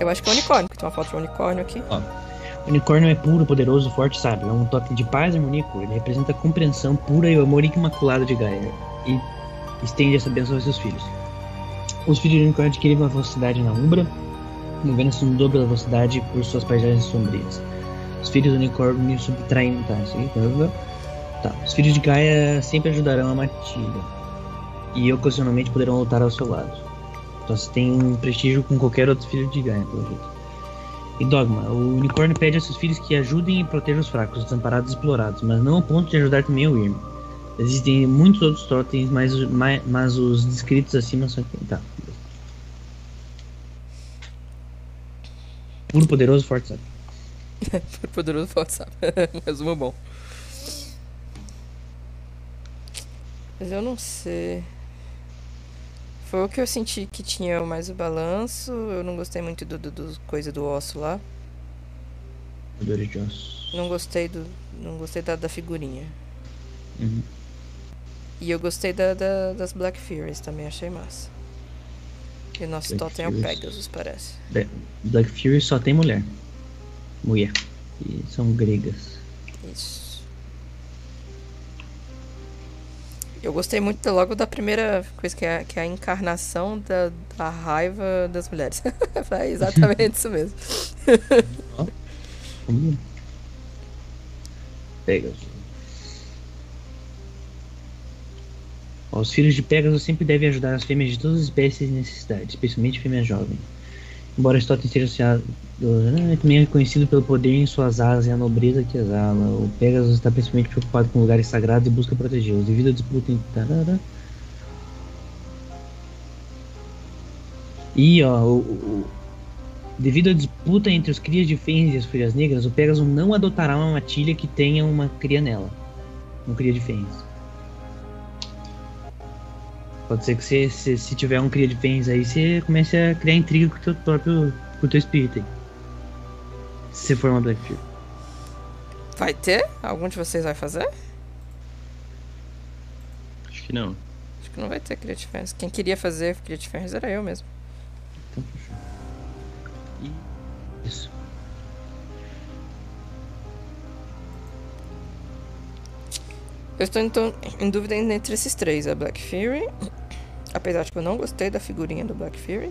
Eu acho que é um unicórnio, porque tem uma foto de um unicórnio aqui. O unicórnio é puro, poderoso, forte sábio. É um totem de paz e harmonia. Ele representa a compreensão pura e o amor imaculado de Gaia. E estende essa bênção aos seus filhos. Os filhos do unicórnio adquirem uma velocidade na umbra, movendo-se no dobro da velocidade por suas paisagens sombrias. Os filhos do unicórnio subtraem. Tá, tá, tá. Tá. Os filhos de Gaia sempre ajudarão a Matilda. E ocasionalmente poderão lutar ao seu lado. Então você tem um prestígio com qualquer outro filho de Gaia, pelo jeito. E Dogma, o unicórnio pede a seus filhos que ajudem e protejam os fracos, desamparados e explorados, mas não ao ponto de ajudar também o Irm. Existem muitos outros totens, mas, mas, mas os descritos acima são. Tá. Puro, poderoso, forte, sabe? Poderoso WhatsApp. Resumo bom. Mas eu não sei. Foi o que eu senti que tinha mais o balanço. Eu não gostei muito do, do, do coisa do osso lá. Poderes de ossos. Não gostei do. Não gostei da, da figurinha. Uhum. E eu gostei da, da- das Black Furies também, achei massa. E o nosso Black totem é o. Pegasus, parece. Black Fury só tem mulher. Mulher. E são gregas. Eu gostei muito logo da primeira coisa, que é, que é a encarnação da, da raiva das mulheres. é exatamente isso mesmo. Combina. Pegasus. Os filhos de Pegasus sempre devem ajudar as fêmeas de todas as espécies em necessidade, especialmente fêmeas jovens. Embora Stotten seja associado, ah, também é conhecido pelo poder em suas asas e a nobreza que exala. O Pegasus está principalmente preocupado com lugares sagrados e busca protegê-los. Devido à disputa. Tarará. E ó, o- o, Devido à disputa entre os crias de fênix e as fúrias negras, o Pegasus não adotará uma matilha que tenha uma cria nela. Um cria de fênix. Pode ser que você, se, se tiver um cria de fênix aí, você comece a criar intriga com o teu próprio com o teu espírito aí. Se você for uma Black Fury. Vai ter? Algum de vocês vai fazer? Acho que não. Acho que não vai ter Creative Fans. Quem queria fazer Creative Fans era eu mesmo. Eu estou então em dúvida entre esses três, a Black Fury. Apesar de que eu não gostei da figurinha do Black Fury.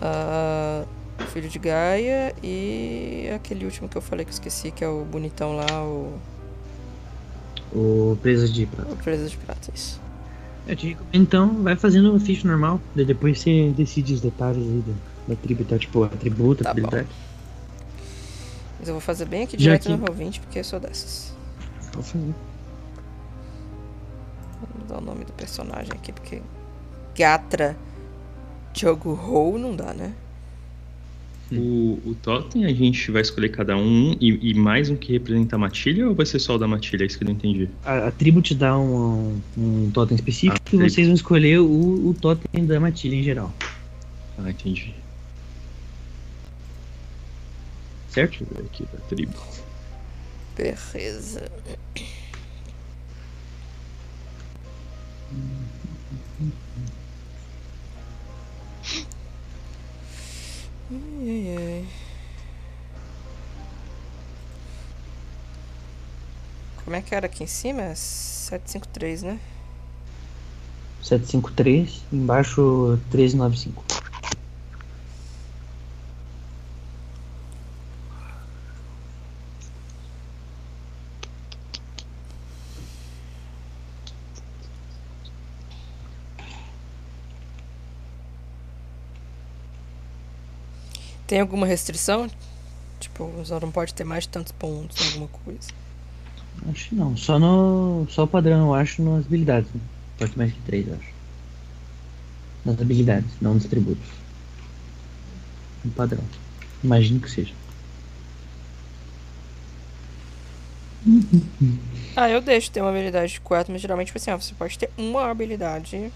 A o Filho de Gaia e aquele último que eu falei que eu esqueci, que é o bonitão lá, o, O Presa de Prata. o Presa de Prata. Isso. Eu te recomendo, então, vai fazendo o ficha normal. daí Depois você decide os detalhes aí da, da tribo e tal, tipo atributo, Tá habilidade. Mas eu vou fazer bem aqui Já direto que- no Roll20, porque eu sou dessas. Fazer. Vou dar o nome do personagem aqui, porque Gatra Jogo Roll não dá, né? O, o Totem a gente vai escolher cada um e, e mais um que representa a matilha ou vai ser só o da matilha? É isso que eu não entendi. A, a tribo te dá um, um totem específico Ah, e vocês vão escolher o, o totem da matilha em geral. Ah, entendi. Certo? Deixa eu ver aqui da tribo. Beleza. Ai, ai. Como é que era aqui em cima? É 753, né? 753, embaixo 1395. Tem alguma restrição? Tipo, só não pode ter mais de tantos pontos, alguma coisa. Acho que não, só no. Só o padrão, eu acho, nas habilidades. Né? Pode ter mais que 3, eu acho. Nas habilidades, não nos atributos. No padrão. Imagino que seja. Ah, eu deixo ter uma habilidade de 4, mas geralmente tipo assim, ó, você pode ter uma habilidade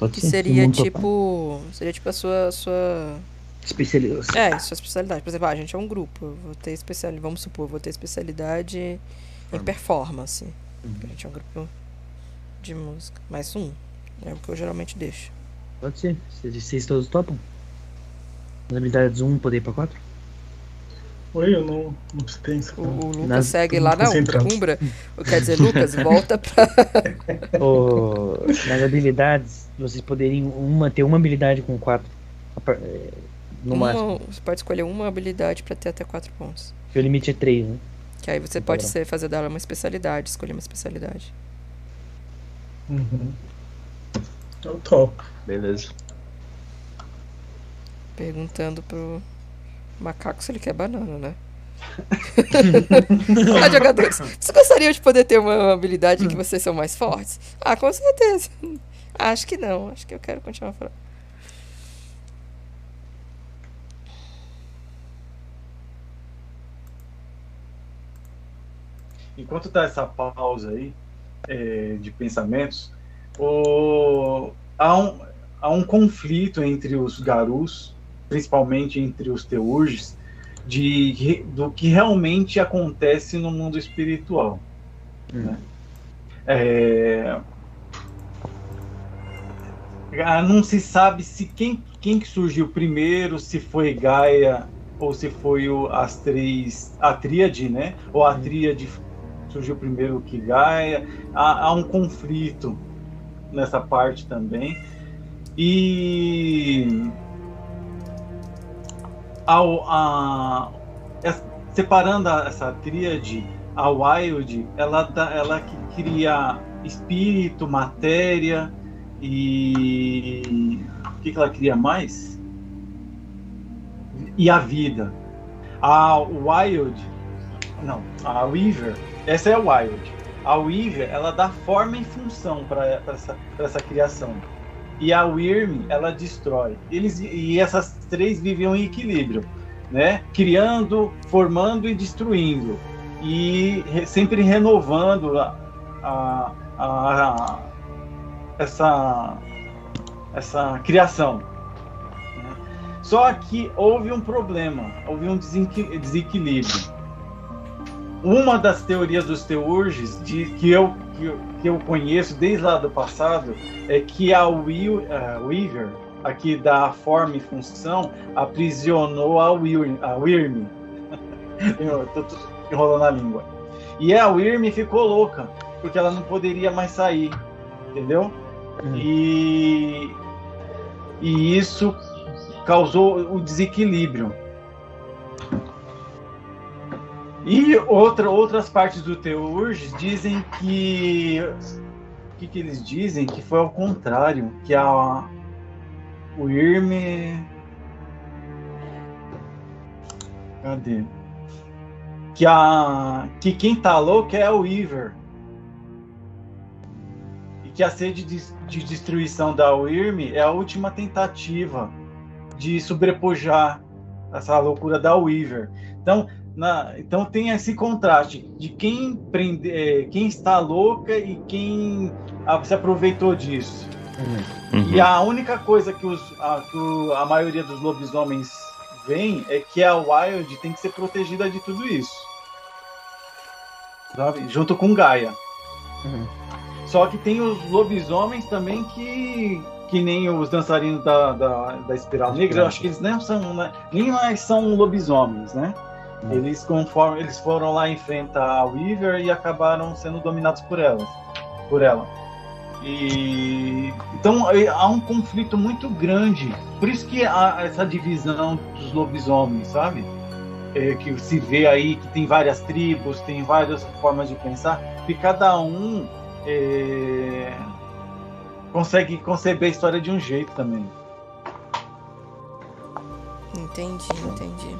Pode que ser. seria tipo. Seria tipo a sua. sua Especialização. é, sua especialidade. Por exemplo, ah, a gente é um grupo. Eu vou ter especialidade. Vamos supor, eu vou ter especialidade em performance. A gente é um grupo de música. Mais um. É o que eu geralmente deixo. Pode ser. Vocês todos topam? As habilidades 1, poder pra 4? Oi, eu não, não prestei isso. O, o Lucas Nas- segue lá na. Umbra. Quer dizer, Lucas, volta pra. Nas habilidades, vocês poderiam uma, ter uma habilidade com 4 no Uma- máximo. você pode escolher uma habilidade pra ter até 4 pontos. Porque o limite é 3, né? Que aí você pode bom. ser, fazer dela uma especialidade, escolher uma especialidade. Uhum. Eu topo. Beleza. Perguntando pro macaco se ele quer banana, né? Olá, jogadores. Vocês gostariam de poder ter uma habilidade em que vocês são mais fortes? Ah, com certeza. Acho que não. Acho que eu quero continuar falando. Enquanto tá essa pausa aí é, de pensamentos, o- há, um, há um conflito entre os Garus, principalmente entre os Teurges, de, do que realmente acontece no mundo espiritual. né? É, ah, não se sabe se quem, quem que surgiu primeiro, se foi Gaia ou se foi o, as três, a tríade, né? Ou a tríade surgiu primeiro que Gaia. Há, há um conflito nessa parte também. E ao, a, es- separando a- essa tríade, a Wild, ela, dá- ela que cria espírito, matéria e o que, que ela cria mais? E a vida. A Wild, não, a Weaver, essa é a Wild. A Weaver, ela dá forma e função para essa, essa criação. E a Wyrm, ela destrói. Eles, e essas três viviam em equilíbrio, né? Criando, formando e destruindo. E re- sempre renovando a, a, a- essa, essa criação. né? Só que houve um problema, houve um desequi- desequilíbrio. Uma das teorias dos teurges, de, que, eu, que, eu, que eu conheço desde lá do passado, é que a Weaver, aqui da forma e função, aprisionou a, Wyrm. tô, tô enrolando a língua. E a Wyrm ficou louca, porque ela não poderia mais sair, entendeu? Hum. E, e isso causou o desequilíbrio. E outra, outras partes do Teurges dizem que. O que, que eles dizem? Que foi ao contrário, que a. O Irme. Cadê? Que, a, que quem tá louco é o Weaver. E que a sede de, de destruição da Wyrm é a última tentativa de sobrepujar essa loucura da Weaver. Então, na- então tem esse contraste de quem, prende, eh, quem está louca e quem ah, se aproveitou disso. Uhum. Uhum. E a única coisa que, os, a, que o- a maioria dos lobisomens veem é que a Wild tem que ser protegida de tudo isso. Sabe? Junto com Gaia. Uhum. Só que tem os lobisomens também que. Que nem os dançarinos da, da, da Espiral Negra, eu acho que eles nem são, né, nem mais são lobisomens, né? Hum. Eles conforme eles foram lá enfrentar a Weaver e acabaram sendo dominados por ela, por ela. E então há um conflito muito grande. Por isso que há essa divisão dos lobisomens, sabe? É, que se vê aí que tem várias tribos, tem várias formas de pensar, e cada um é, consegue conceber a história de um jeito também. Entendi, entendi.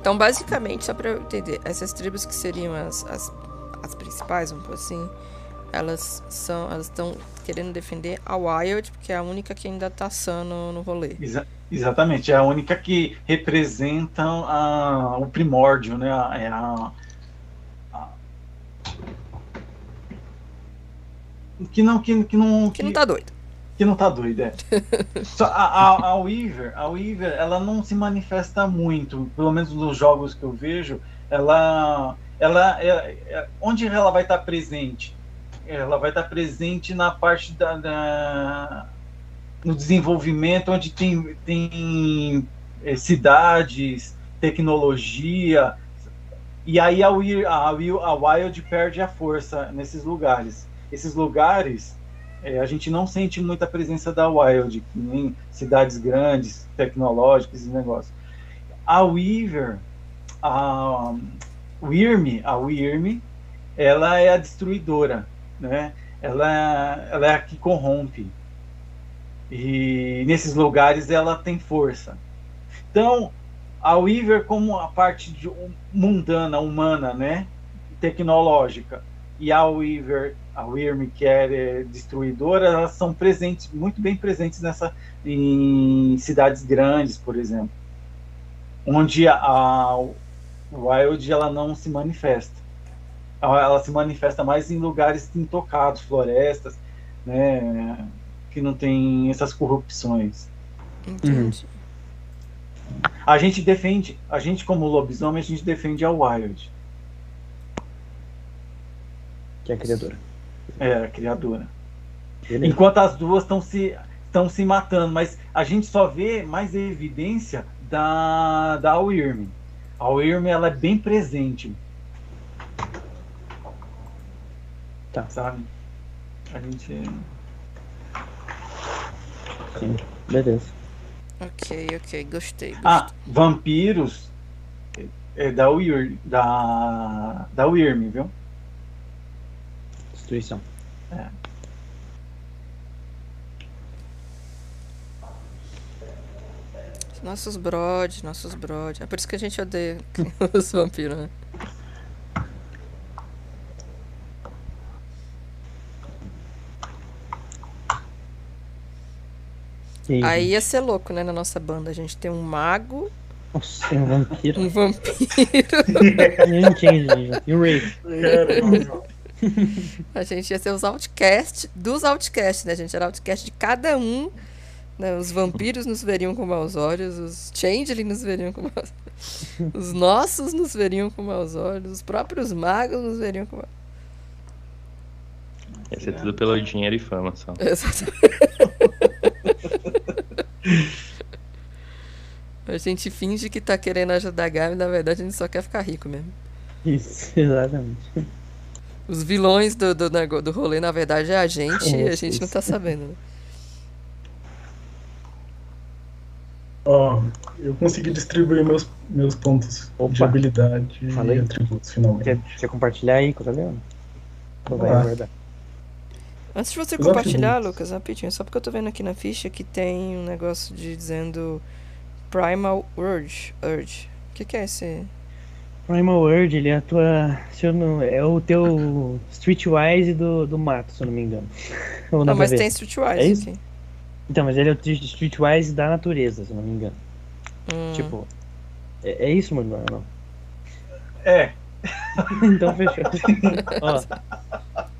Então, basicamente, só pra eu entender, essas tribos que seriam as, as, as principais, vamos por assim, elas são elas estão querendo defender a Wild, porque é a única que ainda tá sã no, no rolê. Exa- exatamente, é a única que representa a- o primórdio, né? É a, a- que não que, que não Que não tá doido. que não tá doida. É. Só a, a, a Weaver, a Weaver, ela não se manifesta muito, pelo menos nos jogos que eu vejo, ela ela é- é- onde ela vai estar presente? Ela vai estar presente na parte da, da- no desenvolvimento, onde tem, tem é, cidades, tecnologia, e aí a, a, a Wild perde a força nesses lugares. Esses lugares, é, a gente não sente muita presença da Wild, em cidades grandes, tecnológicas e negócios. A Weaver, a Wyrm, a Wyrm, ela é a destruidora, né? Ela, ela é a que corrompe. E nesses lugares ela tem força. Então, a Weaver como a parte de, mundana, humana, né? Tecnológica. E a Weaver, a Wyrm, que é destruidora, elas são presentes, muito bem presentes nessa, em cidades grandes, por exemplo. Onde a, a Wild ela não se manifesta. Ela se manifesta mais em lugares intocados, florestas, né? Que não tem essas corrupções. Entendi. A gente defende, a gente como lobisomem, a gente defende a Wild. Que é a criadora. É, a criadora. Beleza. Enquanto as duas estão se, estão se matando, mas a gente só vê mais evidência da, da Wyrm. A Wyrm, ela é bem presente. Tá. Sabe? A gente... Sim, beleza. Ok, ok, gostei. gostei. Ah, vampiros é da Weir, da da Wyrm, viu? Destruição. É. Nossos brod, nossos brod. É por isso que a gente odeia os vampiros, né? Aí ia ser louco, né, na nossa banda. A gente tem um mago. Nossa, um vampiro. Um vampiro. e um Ray. a gente ia ser os outcasts dos outcasts, né? A gente era outcast de cada um. Né? Os vampiros nos veriam com maus olhos, os changeling nos veriam com maus olhos. Os nossos nos veriam com maus olhos, os próprios magos nos veriam com maus Ia ser tudo pelo dinheiro e fama só. Exatamente. A gente finge que tá querendo ajudar a Gabi, na verdade a gente só quer ficar rico mesmo. Isso, exatamente. Os vilões do, do, do rolê, na verdade, é a gente e a gente não tá sabendo, né? Ó, oh, eu consegui distribuir meus, meus pontos Opa. de habilidade Falei. e atributos finalmente. Quer, quer compartilhar aí com o Leandro? Ou vai ah. Antes de você Os compartilhar, atributos. Lucas, rapidinho, só porque eu tô vendo aqui na ficha que tem um negócio de dizendo Primal Urge. Urge. O que, que é esse? Primal Urge, ele é a tua. Se eu não, é o teu Streetwise do, do mato, se eu não me engano. Ou não, mas tem Streetwise é isso? aqui. Então, mas ele é o Streetwise da natureza, se eu não me engano. Hum. Tipo. É, é isso, mano? Não. É. então fechou. Ó.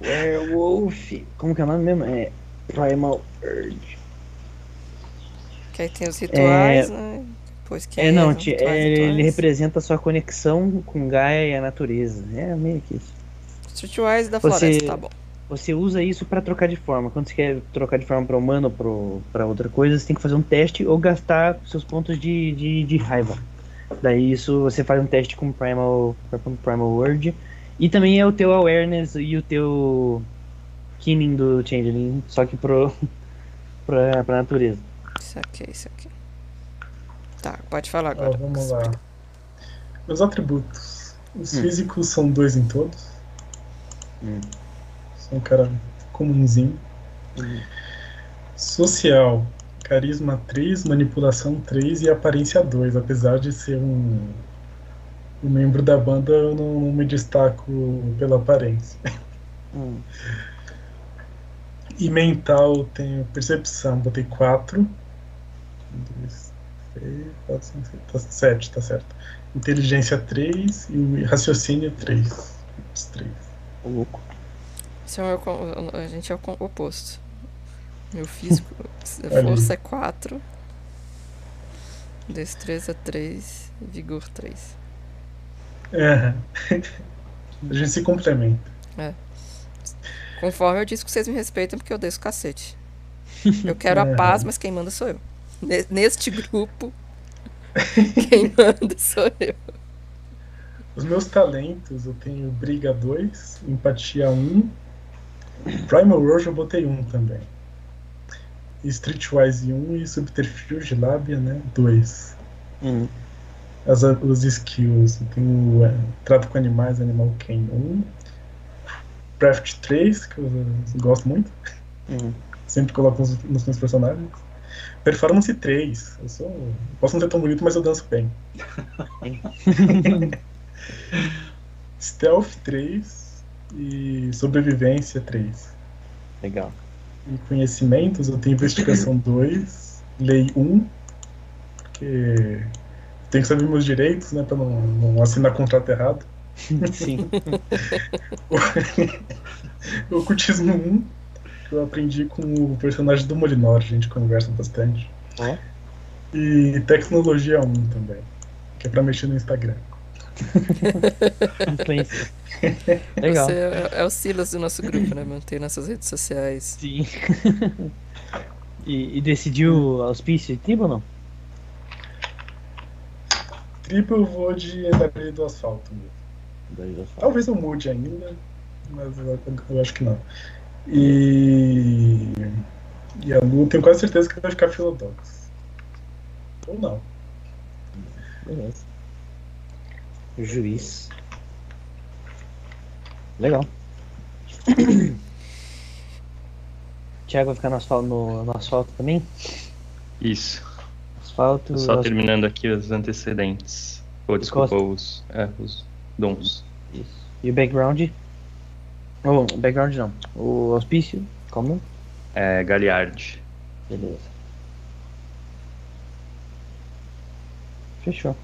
Werewolf. Como que é o nome mesmo? É Primal Urge. Que aí tem os rituais, é... né? Pois que é, não, rituais, é, rituais. ele representa a sua conexão com Gaia e a natureza. É meio que isso. Rituais da você, floresta, tá bom. Você usa isso para trocar de forma. Quando você quer trocar de forma para humano ou para outra coisa, você tem que fazer um teste ou gastar seus pontos de, de, de raiva. Daí isso você faz um teste com Primal, Primal Word e também é o teu awareness e o teu kinning do Changeling, só que pro, pra, pra natureza. Isso aqui, isso aqui. Tá, pode falar agora. vamos lá. Meus atributos. Os hum. físicos são dois em todos. Hum. Sou um cara comumzinho. Hum. Social. Carisma 3, manipulação 3 e aparência 2, apesar de ser um o membro da banda eu não, não me destaco pela aparência. Hum. E mental tenho percepção, botei 4. 2, 3, 4, 5, 6, tá 7, tá certo. Inteligência 3 e raciocínio 3. Os 3. O louco. Esse é o meu, a gente é o oposto. Meu físico, força é 4. Destreza 3, vigor 3. É. A gente se complementa. É. Conforme eu disse que vocês me respeitam, porque eu desço cacete. Eu quero a Aham. paz, mas quem manda sou eu. Ne- Neste grupo, quem manda sou eu. Os meus talentos, eu tenho Briga 2, Empatia 1, Primal Rush eu botei 1 também. Streetwise 1 e Subterfuge Lábia, né? 2. Hum. As, os skills, eu tenho é, Trato com Animais, Animal Ken 1. Craft 3, que eu gosto muito. Hum. Sempre coloco nos, nos meus personagens. Performance 3. Eu sou. Posso não ser tão bonito, mas eu danço bem. Stealth 3 e Sobrevivência 3. Legal. E conhecimentos, eu tenho Investigação 2, Lei 1, porque tenho que saber meus direitos, né, pra não, não assinar contrato errado. Sim. Ocultismo 1, que eu aprendi com o personagem do Molinor, a gente conversa bastante. Ó. E Tecnologia 1 também, que é pra mexer no Instagram. Influência. Legal. Você é, é o Silas do nosso grupo, né? Manter nossas redes sociais. Sim. e, e decidiu auspício de tribo ou não? Triple eu vou de Andarilha do Asfalto mesmo. Talvez eu mude ainda, mas eu, eu acho que não. E, e a Lu, tenho quase certeza que vai ficar Philodox. Ou não. Beleza. Juiz. Legal. Thiago vai ficar no asfalto, no, no asfalto também? Isso. Asfalto. Só as- terminando aqui os antecedentes. Ou desculpa, os, é, os dons. Isso. E o background? Oh, o background não. O auspício? Como? É, Galiard. Beleza. Fechou.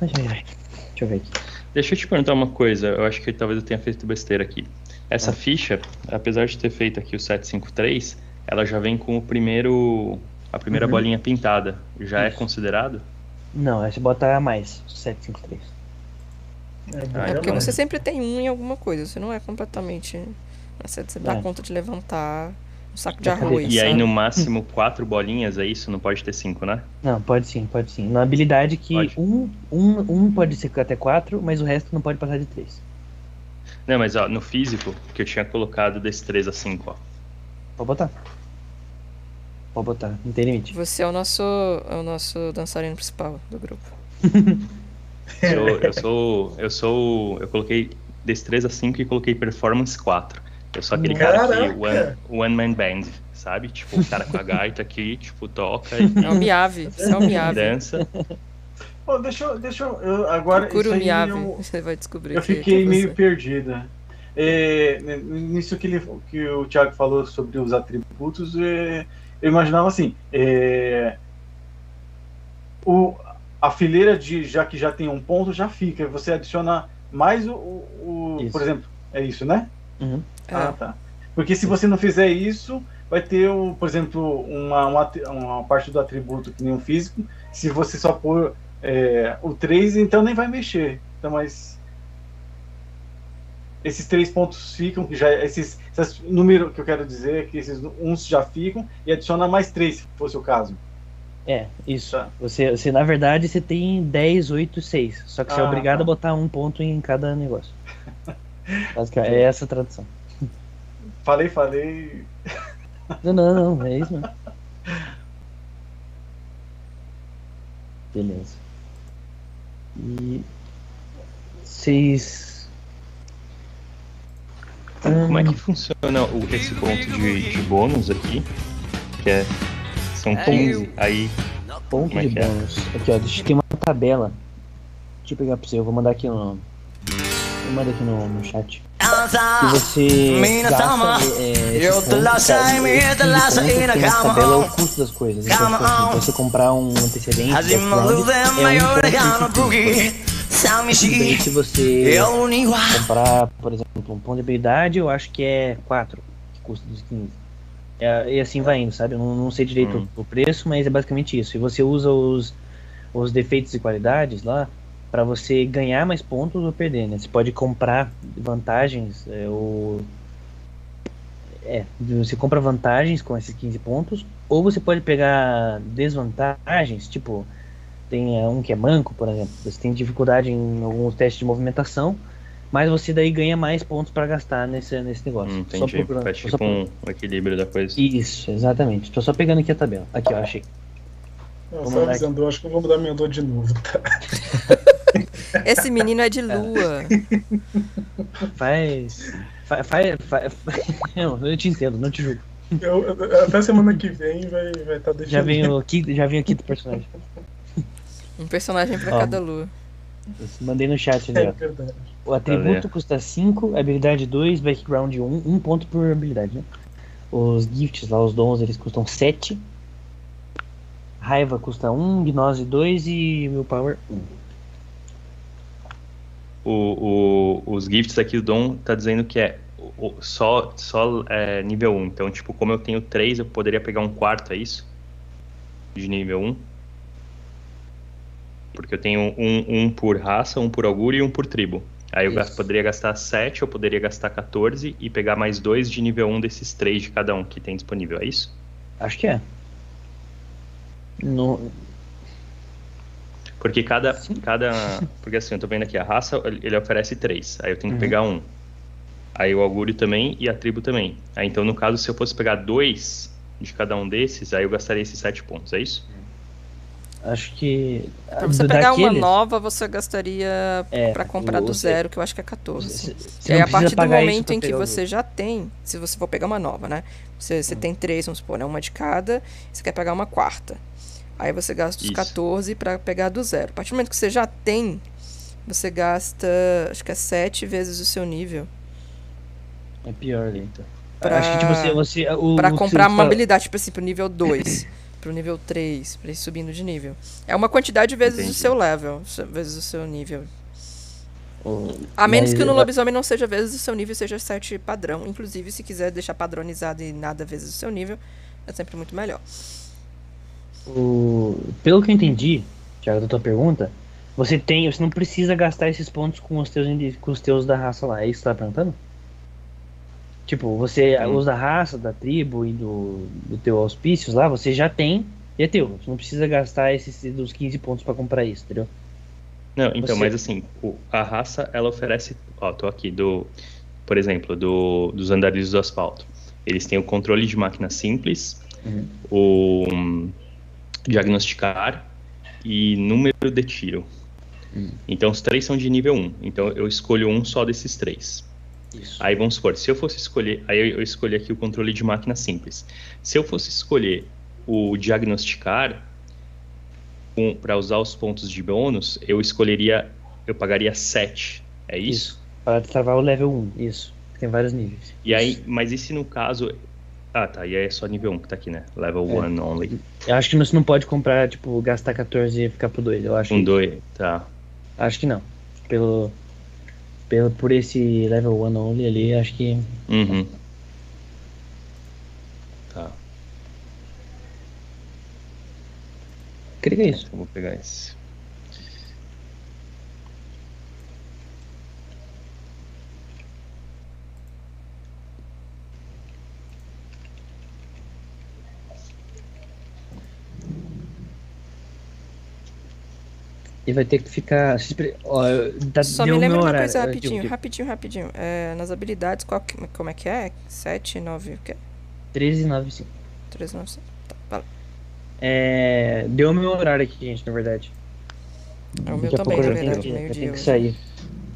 Ai, ai, ai. Deixa eu ver aqui. Deixa eu te perguntar uma coisa, eu acho que talvez eu tenha feito besteira aqui. Essa Ah. ficha, apesar de ter feito aqui o 753, ela já vem com o primeiro. a primeira Uhum. bolinha pintada. Já é Isso. considerado? Não, aí você bota a mais. 753. É, Ah, É porque então. você sempre tem um em alguma coisa, você não é completamente. Você você dá É. conta de levantar um saco de arroz. E aí no máximo quatro bolinhas, é isso? Não pode ter cinco, né? Não, pode sim, pode sim. Na habilidade que Pode. um, um, um pode ser até 4, mas o resto não pode passar de 3. Não, mas ó, no físico, que eu tinha colocado desse 3 a 5, ó. Pode botar. Pode botar, não tem limite. Você é o nosso, é o nosso dançarino principal do grupo. Sou- eu sou. Eu sou. Eu coloquei desse 3 a 5 e coloquei performance 4. Eu sou aquele cara que. Caraca! One, one man band, sabe? Tipo, o cara com a gaita aqui, tipo, toca e É o Miave, você é o Miave. dança. Pô, deixa eu. Deixa eu, eu- agora. Procura isso o Miave, eu- você vai descobrir Eu que- fiquei que é meio você. perdida. É, nisso que, ele, que o Thiago falou sobre os atributos, é, eu imaginava assim: é, o, a fileira de já que já tem um ponto já fica. Você adiciona mais o, o- o- Isso. por exemplo, é isso, né? Uhum. É. Ah, tá. Porque se você não fizer isso, vai ter, o, por exemplo, uma, uma, uma parte do atributo que nem um físico. Se você só pôr é, o 3, então nem vai mexer. Então, mas. Esses três pontos ficam, que já. Esses, esses número que eu quero dizer é que esses uns já ficam e adiciona mais três, se fosse o caso. É, isso. Tá. Você, você, na verdade, você tem 10, 8, 6. Só que você é Ah, obrigado tá. a botar um ponto em cada negócio. Basicamente, é essa a tradução. Falei, falei. Não, não, não, é isso mesmo. Beleza. E vocês. Como é Hum, que funciona o, esse ponto de, de bônus aqui? Que é. São 15. Aí. ponto é de é? bônus. Aqui, ó, deixa eu ter uma tabela. Deixa eu pegar pra você, eu vou mandar aqui no. Eu mando aqui no, no chat. Que você gasta é, esse cara, on. o custo das coisas. Então, tipo assim, você comprar um antecedente, background, é um Daí, she, se você comprar, por exemplo, um ponto de habilidade, eu acho que é 4, que custa dos 15. É, e assim vai indo, sabe? Eu não, não sei direito Hum. o, o preço, mas é basicamente isso. E você usa os, os defeitos e qualidades lá para você ganhar mais pontos ou perder, né? Você pode comprar vantagens, é, ou... É, você compra vantagens com esses 15 pontos, ou você pode pegar desvantagens, tipo, tem é, um que é manco, por exemplo, você tem dificuldade em alguns testes de movimentação, mas você daí ganha mais pontos para gastar nesse, nesse negócio. Hum, Só entendi. procurando- Faz tô tipo só- um, um equilíbrio da coisa. Isso, exatamente. Tô só pegando aqui a tabela. Aqui, ó, achei. Só lá. avisando, eu acho que eu vou mudar minha dor de novo, tá? Esse menino é de lua. Faz. Faz. faz, faz- Não, eu te entendo, não te julgo. Eu- eu- até semana que vem vai estar vai tá definido. Já vem o quinto, já vem o quinto personagem. Um personagem pra Ó. cada lua. Mandei no chat ali, É verdade. O atributo custa 5, habilidade 2, background 1, 1 ponto por habilidade, né? Os gifts lá, os dons, eles custam 7. Raiva custa 1, gnose 2 e willpower 1. O, o- os gifts aqui, o Dom tá dizendo que é só, só é, nível 1. Então, tipo, como eu tenho 3, eu poderia pegar um quarto, é isso? De nível 1. Porque eu tenho um, um por raça, um por augúrio e um por tribo. Aí eu Isso. gas- poderia gastar 7, eu poderia gastar 14 e pegar mais dois de nível 1 desses 3 de cada um que tem disponível, é isso? Acho que é. No, Porque cada, Sim. cada. Porque assim, eu tô vendo aqui, a raça ele oferece três. Aí eu tenho que Uhum. pegar um. Aí o augúrio também e a tribo também. Aí então, no caso, se eu fosse pegar dois de cada um desses, aí eu gastaria esses sete pontos, é isso? acho que. Pra você pegar uma daqueles, nova, você gastaria É, pra comprar do você- zero, que eu acho que é 14. Você, E aí, a partir do momento em que você você já tem, se você for pegar uma nova, né? Você, Hum. você tem três, vamos supor, né? Uma de cada, você quer pegar uma quarta. Aí você gasta os Isso. 14 pra pegar do zero. A partir do momento que você já tem, você gasta, acho que é 7 vezes o seu nível. É pior ali. Pra- Acho que tipo, você. você o, Pra o comprar você uma fala- habilidade, tipo assim, pro nível 2, pro nível 3, pra ir subindo de nível. É uma quantidade vezes o Entendi. seu level, vezes o seu nível. o- A menos que no lobisomem não seja vezes o seu nível, seja 7 padrão. Inclusive, se quiser deixar padronizado e nada vezes o seu nível, é sempre muito melhor. O... Pelo que eu entendi, Thiago, da tua pergunta, você tem. Você não precisa gastar esses pontos com os teus, com os teus da raça lá. É isso que você tá perguntando? Tipo, você Hum. os da raça, da tribo e do, do teu auspícios lá, você já tem e é teu. Você não precisa gastar esses dos 15 pontos pra comprar isso, entendeu? Não, então, Você- mas assim, a raça, ela oferece. Ó, tô aqui, do. Por exemplo, do, dos andarilhos do asfalto. Eles têm o controle de máquina simples, Uhum. o diagnosticar e número de tiro. Hum. Então, os três são de nível 1. Então, eu escolho um só desses três. Isso. Aí vamos supor, se eu fosse escolher, aí eu, escolhi aqui o controle de máquina simples. Se eu fosse escolher o diagnosticar para usar os pontos de bônus, eu escolheria, eu pagaria 7. É isso? Isso. Para travar o level 1. Isso. Tem vários níveis. E aí, mas e se no caso. Ah, tá. E aí é só nível 1 que tá aqui, né? Level É. 1 only. Eu acho que você não pode comprar, tipo, gastar 14 e ficar pro 2. Eu acho Um que, 2, tá. acho que não. Pelo, pelo. Por esse level 1 only ali, acho que. Uhum. Tá. Creio que é isso. Eu vou pegar esse. E vai ter que ficar. Ó, tá, Só me lembra uma horário. coisa rapidinho, digo, rapidinho, rapidinho. É, nas habilidades, qual que- como é que é? 7, 9, o quê? 13 9 5. 3, 9, 5. Tá, vai lá. É, deu o meu horário aqui, gente, na verdade. É o meu Daqui também, na eu tenho verdade, que- eu meio-dia tenho que sair.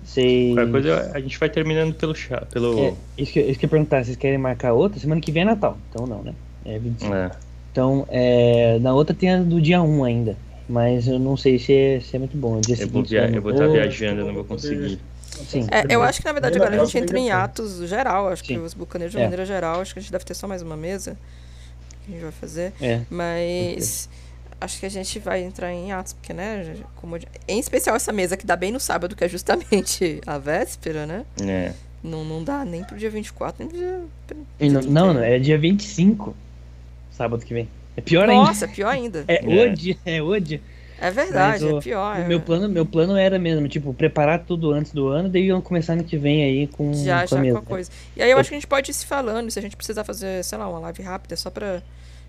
Vocês. Qualquer coisa a gente vai terminando pelo chá, pelo. É, isso, que, isso que eu ia perguntar, vocês querem marcar outra? Semana que vem é Natal, então não, né? É 25. É. Então, é, na outra tem a do dia 1 ainda. Mas eu não sei se é, se é muito bom. Dia Eu vou, via... eu vou estar novo. viajando, eu não vou conseguir. Sim. É, eu acho que na verdade agora a gente entra em atos geral. Acho que Sim. os bucaneiros de É. maneira geral, acho que a gente deve ter só mais uma mesa que a gente vai fazer. É. Mas acho que a gente vai entrar em atos, porque, né? Como, em especial essa mesa que dá bem no sábado, que é justamente a véspera, né? É. Não, não dá nem pro dia 24, nem pro dia. E não, não, não, é dia 25, sábado que vem. É pior ainda. Nossa, pior ainda. É É. dia, é o dia. É verdade, é o- pior. É- meu plano, meu plano era mesmo, tipo, preparar tudo antes do ano, daí iam começar ano que vem aí com, Já, com já a com a coisa. E aí eu acho que a gente pode ir se falando, se a gente precisar fazer, sei lá, uma live rápida, só pra.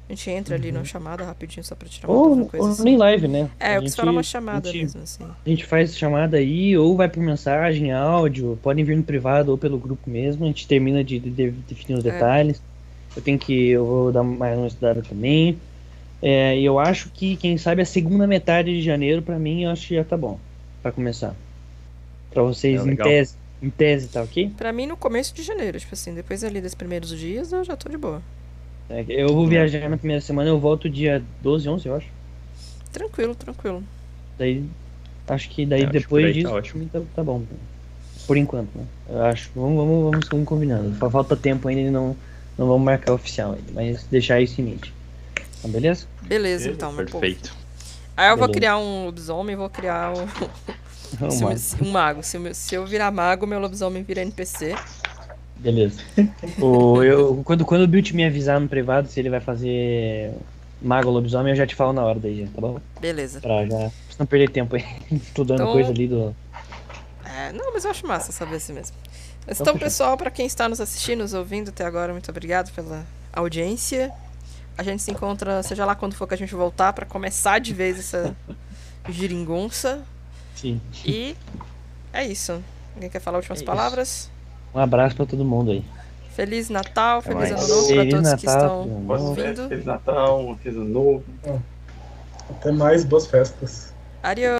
A gente entra ali na chamada rapidinho, só pra tirar uma Ou, dúvida, coisa ou assim. nem live, né? É, A eu gente- falar uma chamada gente, mesmo, assim. A gente faz chamada aí, ou vai por mensagem, áudio, podem vir no privado ou pelo grupo mesmo, a gente termina de, de- de definir os É. detalhes. Eu tenho que. Eu vou dar mais uma estudada também. É, e eu acho que, quem sabe, a segunda metade de janeiro, pra mim, eu acho que já tá bom. Pra começar. Pra vocês, É, em tese. Em tese, tá ok? Pra mim, no começo de janeiro, tipo assim, depois ali dos primeiros dias, eu já tô de boa. É, Eu vou viajar na primeira semana, eu volto dia 12, 11, eu acho. Tranquilo, tranquilo. Daí, acho que daí É, depois aí tá disso, ótimo. tá, tá bom. Por enquanto, né? Eu acho. Vamos, vamos, vamos, vamos combinando. Fa- Falta tempo ainda não, não vamos marcar oficial ainda, mas deixar isso em mente. Tá beleza? Beleza, então, meu povo. Perfeito. Aí eu vou criar um lobisomem vou criar um, lá. eu- se- um mago. Se, o meu- se eu virar mago, meu lobisomem vira NPC. Beleza. o, eu, quando, quando o Bilt me avisar no privado se ele vai fazer mago ou lobisomem, eu já te falo na hora daí, tá bom? Beleza. Pra já. Pra não perder tempo aí, estudando Então- coisa ali do. É, não, mas eu acho massa saber assim mesmo. Então, Então, pessoal, pra quem está nos assistindo, nos ouvindo até agora, muito obrigado pela audiência. A gente se encontra, seja lá quando for que a gente voltar, pra começar de vez essa giringonça. Sim. E é isso. Alguém quer falar últimas É palavras? Um abraço pra todo mundo aí. Feliz Natal, feliz mais. ano novo pra Feliz todos que Natal, estão Boas mundo. ouvindo. Feliz Natal, Feliz Ano Novo. Até mais, boas festas. Adiós.